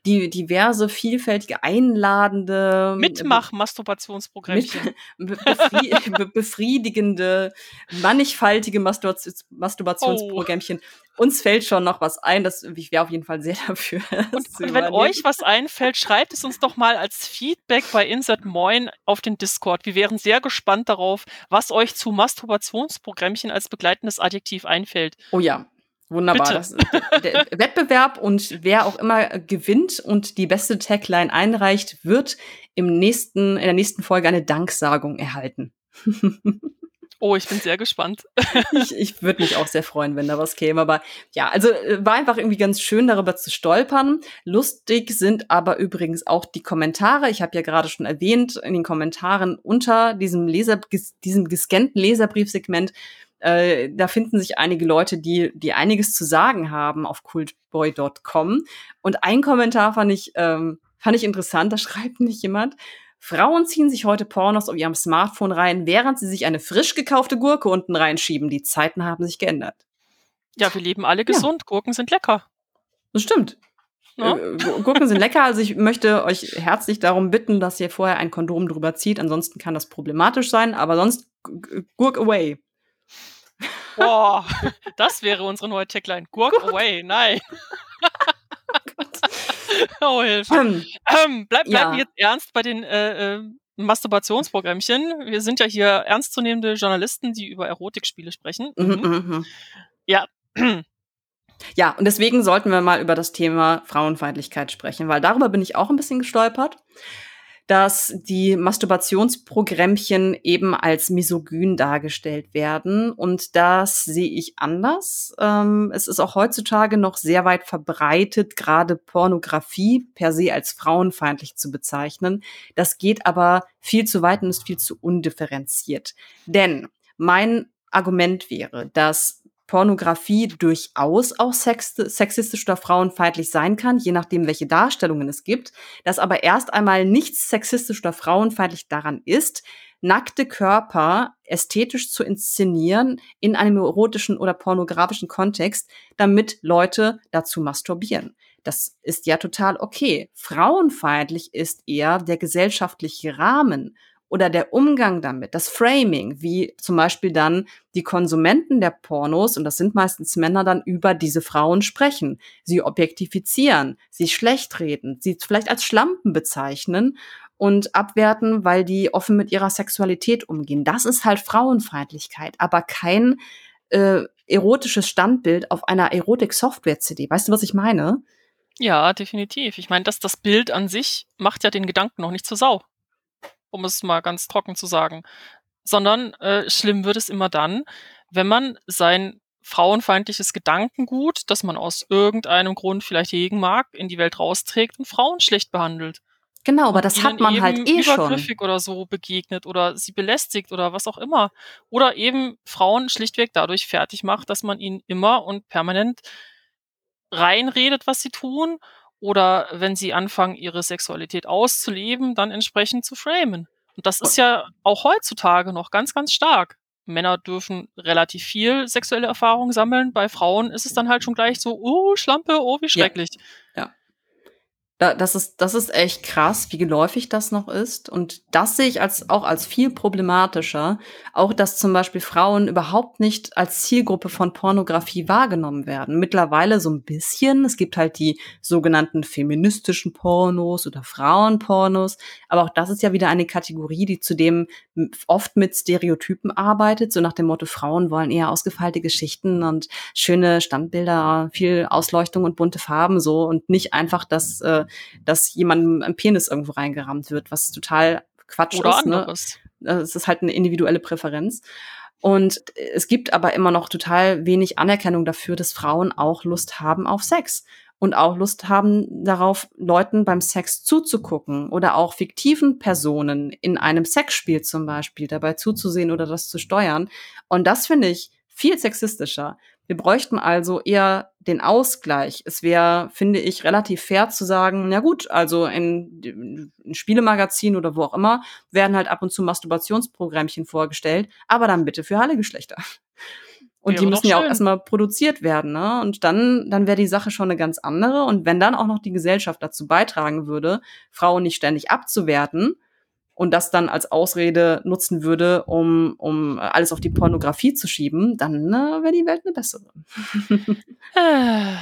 die diverse, vielfältige, einladende Mitmach-Masturbationsprogrammchen. Befri befriedigende, mannigfaltige Masturbationsprogrammchen. Uns fällt schon noch was ein, das ich wäre auf jeden Fall sehr dafür. Und, und wenn euch was einfällt, schreibt es uns doch mal als Feedback bei Insert Moin auf den Discord. Wir wären sehr gespannt darauf, was euch zu Masturbationsprogrammchen als begleitendes Adjektiv einfällt. Oh ja, Wunderbar. Das, der, der Wettbewerb und wer auch immer gewinnt und die beste Tagline einreicht, wird im nächsten, in der nächsten Folge eine Danksagung erhalten. Oh, ich bin sehr gespannt. ich ich würde mich auch sehr freuen, wenn da was käme. Aber ja, also äh, war einfach irgendwie ganz schön, darüber zu stolpern. Lustig sind aber übrigens auch die Kommentare. Ich habe ja gerade schon erwähnt, in den Kommentaren unter diesem Leser, diesem gescannten Leserbriefsegment äh, da finden sich einige Leute, die, die einiges zu sagen haben auf cultboy.com. Und ein Kommentar fand ich, ähm, fand ich interessant, da schreibt nicht jemand, Frauen ziehen sich heute Pornos auf ihrem Smartphone rein, während sie sich eine frisch gekaufte Gurke unten reinschieben. Die Zeiten haben sich geändert. Ja, wir leben alle gesund. Ja. Gurken sind lecker. Das stimmt. Ja? Äh, Gurken sind lecker. Also ich möchte euch herzlich darum bitten, dass ihr vorher ein Kondom drüber zieht. Ansonsten kann das problematisch sein. Aber sonst Gurk away. Boah, das wäre unsere neue Tagline. Gurk away, nein. oh, Hilfe. Ähm, ähm, bleib, bleiben ja. jetzt ernst bei den äh, äh, Masturbationsprogrammchen. Wir sind ja hier ernstzunehmende Journalisten, die über Erotikspiele sprechen. Mhm. Mhm, mhm. Ja. Ja, und deswegen sollten wir mal über das Thema Frauenfeindlichkeit sprechen, weil darüber bin ich auch ein bisschen gestolpert dass die Masturbationsprogrammchen eben als misogyn dargestellt werden. Und das sehe ich anders. Ähm, es ist auch heutzutage noch sehr weit verbreitet, gerade Pornografie per se als frauenfeindlich zu bezeichnen. Das geht aber viel zu weit und ist viel zu undifferenziert. Denn mein Argument wäre, dass Pornografie durchaus auch sexistisch oder frauenfeindlich sein kann, je nachdem, welche Darstellungen es gibt, dass aber erst einmal nichts sexistisch oder frauenfeindlich daran ist, nackte Körper ästhetisch zu inszenieren in einem erotischen oder pornografischen Kontext, damit Leute dazu masturbieren. Das ist ja total okay. Frauenfeindlich ist eher der gesellschaftliche Rahmen oder der Umgang damit, das Framing, wie zum Beispiel dann die Konsumenten der Pornos, und das sind meistens Männer, dann über diese Frauen sprechen, sie objektifizieren, sie schlecht reden, sie vielleicht als Schlampen bezeichnen und abwerten, weil die offen mit ihrer Sexualität umgehen. Das ist halt Frauenfeindlichkeit, aber kein äh, erotisches Standbild auf einer Erotik-Software-CD. Weißt du, was ich meine? Ja, definitiv. Ich meine, dass das Bild an sich macht ja den Gedanken noch nicht zur Sau um es mal ganz trocken zu sagen. Sondern äh, schlimm wird es immer dann, wenn man sein frauenfeindliches Gedankengut, das man aus irgendeinem Grund vielleicht hegen mag, in die Welt rausträgt und Frauen schlecht behandelt. Genau, aber das hat man halt eh schon. übergriffig oder so begegnet oder sie belästigt oder was auch immer. Oder eben Frauen schlichtweg dadurch fertig macht, dass man ihnen immer und permanent reinredet, was sie tun oder wenn sie anfangen, ihre Sexualität auszuleben, dann entsprechend zu framen. Und das ist ja auch heutzutage noch ganz, ganz stark. Männer dürfen relativ viel sexuelle Erfahrung sammeln. Bei Frauen ist es dann halt schon gleich so, oh, Schlampe, oh, wie schrecklich. Ja das ist, das ist echt krass, wie geläufig das noch ist. Und das sehe ich als, auch als viel problematischer. Auch, dass zum Beispiel Frauen überhaupt nicht als Zielgruppe von Pornografie wahrgenommen werden. Mittlerweile so ein bisschen. Es gibt halt die sogenannten feministischen Pornos oder Frauenpornos. Aber auch das ist ja wieder eine Kategorie, die zudem oft mit Stereotypen arbeitet. So nach dem Motto, Frauen wollen eher ausgefeilte Geschichten und schöne Standbilder, viel Ausleuchtung und bunte Farben so und nicht einfach das, äh, dass jemandem ein Penis irgendwo reingerammt wird, was total Quatsch Oder ist. Ne? Es ist halt eine individuelle Präferenz. Und es gibt aber immer noch total wenig Anerkennung dafür, dass Frauen auch Lust haben auf Sex und auch Lust haben darauf, Leuten beim Sex zuzugucken oder auch fiktiven Personen in einem Sexspiel zum Beispiel dabei zuzusehen oder das zu steuern. Und das finde ich viel sexistischer. Wir bräuchten also eher den Ausgleich. Es wäre, finde ich, relativ fair zu sagen, na gut, also in, in Spielemagazin oder wo auch immer werden halt ab und zu Masturbationsprogrammchen vorgestellt, aber dann bitte für alle Geschlechter. Und ja, die müssen ja auch erstmal produziert werden, ne? Und dann, dann wäre die Sache schon eine ganz andere. Und wenn dann auch noch die Gesellschaft dazu beitragen würde, Frauen nicht ständig abzuwerten, und das dann als Ausrede nutzen würde, um, um alles auf die Pornografie zu schieben, dann äh, wäre die Welt eine bessere. Ah.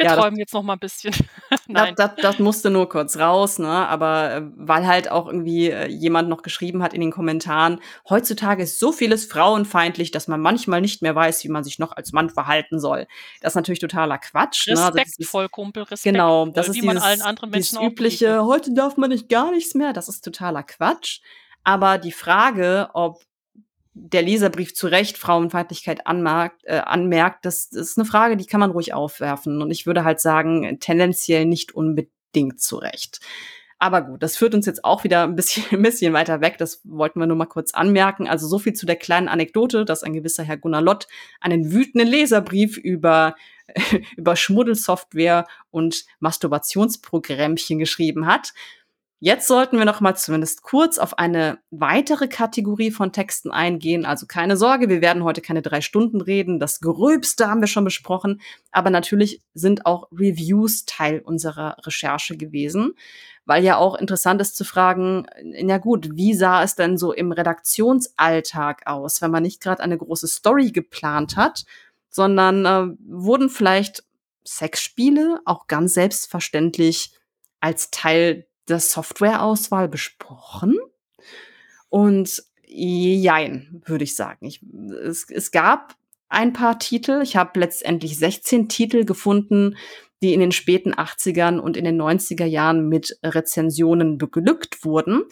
Wir Ja, das träumen jetzt noch mal 'n bisschen. Das Nein. das das musste nur kurz raus, ne? Aber, äh, weil halt auch irgendwie, äh, jemand noch geschrieben hat in den Kommentaren: „Heutzutage ist so vieles frauenfeindlich, dass man manchmal nicht mehr weiß, wie man sich noch als Mann verhalten soll.“ Das ist natürlich totaler Quatsch, ne? Also, das ist Respektvoll, Kumpel, genau, respektvoll, das ist wie man allen dieses anderen dieses Menschen auch übliche. „Heute darf man nicht gar nichts mehr.“ Das ist totaler Quatsch. Aber die Frage, ob der Leserbrief zu Recht Frauenfeindlichkeit anmerkt äh, anmerkt, das ist 'ne Frage, die kann man ruhig aufwerfen. Und ich würde halt sagen, tendenziell nicht unbedingt zu Recht. Aber gut, das führt uns jetzt auch wieder 'n bisschen 'n bisschen weiter weg. Das wollten wir nur mal kurz anmerken. Also, so viel zu der kleinen Anekdote, dass ein gewisser Herr Gunnar Lott einen wütenden Leserbrief über über Schmuddelsoftware und Masturbationsprogrammchen geschrieben hat. Jetzt sollten wir noch mal zumindest kurz auf eine weitere Kategorie von Texten eingehen. Also, keine Sorge, wir werden heute keine 3 Stunden reden. Das Gröbste haben wir schon besprochen. Aber natürlich sind auch Reviews Teil unserer Recherche gewesen, weil ja auch interessant ist zu fragen, na gut, wie sah es denn so im Redaktionsalltag aus, wenn man nicht grad eine große Story geplant hat, sondern, äh, wurden vielleicht Sexspiele auch ganz selbstverständlich als Teil der Softwareauswahl besprochen? Und jein, würde ich sagen. Ich es es gab ein paar Titel. Ich habe letztendlich 16 Titel gefunden, die in den späten 80ern und in den 90er Jahren mit Rezensionen beglückt wurden.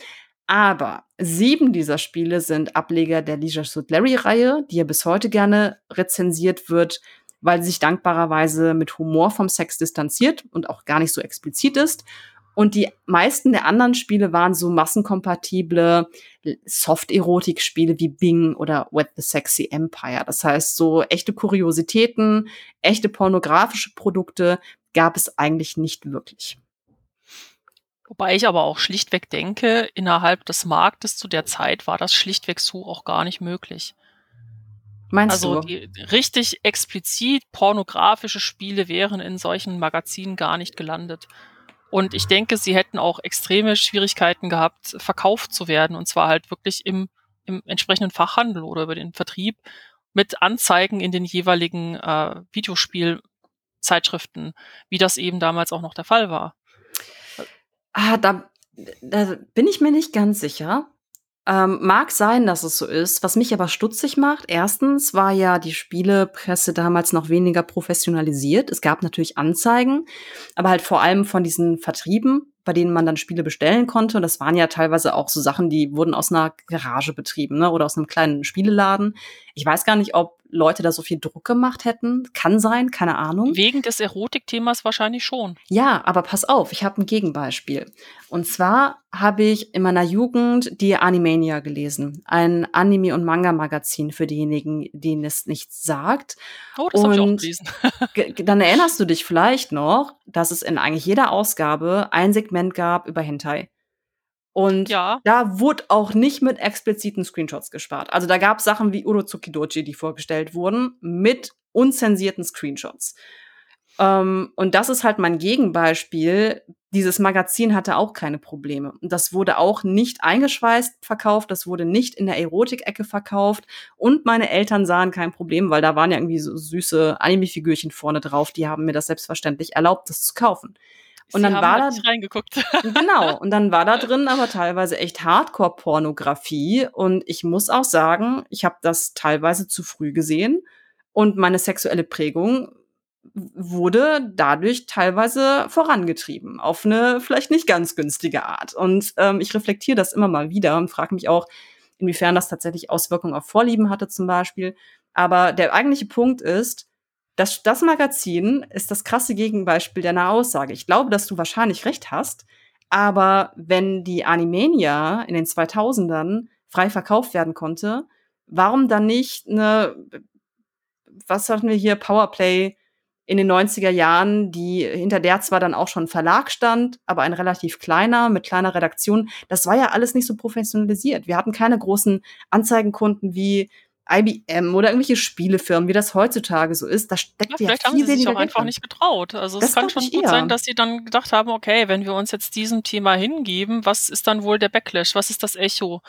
Aber 7 dieser Spiele sind Ableger der Leisure Suit Larry-Reihe, die ja bis heute gerne rezensiert wird, weil sie sich dankbarerweise mit Humor vom Sex distanziert und auch gar nicht so explizit ist. Und die meisten der anderen Spiele waren so massenkompatible Soft-Erotik-Spiele wie Bing oder What the Sexy Empire. Das heißt, so echte Kuriositäten, echte pornografische Produkte gab es eigentlich nicht wirklich. Wobei ich aber auch schlichtweg denke, innerhalb des Marktes zu der Zeit war das schlichtweg so auch gar nicht möglich. Meinst Also, du? die richtig explizit pornografische Spiele wären in solchen Magazinen gar nicht gelandet. Und ich denke, sie hätten auch extreme Schwierigkeiten gehabt, verkauft zu werden, und zwar halt wirklich im im entsprechenden Fachhandel oder über den Vertrieb mit Anzeigen in den jeweiligen, äh, Videospielzeitschriften, wie das eben damals auch noch der Fall war. Ah, da da bin ich mir nicht ganz sicher. Ähm, mag sein, dass es so ist. Was mich aber stutzig macht, 1. war ja die Spielepresse damals noch weniger professionalisiert. Es gab natürlich Anzeigen, aber halt vor allem von diesen Vertrieben, bei denen man dann Spiele bestellen konnte. Und das waren ja teilweise auch so Sachen, die wurden aus 'ner Garage betrieben, ne, oder aus 'nem kleinen Spieleladen. Ich weiß gar nicht, ob Leute da so viel Druck gemacht hätten. Kann sein, keine Ahnung. Wegen des Erotikthemas wahrscheinlich schon. Ja, aber pass auf, ich habe 'n Gegenbeispiel. Und zwar habe ich in meiner Jugend die Animania gelesen, ein Anime und Manga-Magazin für diejenigen, denen es nichts sagt. Oh, das habe ich auch gelesen. dann erinnerst du dich vielleicht noch, dass es in eigentlich jeder Ausgabe ein Segment gab über Hentai. Und Ja. da wurde auch nicht mit expliziten Screenshots gespart. Also, da gab's Sachen wie Urozuki Doji, die vorgestellt wurden, mit unzensierten Screenshots. Ähm, und das ist halt mein Gegenbeispiel. Dieses Magazin hatte auch keine Probleme. Und das wurde auch nicht eingeschweißt verkauft, das wurde nicht in der Erotikecke verkauft. Und meine Eltern sahen kein Problem, weil da waren ja irgendwie so süße Anime-Figürchen vorne drauf. Die haben mir das selbstverständlich erlaubt, das zu kaufen. Und Sie dann war da reingeguckt. genau, und dann war da drin aber teilweise echt Hardcore-Pornografie. Und ich muss auch sagen, ich habe das teilweise zu früh gesehen. Und meine sexuelle Prägung wurde dadurch teilweise vorangetrieben auf 'ne vielleicht nicht ganz günstige Art. Und, ähm, ich reflektiere das immer mal wieder und frage mich auch, inwiefern das tatsächlich Auswirkungen auf Vorlieben hatte zum Beispiel. Aber der eigentliche Punkt ist, das das Magazin ist das krasse Gegenbeispiel deiner Aussage. Ich glaube, dass du wahrscheinlich recht hast, aber wenn die Animania in den 2000ern frei verkauft werden konnte, warum dann nicht 'ne b was hatten wir hier, Power Play in den 90er Jahren, die hinter der zwar dann auch schon Verlag stand, aber ein relativ kleiner mit kleiner Redaktion. Das war ja alles nicht so professionalisiert. Wir hatten keine großen Anzeigenkunden wie IBM oder irgendwelche Spielefirmen, wie das heutzutage so ist. Da Ja, steckt ja vielleicht haben sie sich auch einfach nicht getraut. Also, es Das kann glaube schon gut sein, eher. dass sie dann gedacht haben: „Okay, wenn wir uns jetzt diesem Thema hingeben, was ist dann wohl der Backlash? Was ist das Echo?“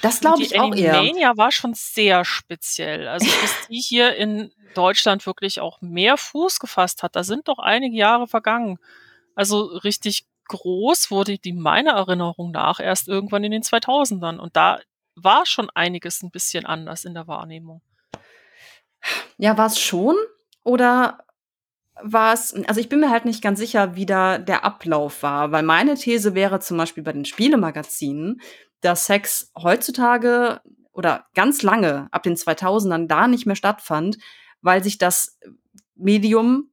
Das glaube ich auch eher. Animania war schon sehr speziell. Also bis die hier in Deutschland wirklich auch mehr Fuß gefasst hat, da sind doch einige Jahre vergangen. Also richtig groß wurde die meiner Erinnerung nach erst irgendwann in den 2000ern. Und da war schon einiges ein bisschen anders in der Wahrnehmung. Ja, war es schon? Oder war es, also ich bin mir halt nicht ganz sicher, wie da der Ablauf war, weil meine These wäre zum Beispiel bei den Spielemagazinen, dass Sex heutzutage oder ganz lange ab den 2000ern da nicht mehr stattfand, weil sich das Medium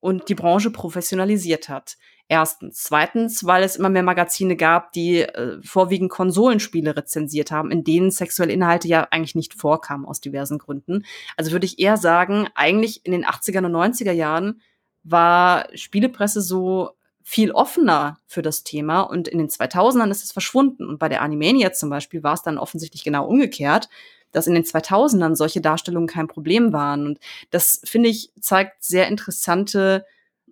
und die Branche professionalisiert hat. Erstens. Zweitens, weil es immer mehr Magazine gab, die äh, vorwiegend Konsolenspiele rezensiert haben, in denen sexuelle Inhalte ja eigentlich nicht vorkamen aus diversen Gründen. Also würde ich eher sagen, eigentlich in den 80er und 90er Jahren war Spielepresse so viel offener für das Thema und in den 2000ern ist es verschwunden. Und bei der Animania zum Beispiel war es dann offensichtlich genau umgekehrt, dass in den 2000ern solche Darstellungen kein Problem waren. Und das, finde ich, zeigt sehr interessante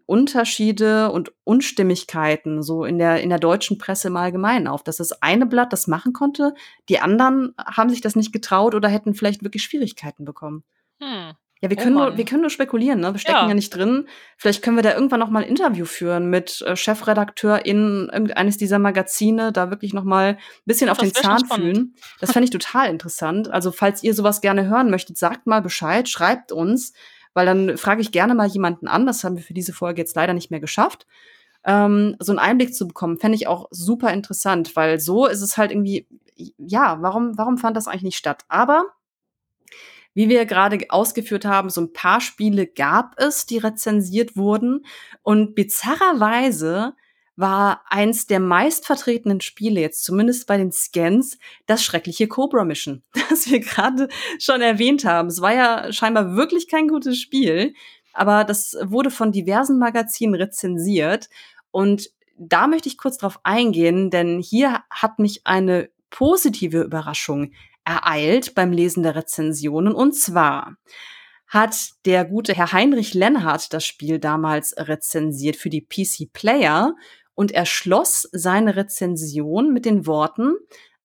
Unterschiede und Unstimmigkeiten so in der, in der deutschen Presse im Allgemeinen auf, dass das eine Blatt das machen konnte, die anderen haben sich das nicht getraut oder hätten vielleicht wirklich Schwierigkeiten bekommen. Hm. Ja, wir oh können, nur, wir können nur spekulieren, ne? Wir stecken ja. ja. nicht drin. Vielleicht können wir da irgendwann noch mal ein Interview führen mit äh, Chefredakteur in irgendeines dieser Magazine, da wirklich noch mal ein bisschen auf das den Zahn fühlen. Das fände ich total interessant. Also, falls ihr sowas gerne hören möchtet, sagt mal Bescheid, schreibt uns weil dann frage ich gerne mal jemanden an. Das haben wir für diese Folge jetzt leider nicht mehr geschafft. Ähm, so einen Einblick zu bekommen, fände ich auch super interessant, weil so ist es halt irgendwie, ja, warum, warum fand das eigentlich nicht statt? Aber wie wir gerade ausgeführt haben, so ein paar Spiele gab es, die rezensiert wurden. Und bizarrerweise war eins der meistvertretenen Spiele, jetzt zumindest bei den Scans, das schreckliche Cobra Mission, das wir gerade schon erwähnt haben. Es war ja scheinbar wirklich kein gutes Spiel, aber das wurde von diversen Magazinen rezensiert. Und da möchte ich kurz drauf eingehen, denn hier hat mich eine positive Überraschung ereilt beim Lesen der Rezensionen. Und zwar hat der gute Herr Heinrich Lenhardt das Spiel damals rezensiert für die PC Player und er schloss seine Rezension mit den Worten,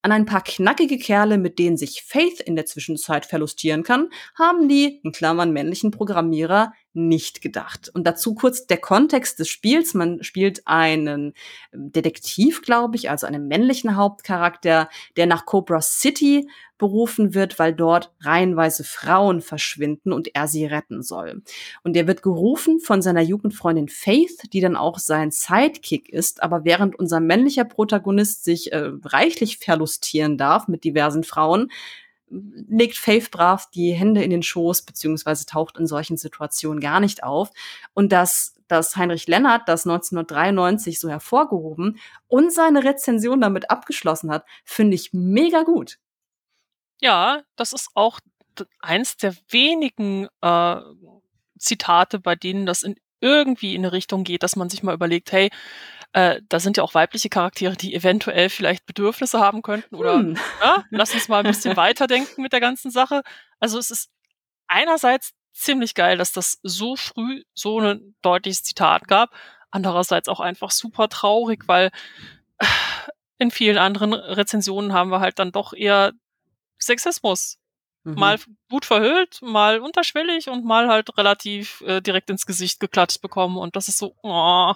an ein paar knackige Kerle, mit denen sich Faith in der Zwischenzeit verlustieren kann, haben die, in Klammern männlichen Programmierer, nicht gedacht. Und dazu kurz der Kontext des Spiels. Man spielt einen Detektiv, glaube ich, also einen männlichen Hauptcharakter, der nach Cobra City berufen wird, weil dort reihenweise Frauen verschwinden und er sie retten soll. Und er wird gerufen von seiner Jugendfreundin Faith, die dann auch sein Sidekick ist, aber während unser männlicher Protagonist sich äh, reichlich verlustieren darf mit diversen Frauen, legt Faith brav die Hände in den Schoß, beziehungsweise taucht in solchen Situationen gar nicht auf. Und dass, dass Heinrich Lennart das 1993 so hervorgehoben und seine Rezension damit abgeschlossen hat, finde ich mega gut. Ja, das ist auch eins der wenigen äh, Zitate, bei denen das in irgendwie in eine Richtung geht, dass man sich mal überlegt, hey, äh, da sind ja auch weibliche Charaktere, die eventuell vielleicht Bedürfnisse haben könnten oder hm. ja, lass uns mal ein bisschen weiterdenken mit der ganzen Sache. Also es ist einerseits ziemlich geil, dass das so früh so ein deutliches Zitat gab, andererseits auch einfach super traurig, weil in vielen anderen Rezensionen haben wir halt dann doch eher Sexismus Mhm. Mal gut verhüllt, mal unterschwellig und mal halt relativ äh, direkt ins Gesicht geklatscht bekommen. Und das ist so, oh,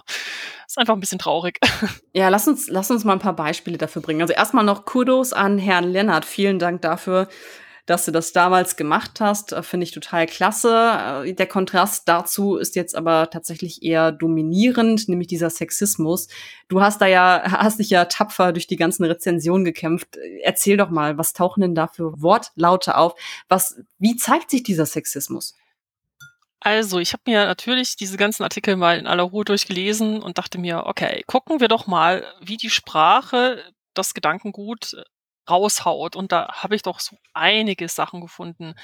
ist einfach ein bisschen traurig. Ja, lass uns, lass uns mal ein paar Beispiele dafür bringen. Also erstmal noch Kudos an Herrn Lennart. Vielen Dank dafür, dass du das damals gemacht hast, äh, finde ich total klasse. Äh, der Kontrast dazu ist jetzt aber tatsächlich eher dominierend, nämlich dieser Sexismus. Du hast da ja, hast dich ja tapfer durch die ganzen Rezensionen gekämpft. Erzähl doch mal, was tauchen denn da für Wortlaute auf? Was, wie zeigt sich dieser Sexismus? Also, ich habe mir natürlich diese ganzen Artikel mal in aller Ruhe durchgelesen und dachte mir, okay, gucken wir doch mal, wie die Sprache das Gedankengut raushaut. Und da habe ich doch so einige Sachen gefunden.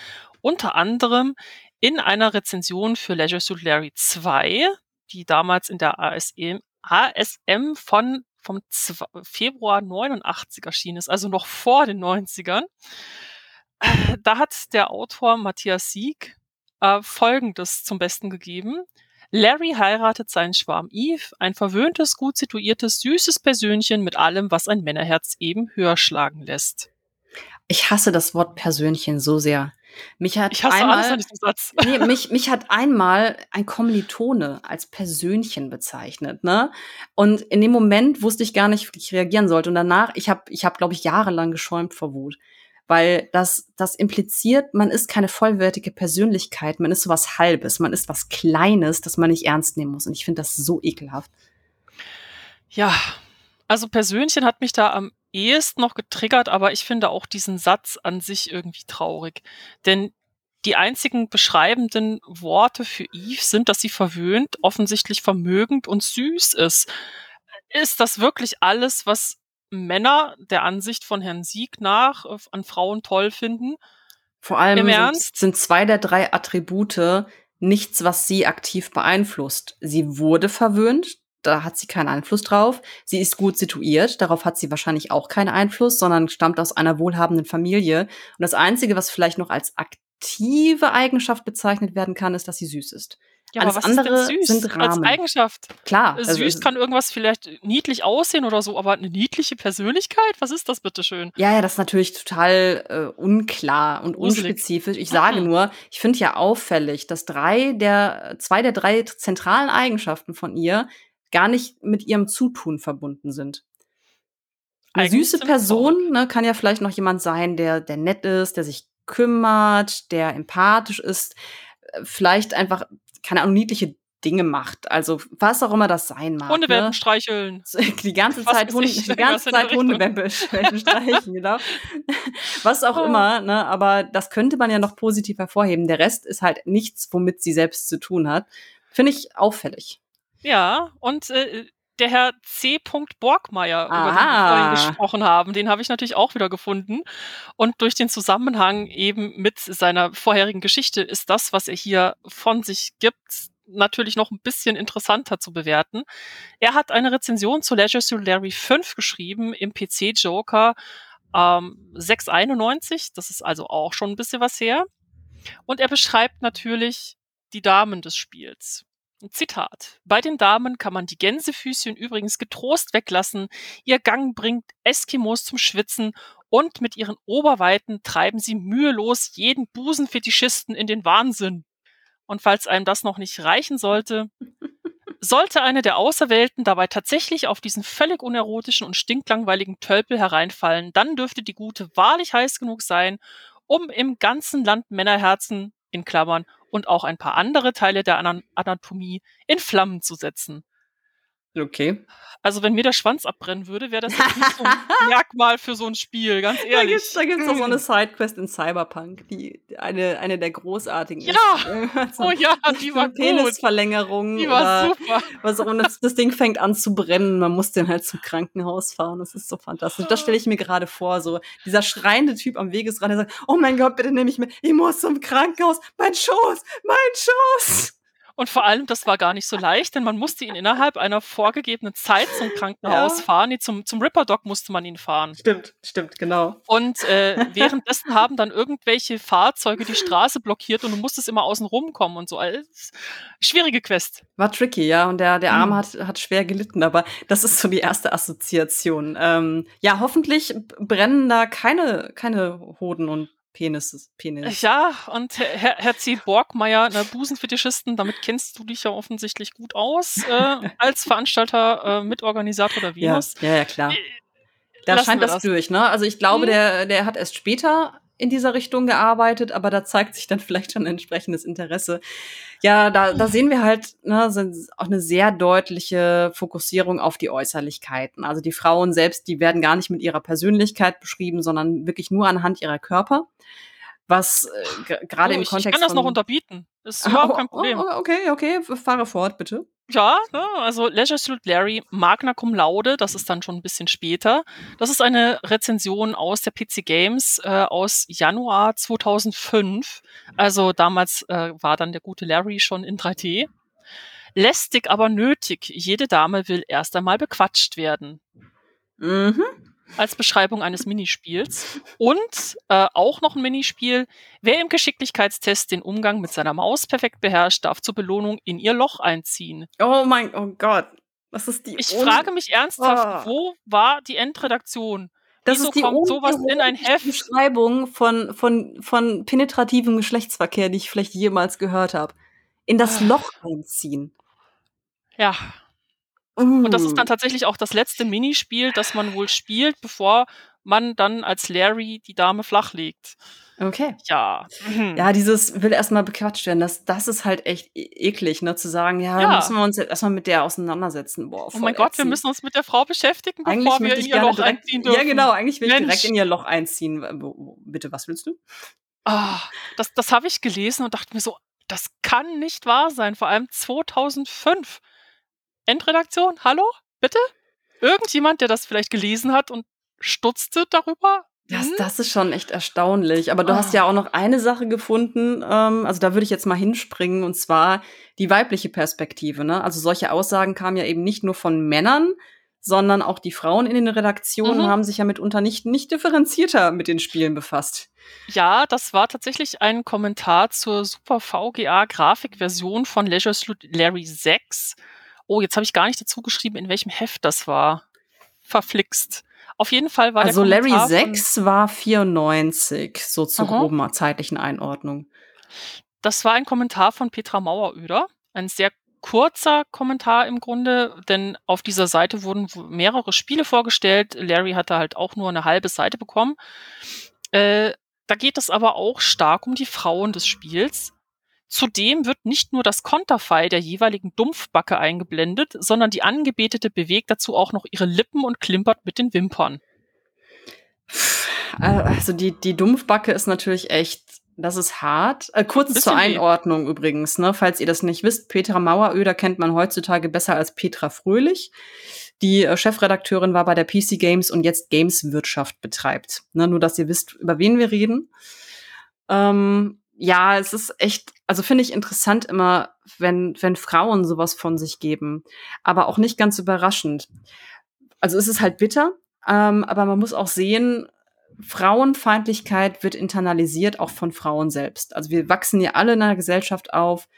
Unter anderem in einer Rezension für Leisure Suit Larry 2, die damals in der ASM, ASM von vom Februar 89 erschienen ist, also noch vor den 90ern. Äh, da hat der Autor Matthias Sieg äh, Folgendes zum Besten gegeben. Larry heiratet seinen Schwarm Eve, ein verwöhntes, gut situiertes, süßes Persönchen mit allem, was ein Männerherz eben höher schlagen lässt. Ich hasse das Wort Persönchen so sehr. Mich hat Ich hasse einmal alles an diesem Satz. ne, mich mich hat einmal ein Kommilitone als Persönchen bezeichnet, ne? Und in dem Moment wusste ich gar nicht, wie ich reagieren sollte. Und danach ich habe ich habe, glaube ich, jahrelang geschäumt vor Wut, weil das das impliziert, man ist keine vollwertige Persönlichkeit, man ist so was Halbes, man ist was Kleines, das man nicht ernst nehmen muss. Und ich finde das so ekelhaft. Ja, also Persönchen hat mich da am ehesten noch getriggert, aber ich finde auch diesen Satz an sich irgendwie traurig. Denn die einzigen beschreibenden Worte für Eve sind, dass sie verwöhnt, offensichtlich vermögend und süß ist. Ist das wirklich alles, was Männer der Ansicht von Herrn Sieg nach äh, an Frauen toll finden? Vor allem Im sind, Ernst? sind zwei der drei Attribute nichts, was sie aktiv beeinflusst. Sie wurde verwöhnt, da hat sie keinen Einfluss drauf. Sie ist gut situiert, darauf hat sie wahrscheinlich auch keinen Einfluss, sondern stammt aus einer wohlhabenden Familie. Und das Einzige, was vielleicht noch als aktive Eigenschaft bezeichnet werden kann, ist, dass sie süß ist. Ja, Alles aber was ist andere süß sind als Rahmen. Eigenschaft? Klar, Süß also es- kann irgendwas vielleicht niedlich aussehen oder so, aber eine niedliche Persönlichkeit? Was ist das bitteschön? Ja, ja, das ist natürlich total äh, unklar und unspezifisch. Ich sage Mhm. nur, ich finde ja auffällig, dass drei der, zwei der drei zentralen Eigenschaften von ihr gar nicht mit ihrem Zutun verbunden sind. Eine Eigentlich süße Person ne, kann ja vielleicht noch jemand sein, der, der nett ist, der sich kümmert, der empathisch ist, äh, vielleicht einfach, keine Ahnung, niedliche Dinge macht. Also was auch immer das sein mag. Hundewelpen ne? streicheln. die ganze Was Zeit, weiß Hund, ich, die ganze Zeit Richtung. Hundewelpen streichen, genau. Was auch Oh. immer, ne? Aber das könnte man ja noch positiv hervorheben. Der Rest ist halt nichts, womit sie selbst zu tun hat. Finde ich auffällig. Ja, und äh, der Herr C. Borgmeier, über den wir vorhin gesprochen haben, den habe ich natürlich auch wieder gefunden. Und durch den Zusammenhang eben mit seiner vorherigen Geschichte ist das, was er hier von sich gibt, natürlich noch ein bisschen interessanter zu bewerten. Er hat eine Rezension zu Leisure Suit Larry 5 geschrieben im PC Joker ähm, 691. Das ist also auch schon ein bisschen was her. Und er beschreibt natürlich die Damen des Spiels. Zitat. Bei den Damen kann man die Gänsefüßchen übrigens getrost weglassen. Ihr Gang bringt Eskimos zum Schwitzen und mit ihren Oberweiten treiben sie mühelos jeden Busenfetischisten in den Wahnsinn. Und falls einem das noch nicht reichen sollte, sollte eine der Auserwählten dabei tatsächlich auf diesen völlig unerotischen und stinklangweiligen Tölpel hereinfallen, dann dürfte die Gute wahrlich heiß genug sein, um im ganzen Land Männerherzen, in Klammern, und auch ein paar andere Teile der Ana- Anatomie in Flammen zu setzen. Okay. Also wenn mir der Schwanz abbrennen würde, wäre das jetzt nicht so ein Merkmal für so ein Spiel, ganz ehrlich. da gibt's doch so eine. Sidequest in Cyberpunk, die eine, eine der großartigen Ja! ist. So Oh ja, die war. Penisverlängerung Die war super. was auch. Das, das Ding fängt an zu brennen. Man muss den halt zum Krankenhaus fahren. Das ist so fantastisch. Das stelle ich mir gerade vor. So dieser schreiende Typ am Wegesrand, der sagt: Oh mein Gott, bitte nehme ich mit. Ich muss zum Krankenhaus. Mein Schoß, mein Schoß. Und vor allem, das war gar nicht so leicht, denn man musste ihn innerhalb einer vorgegebenen Zeit zum Krankenhaus Ja. fahren. Nee, zum, zum Ripper-Doc musste man ihn fahren. Stimmt, stimmt, genau. Und äh, währenddessen haben dann irgendwelche Fahrzeuge die Straße blockiert und du musstest immer außen rumkommen und so. Also, schwierige Quest. War tricky, ja. Und der, der Arm Mhm. hat, hat schwer gelitten, aber das ist so die erste Assoziation. Ähm, ja, hoffentlich brennen da keine, keine Hoden und Penises. Penis. Ja, und Herr, C. Borgmeier, ne, Busenfetischisten, damit kennst du dich ja offensichtlich gut aus, äh, als Veranstalter, äh, Mitorganisator der Ja, Venus. ja, ja, klar. Äh, Da lassen scheint das, das. durch, ne? Also ich glaube, Mhm. der, der hat erst später in dieser Richtung gearbeitet, aber da zeigt sich dann vielleicht schon ein entsprechendes Interesse. Ja, da, da sehen wir halt ne, auch eine sehr deutliche Fokussierung auf die Äußerlichkeiten. Also die Frauen selbst, die werden gar nicht mit ihrer Persönlichkeit beschrieben, sondern wirklich nur anhand ihrer Körper. Was äh, gerade Oh, im Kontext ich kann das noch unterbieten. Ist Ah, überhaupt oh, kein Problem. oh, okay, okay, fahre fort, bitte. Ja, ne, also Leisure Suit Larry, Magna Cum Laude, das ist dann schon ein bisschen später. Das ist eine Rezension aus der PC Games äh, aus Januar 2005. Also damals äh, war dann der gute Larry schon in 3D. Lästig, aber nötig. Jede Dame will erst einmal bequatscht werden. Mhm. Als Beschreibung eines Minispiels. Und äh, auch noch ein Minispiel. Wer im Geschicklichkeitstest den Umgang mit seiner Maus perfekt beherrscht, darf zur Belohnung in ihr Loch einziehen. Oh mein, oh Gott. Das ist die Ich un- frage mich ernsthaft, Oh. wo war die Endredaktion? Das Wieso ist die kommt sowas in ein Heft? Beschreibung von, von, von penetrativem Geschlechtsverkehr, die ich vielleicht jemals gehört habe. In das ah. Loch einziehen. Ja. Uh. Und das ist dann uh. tatsächlich auch das letzte Minispiel, das man wohl spielt, bevor man dann als Larry die Dame flachlegt. Okay. Ja. Mhm. Ja, dieses will erstmal bequatscht werden. Das, das ist halt echt e eklig, ne? Zu sagen, ja, ja. müssen wir uns jetzt erstmal mit der auseinandersetzen. Boah, oh mein Gott, ätzend. wir müssen uns mit der Frau beschäftigen, bevor eigentlich wir in ihr Loch direkt, einziehen dürfen. Ja, genau, eigentlich will Mensch. ich direkt in ihr Loch einziehen. Bitte, was willst du? Oh, das das habe ich gelesen und dachte mir so, das kann nicht wahr sein. Vor allem 2005. Endredaktion, hallo? Bitte? Irgendjemand, der das vielleicht gelesen hat und stutzte darüber? Das, mhm. das ist schon echt erstaunlich. Aber du oh. hast ja auch noch eine Sache gefunden, ähm, also da würde ich jetzt mal hinspringen, und zwar die weibliche Perspektive. Ne? Also solche Aussagen kamen ja eben nicht nur von Männern, sondern auch die Frauen in den Redaktionen mhm. haben sich ja mitunter nicht, nicht differenzierter mit den Spielen befasst. Ja, das war tatsächlich ein Kommentar zur Super VGA Grafikversion von Leisure Suit Larry 6. Oh, jetzt habe ich gar nicht dazu geschrieben, in welchem Heft das war. Verflixt. Auf jeden Fall war also der Also Larry 6 war 94, so zur Aha. groben zeitlichen Einordnung. Das war ein Kommentar von Petra Maueröder, ein sehr kurzer Kommentar im Grunde, denn auf dieser Seite wurden mehrere Spiele vorgestellt. Larry hatte halt auch nur eine halbe Seite bekommen. Äh, da geht es aber auch stark um die Frauen des Spiels. Zudem wird nicht nur das Konterfei der jeweiligen Dumpfbacke eingeblendet, sondern die Angebetete bewegt dazu auch noch ihre Lippen und klimpert mit den Wimpern. Also die, die Dumpfbacke ist natürlich echt, das ist hart. Äh, kurz zur Einordnung weh. übrigens, ne, falls ihr das nicht wisst, Petra Maueröder kennt man heutzutage besser als Petra Fröhlich. Die äh, Chefredakteurin war bei der PC Games und jetzt Gameswirtschaft betreibt. Ne, nur, dass ihr wisst, über wen wir reden. Ähm, ja, es ist echt, also finde ich interessant immer, wenn, wenn Frauen sowas von sich geben. Aber auch nicht ganz überraschend. Also es ist halt bitter, ähm, aber man muss auch sehen, Frauenfeindlichkeit wird internalisiert auch von Frauen selbst. Also wir wachsen ja alle in einer Gesellschaft auf,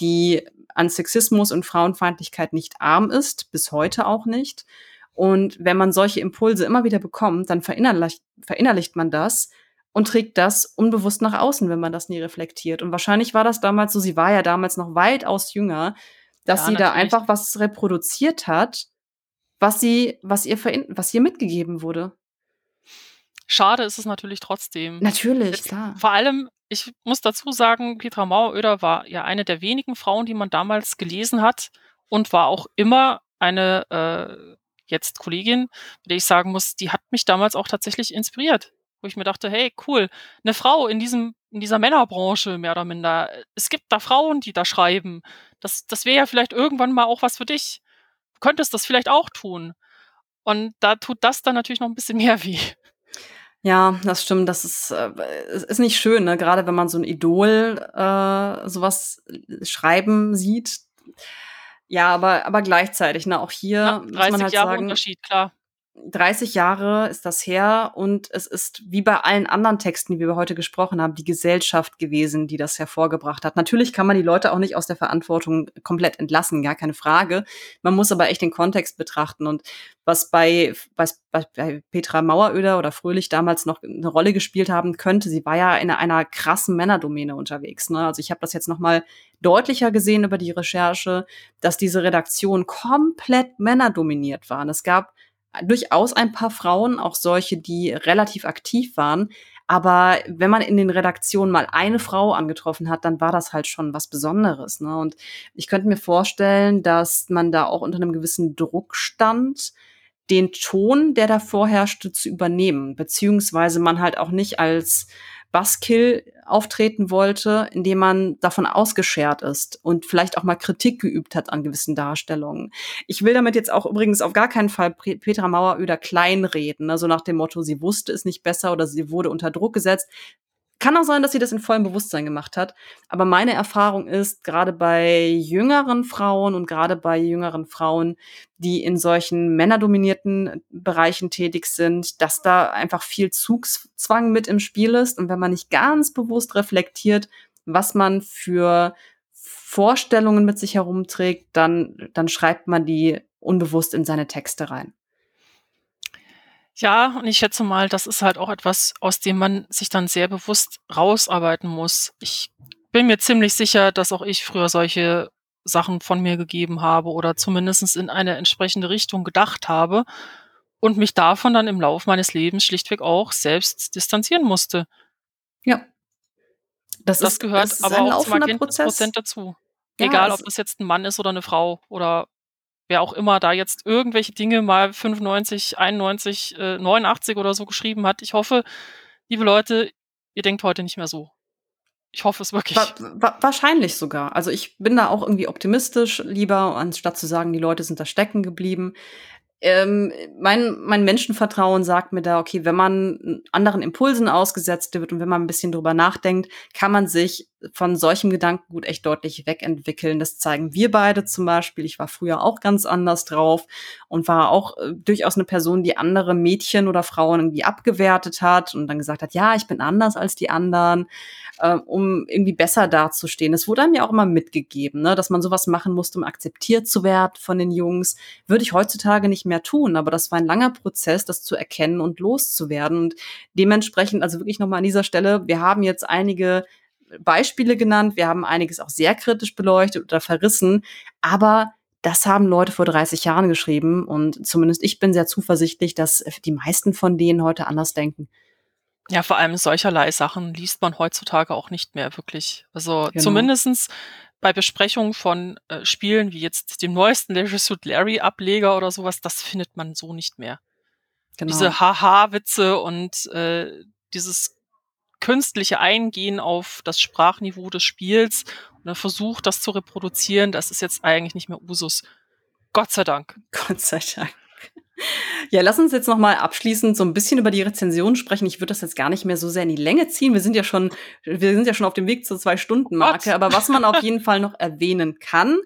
die an Sexismus und Frauenfeindlichkeit nicht arm ist, bis heute auch nicht. Und wenn man solche Impulse immer wieder bekommt, dann verinnerlicht, verinnerlicht man das und trägt das unbewusst nach außen, wenn man das nie reflektiert. Und wahrscheinlich war das damals so, sie war ja damals noch weitaus jünger, dass ja, sie natürlich. da einfach was reproduziert hat, was sie, was ihr, was ihr mitgegeben wurde. Schade ist es natürlich trotzdem. Natürlich, Jetzt, klar. Vor allem, ich muss dazu sagen, Petra Maueröder war ja eine der wenigen Frauen, die man damals gelesen hat und war auch immer eine äh, jetzt Kollegin, mit der ich sagen muss, die hat mich damals auch tatsächlich inspiriert wo ich mir dachte, hey, cool, eine Frau in diesem, in dieser Männerbranche mehr oder minder. Es gibt da Frauen, die da schreiben. Das, das wäre ja vielleicht irgendwann mal auch was für dich. Du könntest das vielleicht auch tun. Und da tut das dann natürlich noch ein bisschen mehr weh. Ja, das stimmt. Das ist, äh, ist nicht schön, ne? gerade wenn man so ein Idol äh, sowas schreiben sieht. Ja, aber, aber gleichzeitig, ne, auch hier ja, 30 muss man halt Jahre sagen, Unterschied, klar. 30 Jahre ist das her und es ist wie bei allen anderen Texten, die wir heute gesprochen haben, die Gesellschaft gewesen, die das hervorgebracht hat. Natürlich kann man die Leute auch nicht aus der Verantwortung komplett entlassen, gar keine Frage. Man muss aber echt den Kontext betrachten und was bei, was bei Petra Maueröder oder Fröhlich damals noch eine Rolle gespielt haben könnte, sie war ja in einer krassen Männerdomäne unterwegs. Ne? Also ich habe das jetzt noch mal deutlicher gesehen über die Recherche, dass diese Redaktion komplett männerdominiert waren. Es gab durchaus ein paar Frauen, auch solche, die relativ aktiv waren. Aber wenn man in den Redaktionen mal eine Frau angetroffen hat, dann war das halt schon was Besonderes. Ne? Und ich könnte mir vorstellen, dass man da auch unter einem gewissen Druck stand, den Ton, der da vorherrschte, zu übernehmen, beziehungsweise man halt auch nicht als Buskill auftreten wollte, indem man davon ausgeschert ist und vielleicht auch mal Kritik geübt hat an gewissen Darstellungen. Ich will damit jetzt auch übrigens auf gar keinen Fall Petra Maueröder kleinreden, ne? so nach dem Motto, sie wusste es nicht besser oder sie wurde unter Druck gesetzt. Kann auch sein, dass sie das in vollem Bewusstsein gemacht hat. Aber meine Erfahrung ist, gerade bei jüngeren Frauen und gerade bei jüngeren Frauen, die in solchen männerdominierten Bereichen tätig sind, dass da einfach viel Zugzwang mit im Spiel ist. Und wenn man nicht ganz bewusst reflektiert, was man für Vorstellungen mit sich herumträgt, dann, dann schreibt man die unbewusst in seine Texte rein. Ja, und ich schätze mal, das ist halt auch etwas, aus dem man sich dann sehr bewusst rausarbeiten muss. Ich bin mir ziemlich sicher, dass auch ich früher solche Sachen von mir gegeben habe oder zumindest in eine entsprechende Richtung gedacht habe und mich davon dann im Laufe meines Lebens schlichtweg auch selbst distanzieren musste. Ja. Das, das ist, gehört das aber auch zum Prozent dazu. Ja, Egal, ob das jetzt ein Mann ist oder eine Frau oder wer auch immer da jetzt irgendwelche Dinge mal 95, 91, äh, 89 oder so geschrieben hat. Ich hoffe, liebe Leute, ihr denkt heute nicht mehr so. Ich hoffe es wirklich. Wa wa wahrscheinlich sogar. Also ich bin da auch irgendwie optimistisch, lieber, anstatt zu sagen, die Leute sind da stecken geblieben ähm, mein, mein Menschenvertrauen sagt mir da, okay, wenn man anderen Impulsen ausgesetzt wird und wenn man ein bisschen drüber nachdenkt, kann man sich von solchem Gedankengut echt deutlich wegentwickeln. Das zeigen wir beide zum Beispiel. Ich war früher auch ganz anders drauf und war auch äh, durchaus eine Person, die andere Mädchen oder Frauen irgendwie abgewertet hat und dann gesagt hat, ja, ich bin anders als die anderen, äh, um irgendwie besser dazustehen. Es wurde einem ja auch immer mitgegeben, ne, dass man sowas machen musste, um akzeptiert zu werden von den Jungs. Würde ich heutzutage nicht mehr tun, aber das war ein langer Prozess, das zu erkennen und loszuwerden. Und dementsprechend, also wirklich nochmal an dieser Stelle, wir haben jetzt einige Beispiele genannt, wir haben einiges auch sehr kritisch beleuchtet oder verrissen, aber das haben Leute vor 30 Jahren geschrieben und zumindest ich bin sehr zuversichtlich, dass die meisten von denen heute anders denken. Ja, vor allem solcherlei Sachen liest man heutzutage auch nicht mehr wirklich. Also genau. zumindestens bei Besprechungen von äh, Spielen wie jetzt dem neuesten Leisure Suit Larry Ableger oder sowas, das findet man so nicht mehr. Genau. Diese Haha-Witze und äh, dieses künstliche Eingehen auf das Sprachniveau des Spiels und dann versucht, das zu reproduzieren, das ist jetzt eigentlich nicht mehr Usus. Gott sei Dank. Gott sei Dank. Ja, lass uns jetzt noch mal abschließend so ein bisschen über die Rezension sprechen. Ich würde das jetzt gar nicht mehr so sehr in die Länge ziehen. Wir sind ja schon, wir sind ja schon auf dem Weg zur Zwei-Stunden-Marke. Aber was man auf jeden Fall noch erwähnen kann,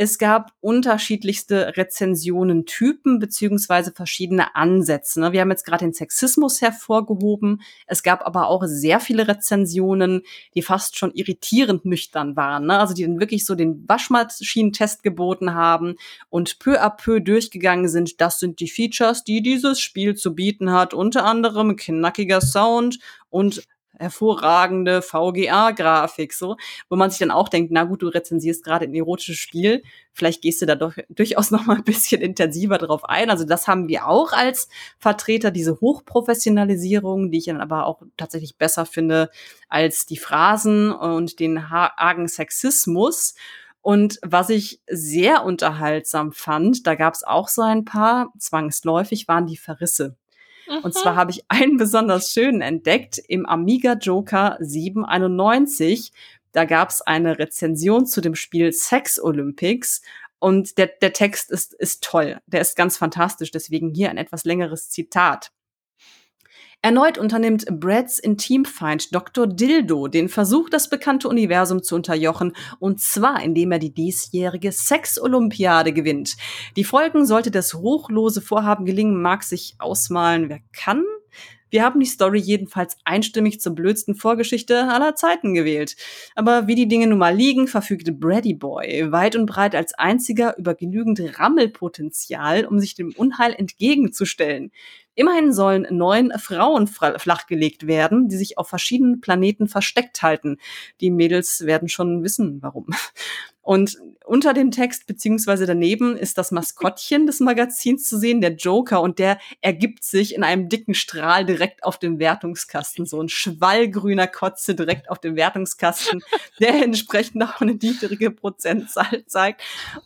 es gab unterschiedlichste Rezensionentypen beziehungsweise verschiedene Ansätze. Ne? Wir haben jetzt gerade den Sexismus hervorgehoben. Es gab aber auch sehr viele Rezensionen, die fast schon irritierend nüchtern waren. Ne? Also die dann wirklich so den Waschmaschinentest geboten haben und peu à peu durchgegangen sind. Das sind die Features, die dieses Spiel zu bieten hat. Unter anderem knackiger Sound und hervorragende VGA-Grafik, so, wo man sich dann auch denkt, na gut, du rezensierst gerade ein erotisches Spiel, vielleicht gehst du da doch durchaus noch mal ein bisschen intensiver drauf ein. Also das haben wir auch als Vertreter, diese Hochprofessionalisierung, die ich dann aber auch tatsächlich besser finde als die Phrasen und den argen Sexismus. Und was ich sehr unterhaltsam fand, da gab es auch so ein paar, zwangsläufig waren die Verrisse. Und zwar habe ich einen besonders schönen entdeckt im Amiga Joker 791. Da gab es eine Rezension zu dem Spiel Sex Olympics. Und der, der Text ist, ist toll. Der ist ganz fantastisch. Deswegen hier ein etwas längeres Zitat. Erneut unternimmt Brads Intimfeind Dr. Dildo den Versuch, das bekannte Universum zu unterjochen, und zwar indem er die diesjährige Sex-Olympiade gewinnt. Die Folgen sollte das ruchlose Vorhaben gelingen, mag sich ausmalen, wer kann. Wir haben die Story jedenfalls einstimmig zur blödsten Vorgeschichte aller Zeiten gewählt. Aber wie die Dinge nun mal liegen, verfügte Brady Boy weit und breit als einziger über genügend Rammelpotenzial, um sich dem Unheil entgegenzustellen. Immerhin sollen neun Frauen flachgelegt werden, die sich auf verschiedenen Planeten versteckt halten. Die Mädels werden schon wissen, warum. Und unter dem Text beziehungsweise daneben ist das Maskottchen des Magazins zu sehen, der Joker, und der ergibt sich in einem dicken Strahl direkt auf dem Wertungskasten. So ein schwallgrüner Kotze direkt auf dem Wertungskasten, der entsprechend auch eine niedrige Prozentzahl zeigt.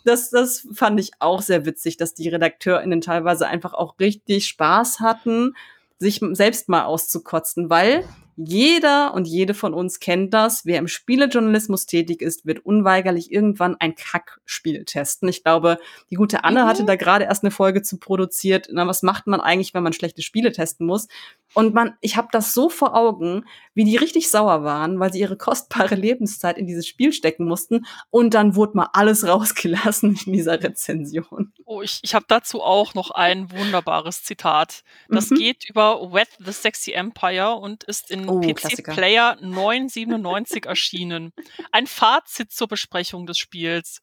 Das, das fand ich auch sehr witzig, dass die RedakteurInnen teilweise einfach auch richtig Spaß hatten, sich selbst mal auszukotzen, weil jeder und jede von uns kennt das. Wer im Spielejournalismus tätig ist, wird unweigerlich irgendwann ein Kackspiel testen. Ich glaube, die gute Anne mhm. hatte da gerade erst eine Folge zu produziert. Na, was macht man eigentlich, wenn man schlechte Spiele testen muss? Und man, ich habe das so vor Augen, wie die richtig sauer waren, weil sie ihre kostbare Lebenszeit in dieses Spiel stecken mussten. Und dann wurde mal alles rausgelassen in dieser Rezension. Oh, ich, ich habe dazu auch noch ein wunderbares Zitat. Das mhm. geht über Wet the Sexy Empire und ist in oh, PC Klassiker. Player 997 erschienen. Ein Fazit zur Besprechung des Spiels.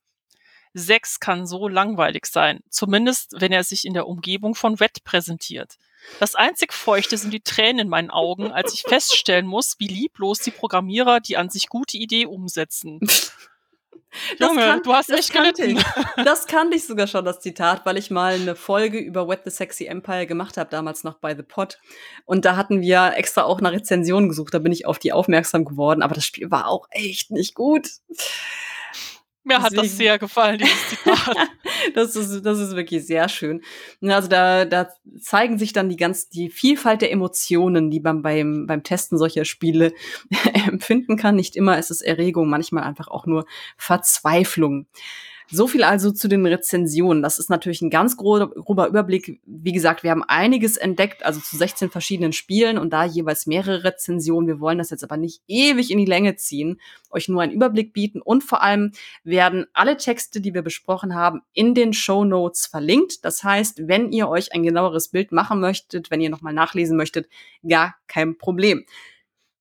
Sex kann so langweilig sein, zumindest wenn er sich in der Umgebung von Wet präsentiert. Das einzig Feuchte sind die Tränen in meinen Augen, als ich feststellen muss, wie lieblos die Programmierer die an sich gute Idee umsetzen. Junge, kann, du hast echt gelitten. Ich. Das kannte ich sogar schon, das Zitat, weil ich mal eine Folge über What the Sexy Empire gemacht habe, damals noch bei The Pod. Und da hatten wir extra auch eine Rezension gesucht, da bin ich auf die aufmerksam geworden, aber das Spiel war auch echt nicht gut. Mir hat das sehr gefallen, dieses Zitat. das, ist, das ist wirklich sehr schön. Also da, da zeigen sich dann die ganz, die Vielfalt der Emotionen, die man beim, beim Testen solcher Spiele empfinden kann. Nicht immer ist es Erregung, manchmal einfach auch nur Verzweiflung. So viel also zu den Rezensionen. Das ist natürlich ein ganz grober Überblick. Wie gesagt, wir haben einiges entdeckt, also zu 16 verschiedenen Spielen und da jeweils mehrere Rezensionen. Wir wollen das jetzt aber nicht ewig in die Länge ziehen, euch nur einen Überblick bieten und vor allem werden alle Texte, die wir besprochen haben, in den Show Notes verlinkt. Das heißt, wenn ihr euch ein genaueres Bild machen möchtet, wenn ihr nochmal nachlesen möchtet, gar kein Problem.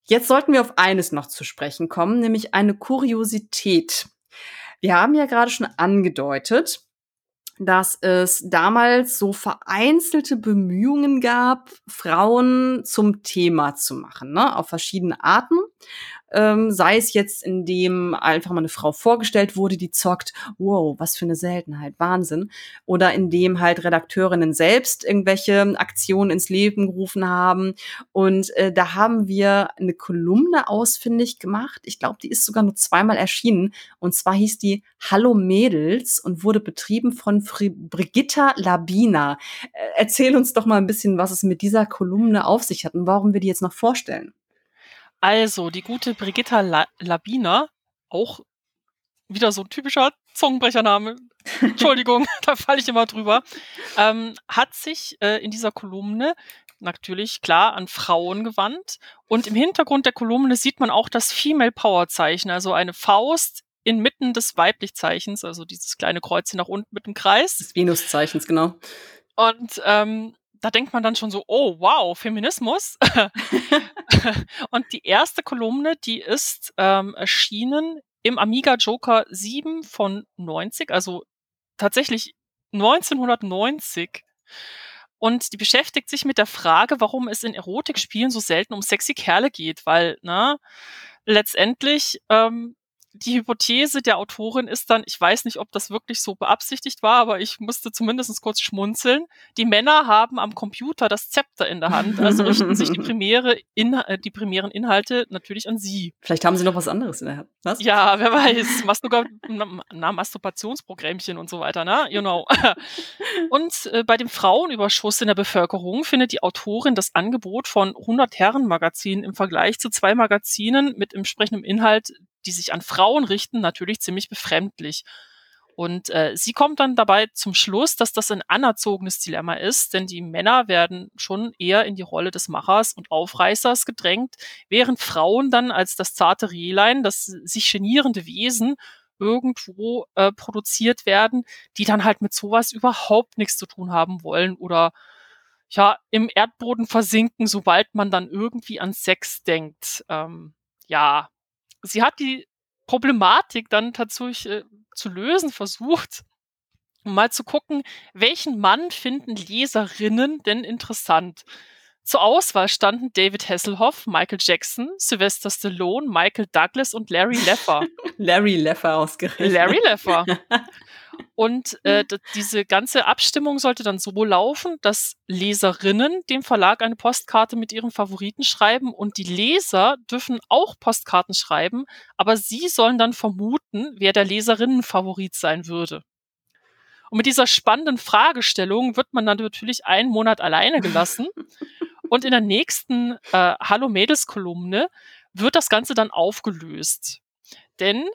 Jetzt sollten wir auf eines noch zu sprechen kommen, nämlich eine Kuriosität. Wir haben ja gerade schon angedeutet, dass es damals so vereinzelte Bemühungen gab, Frauen zum Thema zu machen, ne? auf verschiedene Arten ähm, sei es jetzt, indem einfach mal eine Frau vorgestellt wurde, die zockt, wow, was für eine Seltenheit, Wahnsinn, oder indem halt Redakteurinnen selbst irgendwelche Aktionen ins Leben gerufen haben. Und äh, da haben wir eine Kolumne ausfindig gemacht. Ich glaube, die ist sogar nur zweimal erschienen. Und zwar hieß die Hallo Mädels und wurde betrieben von Fri Brigitta Labina. Äh, erzähl uns doch mal ein bisschen, was es mit dieser Kolumne auf sich hat und warum wir die jetzt noch vorstellen. Also, die gute Brigitta La Labiner, auch wieder so ein typischer Zungenbrechername, Entschuldigung, da falle ich immer drüber, ähm, hat sich äh, in dieser Kolumne natürlich klar an Frauen gewandt. Und im Hintergrund der Kolumne sieht man auch das Female Power Zeichen, also eine Faust inmitten des Weiblichzeichens, also dieses kleine Kreuzchen nach unten mit dem Kreis. Des Venuszeichens, genau. Und ähm, da denkt man dann schon so, oh wow, Feminismus. und die erste Kolumne, die ist ähm, erschienen im Amiga Joker 7 von 90, also tatsächlich 1990. Und die beschäftigt sich mit der Frage, warum es in Erotikspielen so selten um sexy Kerle geht, weil, na, letztendlich ähm, die Hypothese der Autorin ist dann, ich weiß nicht, ob das wirklich so beabsichtigt war, aber ich musste zumindest kurz schmunzeln. Die Männer haben am Computer das Zepter in der Hand, also richten sich die, primäre in, äh, die primären Inhalte natürlich an sie. Vielleicht haben sie noch was anderes in der Hand. Was? Ja, wer weiß. Masturba na, Masturbationsprogrammchen und so weiter, ne? You know. und äh, bei dem Frauenüberschuss in der Bevölkerung findet die Autorin das Angebot von 100 Herrenmagazinen im Vergleich zu zwei Magazinen mit entsprechendem Inhalt die sich an Frauen richten, natürlich ziemlich befremdlich. Und äh, sie kommt dann dabei zum Schluss, dass das ein anerzogenes Dilemma ist, denn die Männer werden schon eher in die Rolle des Machers und Aufreißers gedrängt, während Frauen dann als das zarte Rehlein, das sich genierende Wesen irgendwo äh, produziert werden, die dann halt mit sowas überhaupt nichts zu tun haben wollen oder ja, im Erdboden versinken, sobald man dann irgendwie an Sex denkt. Ähm, ja, sie hat die Problematik dann tatsächlich äh, zu lösen versucht, um mal zu gucken, welchen Mann finden Leserinnen denn interessant. Zur Auswahl standen David Hasselhoff, Michael Jackson, Sylvester Stallone, Michael Douglas und Larry Leffer. Larry Leffer ausgerechnet. Larry Leffer. Und äh, mhm. diese ganze Abstimmung sollte dann so laufen, dass Leserinnen dem Verlag eine Postkarte mit ihren Favoriten schreiben und die Leser dürfen auch Postkarten schreiben, aber sie sollen dann vermuten, wer der Leserinnenfavorit sein würde. Und mit dieser spannenden Fragestellung wird man dann natürlich einen Monat alleine gelassen. und in der nächsten äh, Hallo Mädels Kolumne wird das Ganze dann aufgelöst. Denn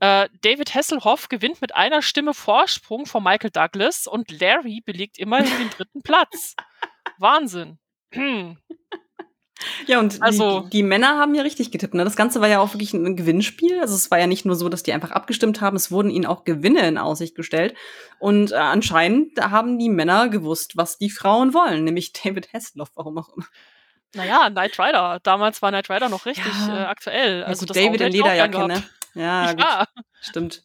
äh, David Hasselhoff gewinnt mit einer Stimme Vorsprung vor Michael Douglas und Larry belegt immerhin den dritten Platz. Wahnsinn. Hm. Ja, und also, die, die, Männer haben ja richtig getippt. Ne? Das Ganze war ja auch wirklich ein Gewinnspiel. Also es war ja nicht nur so, dass die einfach abgestimmt haben, es wurden ihnen auch Gewinne in Aussicht gestellt. Und äh, anscheinend haben die Männer gewusst, was die Frauen wollen, nämlich David Hasselhoff, warum auch immer. Naja, Knight Rider. Damals war Knight Rider noch richtig ja. äh, aktuell. Also ja, gut, David in Lederjacke, ne? Ja, ja. Stimmt.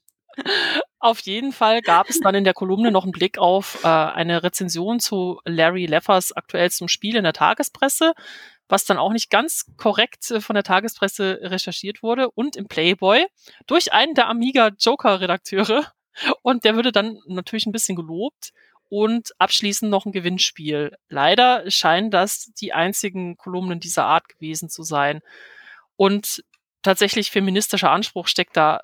Auf jeden Fall gab es dann in der Kolumne noch einen Blick auf äh, eine Rezension zu Larry Leffers aktuellstem Spiel in der Tagespresse, was dann auch nicht ganz korrekt äh, von der Tagespresse recherchiert wurde und im Playboy durch einen der Amiga Joker Redakteure und der würde dann natürlich ein bisschen gelobt und abschließend noch ein Gewinnspiel. Leider scheinen das die einzigen Kolumnen dieser Art gewesen zu sein. Und tatsächlich feministischer Anspruch steckt da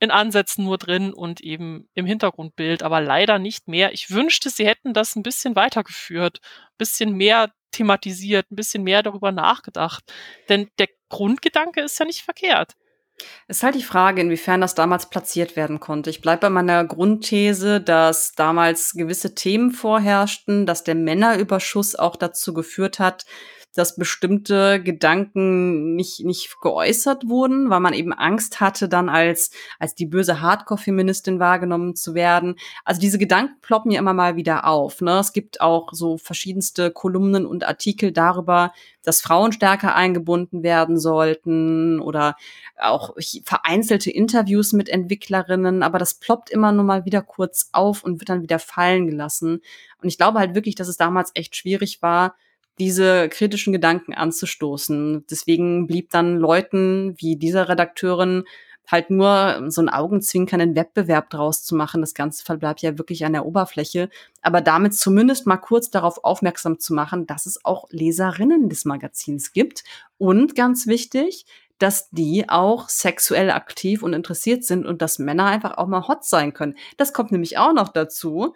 in Ansätzen nur drin und eben im Hintergrundbild, aber leider nicht mehr. Ich wünschte, sie hätten das ein bisschen weitergeführt, ein bisschen mehr thematisiert, ein bisschen mehr darüber nachgedacht. Denn der Grundgedanke ist ja nicht verkehrt. Es ist halt die Frage, inwiefern das damals platziert werden konnte. Ich bleibe bei meiner Grundthese, dass damals gewisse Themen vorherrschten, dass der Männerüberschuss auch dazu geführt hat, dass bestimmte Gedanken nicht, nicht geäußert wurden, weil man eben Angst hatte, dann als, als die böse Hardcore-Feministin wahrgenommen zu werden. Also diese Gedanken ploppen ja immer mal wieder auf. Ne? Es gibt auch so verschiedenste Kolumnen und Artikel darüber, dass Frauen stärker eingebunden werden sollten oder auch vereinzelte Interviews mit Entwicklerinnen, aber das ploppt immer nur mal wieder kurz auf und wird dann wieder fallen gelassen. Und ich glaube halt wirklich, dass es damals echt schwierig war, diese kritischen Gedanken anzustoßen. Deswegen blieb dann Leuten wie dieser Redakteurin halt nur so ein augenzwinkernden Wettbewerb draus zu machen. Das Ganze verbleibt ja wirklich an der Oberfläche. Aber damit zumindest mal kurz darauf aufmerksam zu machen, dass es auch Leserinnen des Magazins gibt. Und ganz wichtig, dass die auch sexuell aktiv und interessiert sind und dass Männer einfach auch mal hot sein können. Das kommt nämlich auch noch dazu.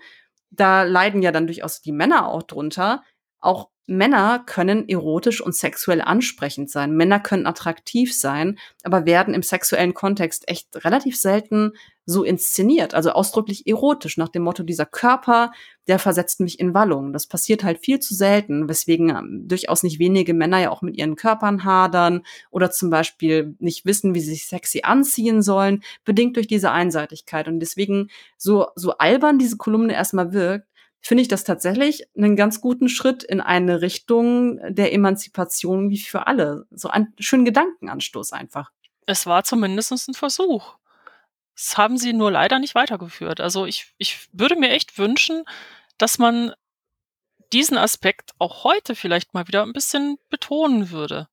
Da leiden ja dann durchaus die Männer auch drunter. Auch Männer können erotisch und sexuell ansprechend sein. Männer können attraktiv sein, aber werden im sexuellen Kontext echt relativ selten so inszeniert, also ausdrücklich erotisch, nach dem Motto, dieser Körper, der versetzt mich in Wallung. Das passiert halt viel zu selten, weswegen ähm, durchaus nicht wenige Männer ja auch mit ihren Körpern hadern oder zum Beispiel nicht wissen, wie sie sich sexy anziehen sollen, bedingt durch diese Einseitigkeit. Und deswegen, so, so albern diese Kolumne erstmal wirkt, finde ich das tatsächlich einen ganz guten Schritt in eine Richtung der Emanzipation wie für alle. So einen schönen Gedankenanstoß einfach. Es war zumindest ein Versuch. Das haben sie nur leider nicht weitergeführt. Also ich, ich würde mir echt wünschen, dass man diesen Aspekt auch heute vielleicht mal wieder ein bisschen betonen würde.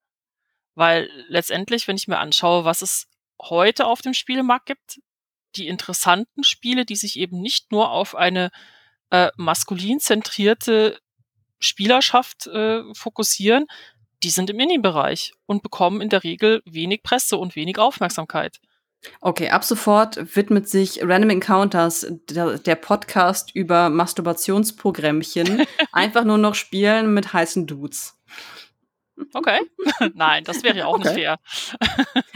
Weil letztendlich, wenn ich mir anschaue, was es heute auf dem Spielemarkt gibt, die interessanten Spiele, die sich eben nicht nur auf eine äh, maskulin zentrierte Spielerschaft äh, fokussieren, die sind im Indie-Bereich und bekommen in der Regel wenig Presse und wenig Aufmerksamkeit. Okay, ab sofort widmet sich Random Encounters, der, der Podcast über Masturbationsprogrammchen, einfach nur noch Spielen mit heißen Dudes. Okay. Nein, das wäre ja auch okay. nicht fair.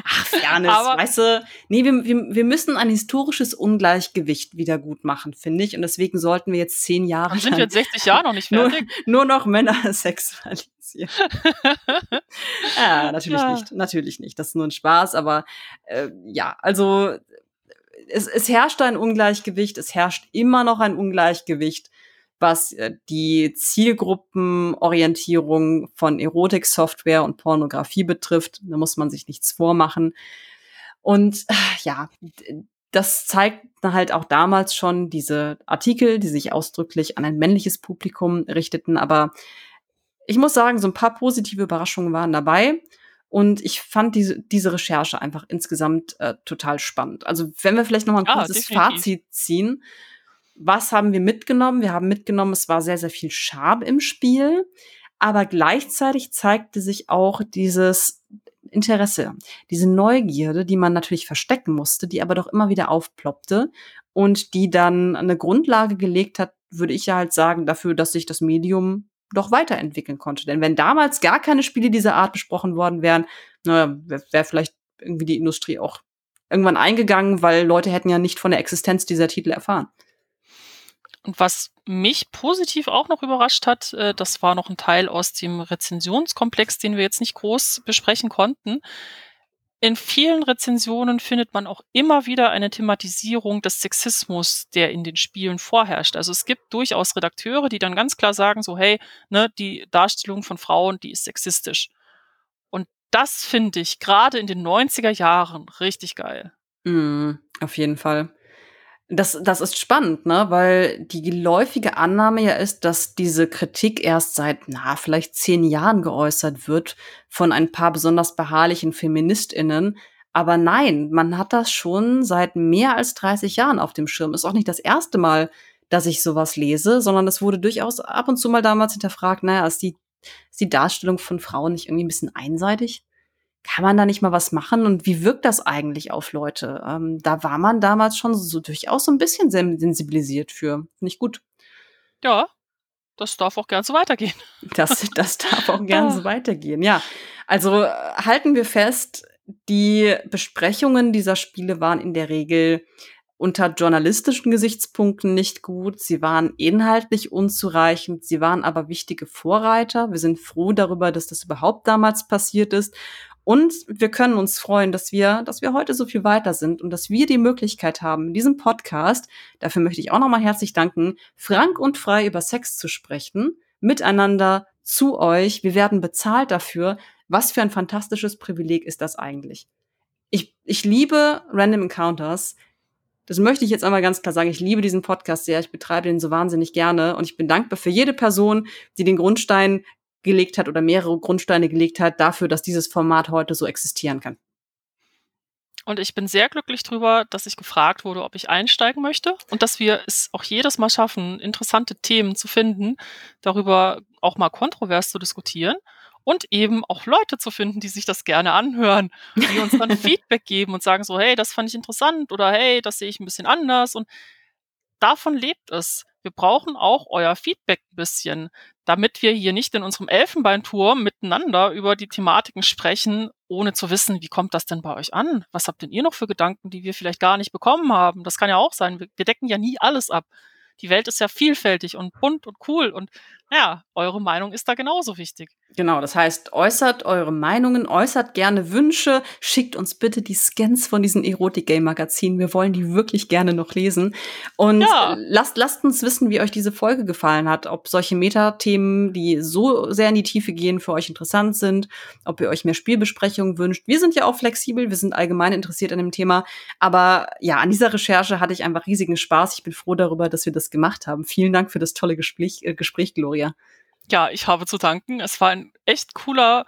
Ach, Fairness, Aber weißt du, nee, wir, wir, wir müssen ein historisches Ungleichgewicht wieder gut machen, finde ich. Und deswegen sollten wir jetzt zehn Jahre. Dann sind wir jetzt 60 Jahre noch nicht fertig. Nur, nur noch Männer sexualisieren. ja, natürlich ja. nicht. Natürlich nicht. Das ist nur ein Spaß, aber äh, ja, also es, es herrscht ein Ungleichgewicht, es herrscht immer noch ein Ungleichgewicht was äh, die Zielgruppenorientierung von Erotiksoftware und Pornografie betrifft. Da muss man sich nichts vormachen. Und äh, ja, das zeigt halt auch damals schon diese Artikel, die sich ausdrücklich an ein männliches Publikum richteten. Aber ich muss sagen, so ein paar positive Überraschungen waren dabei. Und ich fand diese, diese Recherche einfach insgesamt äh, total spannend. Also wenn wir vielleicht noch mal ein kurzes ja, Fazit ziehen, was haben wir mitgenommen? Wir haben mitgenommen, es war sehr, sehr viel Scham im Spiel, aber gleichzeitig zeigte sich auch dieses Interesse, diese Neugierde, die man natürlich verstecken musste, die aber doch immer wieder aufploppte und die dann eine Grundlage gelegt hat, würde ich ja halt sagen, dafür, dass sich das Medium doch weiterentwickeln konnte. Denn wenn damals gar keine Spiele dieser Art besprochen worden wären, naja, wäre wär vielleicht irgendwie die Industrie auch irgendwann eingegangen, weil Leute hätten ja nicht von der Existenz dieser Titel erfahren. Und was mich positiv auch noch überrascht hat, äh, das war noch ein Teil aus dem Rezensionskomplex, den wir jetzt nicht groß besprechen konnten. In vielen Rezensionen findet man auch immer wieder eine Thematisierung des Sexismus, der in den Spielen vorherrscht. Also es gibt durchaus Redakteure, die dann ganz klar sagen, so hey, ne, die Darstellung von Frauen, die ist sexistisch. Und das finde ich gerade in den 90er Jahren richtig geil. Mm, auf jeden Fall. Das, das ist spannend, ne? Weil die geläufige Annahme ja ist, dass diese Kritik erst seit, na, vielleicht zehn Jahren geäußert wird von ein paar besonders beharrlichen FeministInnen. Aber nein, man hat das schon seit mehr als 30 Jahren auf dem Schirm. Ist auch nicht das erste Mal, dass ich sowas lese, sondern es wurde durchaus ab und zu mal damals hinterfragt, naja, ist die, ist die Darstellung von Frauen nicht irgendwie ein bisschen einseitig? Kann man da nicht mal was machen und wie wirkt das eigentlich auf Leute? Ähm, da war man damals schon so durchaus so ein bisschen sensibilisiert für. Finde ich gut. Ja, das darf auch gern so weitergehen. Das, das darf auch gern so weitergehen, ja. Also äh, halten wir fest, die Besprechungen dieser Spiele waren in der Regel unter journalistischen Gesichtspunkten nicht gut. Sie waren inhaltlich unzureichend. Sie waren aber wichtige Vorreiter. Wir sind froh darüber, dass das überhaupt damals passiert ist. Und wir können uns freuen, dass wir, dass wir heute so viel weiter sind und dass wir die Möglichkeit haben, in diesem Podcast, dafür möchte ich auch nochmal herzlich danken, frank und frei über Sex zu sprechen, miteinander zu euch. Wir werden bezahlt dafür. Was für ein fantastisches Privileg ist das eigentlich? Ich, ich liebe Random Encounters. Das möchte ich jetzt einmal ganz klar sagen. Ich liebe diesen Podcast sehr. Ich betreibe den so wahnsinnig gerne und ich bin dankbar für jede Person, die den Grundstein gelegt hat oder mehrere Grundsteine gelegt hat dafür, dass dieses Format heute so existieren kann. Und ich bin sehr glücklich darüber, dass ich gefragt wurde, ob ich einsteigen möchte und dass wir es auch jedes Mal schaffen, interessante Themen zu finden, darüber auch mal kontrovers zu diskutieren und eben auch Leute zu finden, die sich das gerne anhören, die uns dann Feedback geben und sagen so, hey, das fand ich interessant oder hey, das sehe ich ein bisschen anders und davon lebt es. Wir brauchen auch euer Feedback ein bisschen, damit wir hier nicht in unserem Elfenbeinturm miteinander über die Thematiken sprechen, ohne zu wissen, wie kommt das denn bei euch an? Was habt denn ihr noch für Gedanken, die wir vielleicht gar nicht bekommen haben? Das kann ja auch sein. Wir decken ja nie alles ab. Die Welt ist ja vielfältig und bunt und cool und ja, eure Meinung ist da genauso wichtig. Genau, das heißt, äußert eure Meinungen, äußert gerne Wünsche, schickt uns bitte die Scans von diesen Erotik-Game-Magazinen. Wir wollen die wirklich gerne noch lesen. Und ja. lasst, lasst uns wissen, wie euch diese Folge gefallen hat. Ob solche Metathemen, die so sehr in die Tiefe gehen, für euch interessant sind, ob ihr euch mehr Spielbesprechungen wünscht. Wir sind ja auch flexibel, wir sind allgemein interessiert an dem Thema. Aber ja, an dieser Recherche hatte ich einfach riesigen Spaß. Ich bin froh darüber, dass wir das gemacht haben. Vielen Dank für das tolle Gespräch, äh, Gespräch Gloria. Ja, ich habe zu danken. Es war ein echt cooler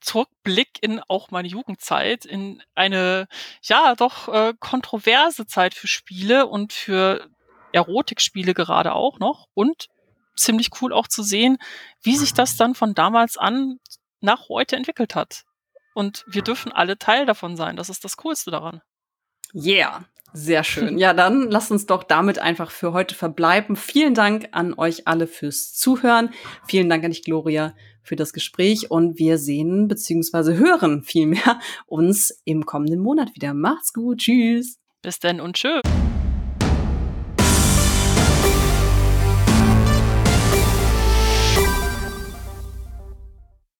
Zurückblick in auch meine Jugendzeit, in eine, ja, doch äh, kontroverse Zeit für Spiele und für Erotikspiele gerade auch noch. Und ziemlich cool auch zu sehen, wie sich das dann von damals an nach heute entwickelt hat. Und wir dürfen alle Teil davon sein. Das ist das Coolste daran. Yeah. Sehr schön. Ja, dann lasst uns doch damit einfach für heute verbleiben. Vielen Dank an euch alle fürs Zuhören. Vielen Dank an dich, Gloria, für das Gespräch und wir sehen bzw. hören vielmehr uns im kommenden Monat wieder. Macht's gut. Tschüss. Bis denn und tschüss.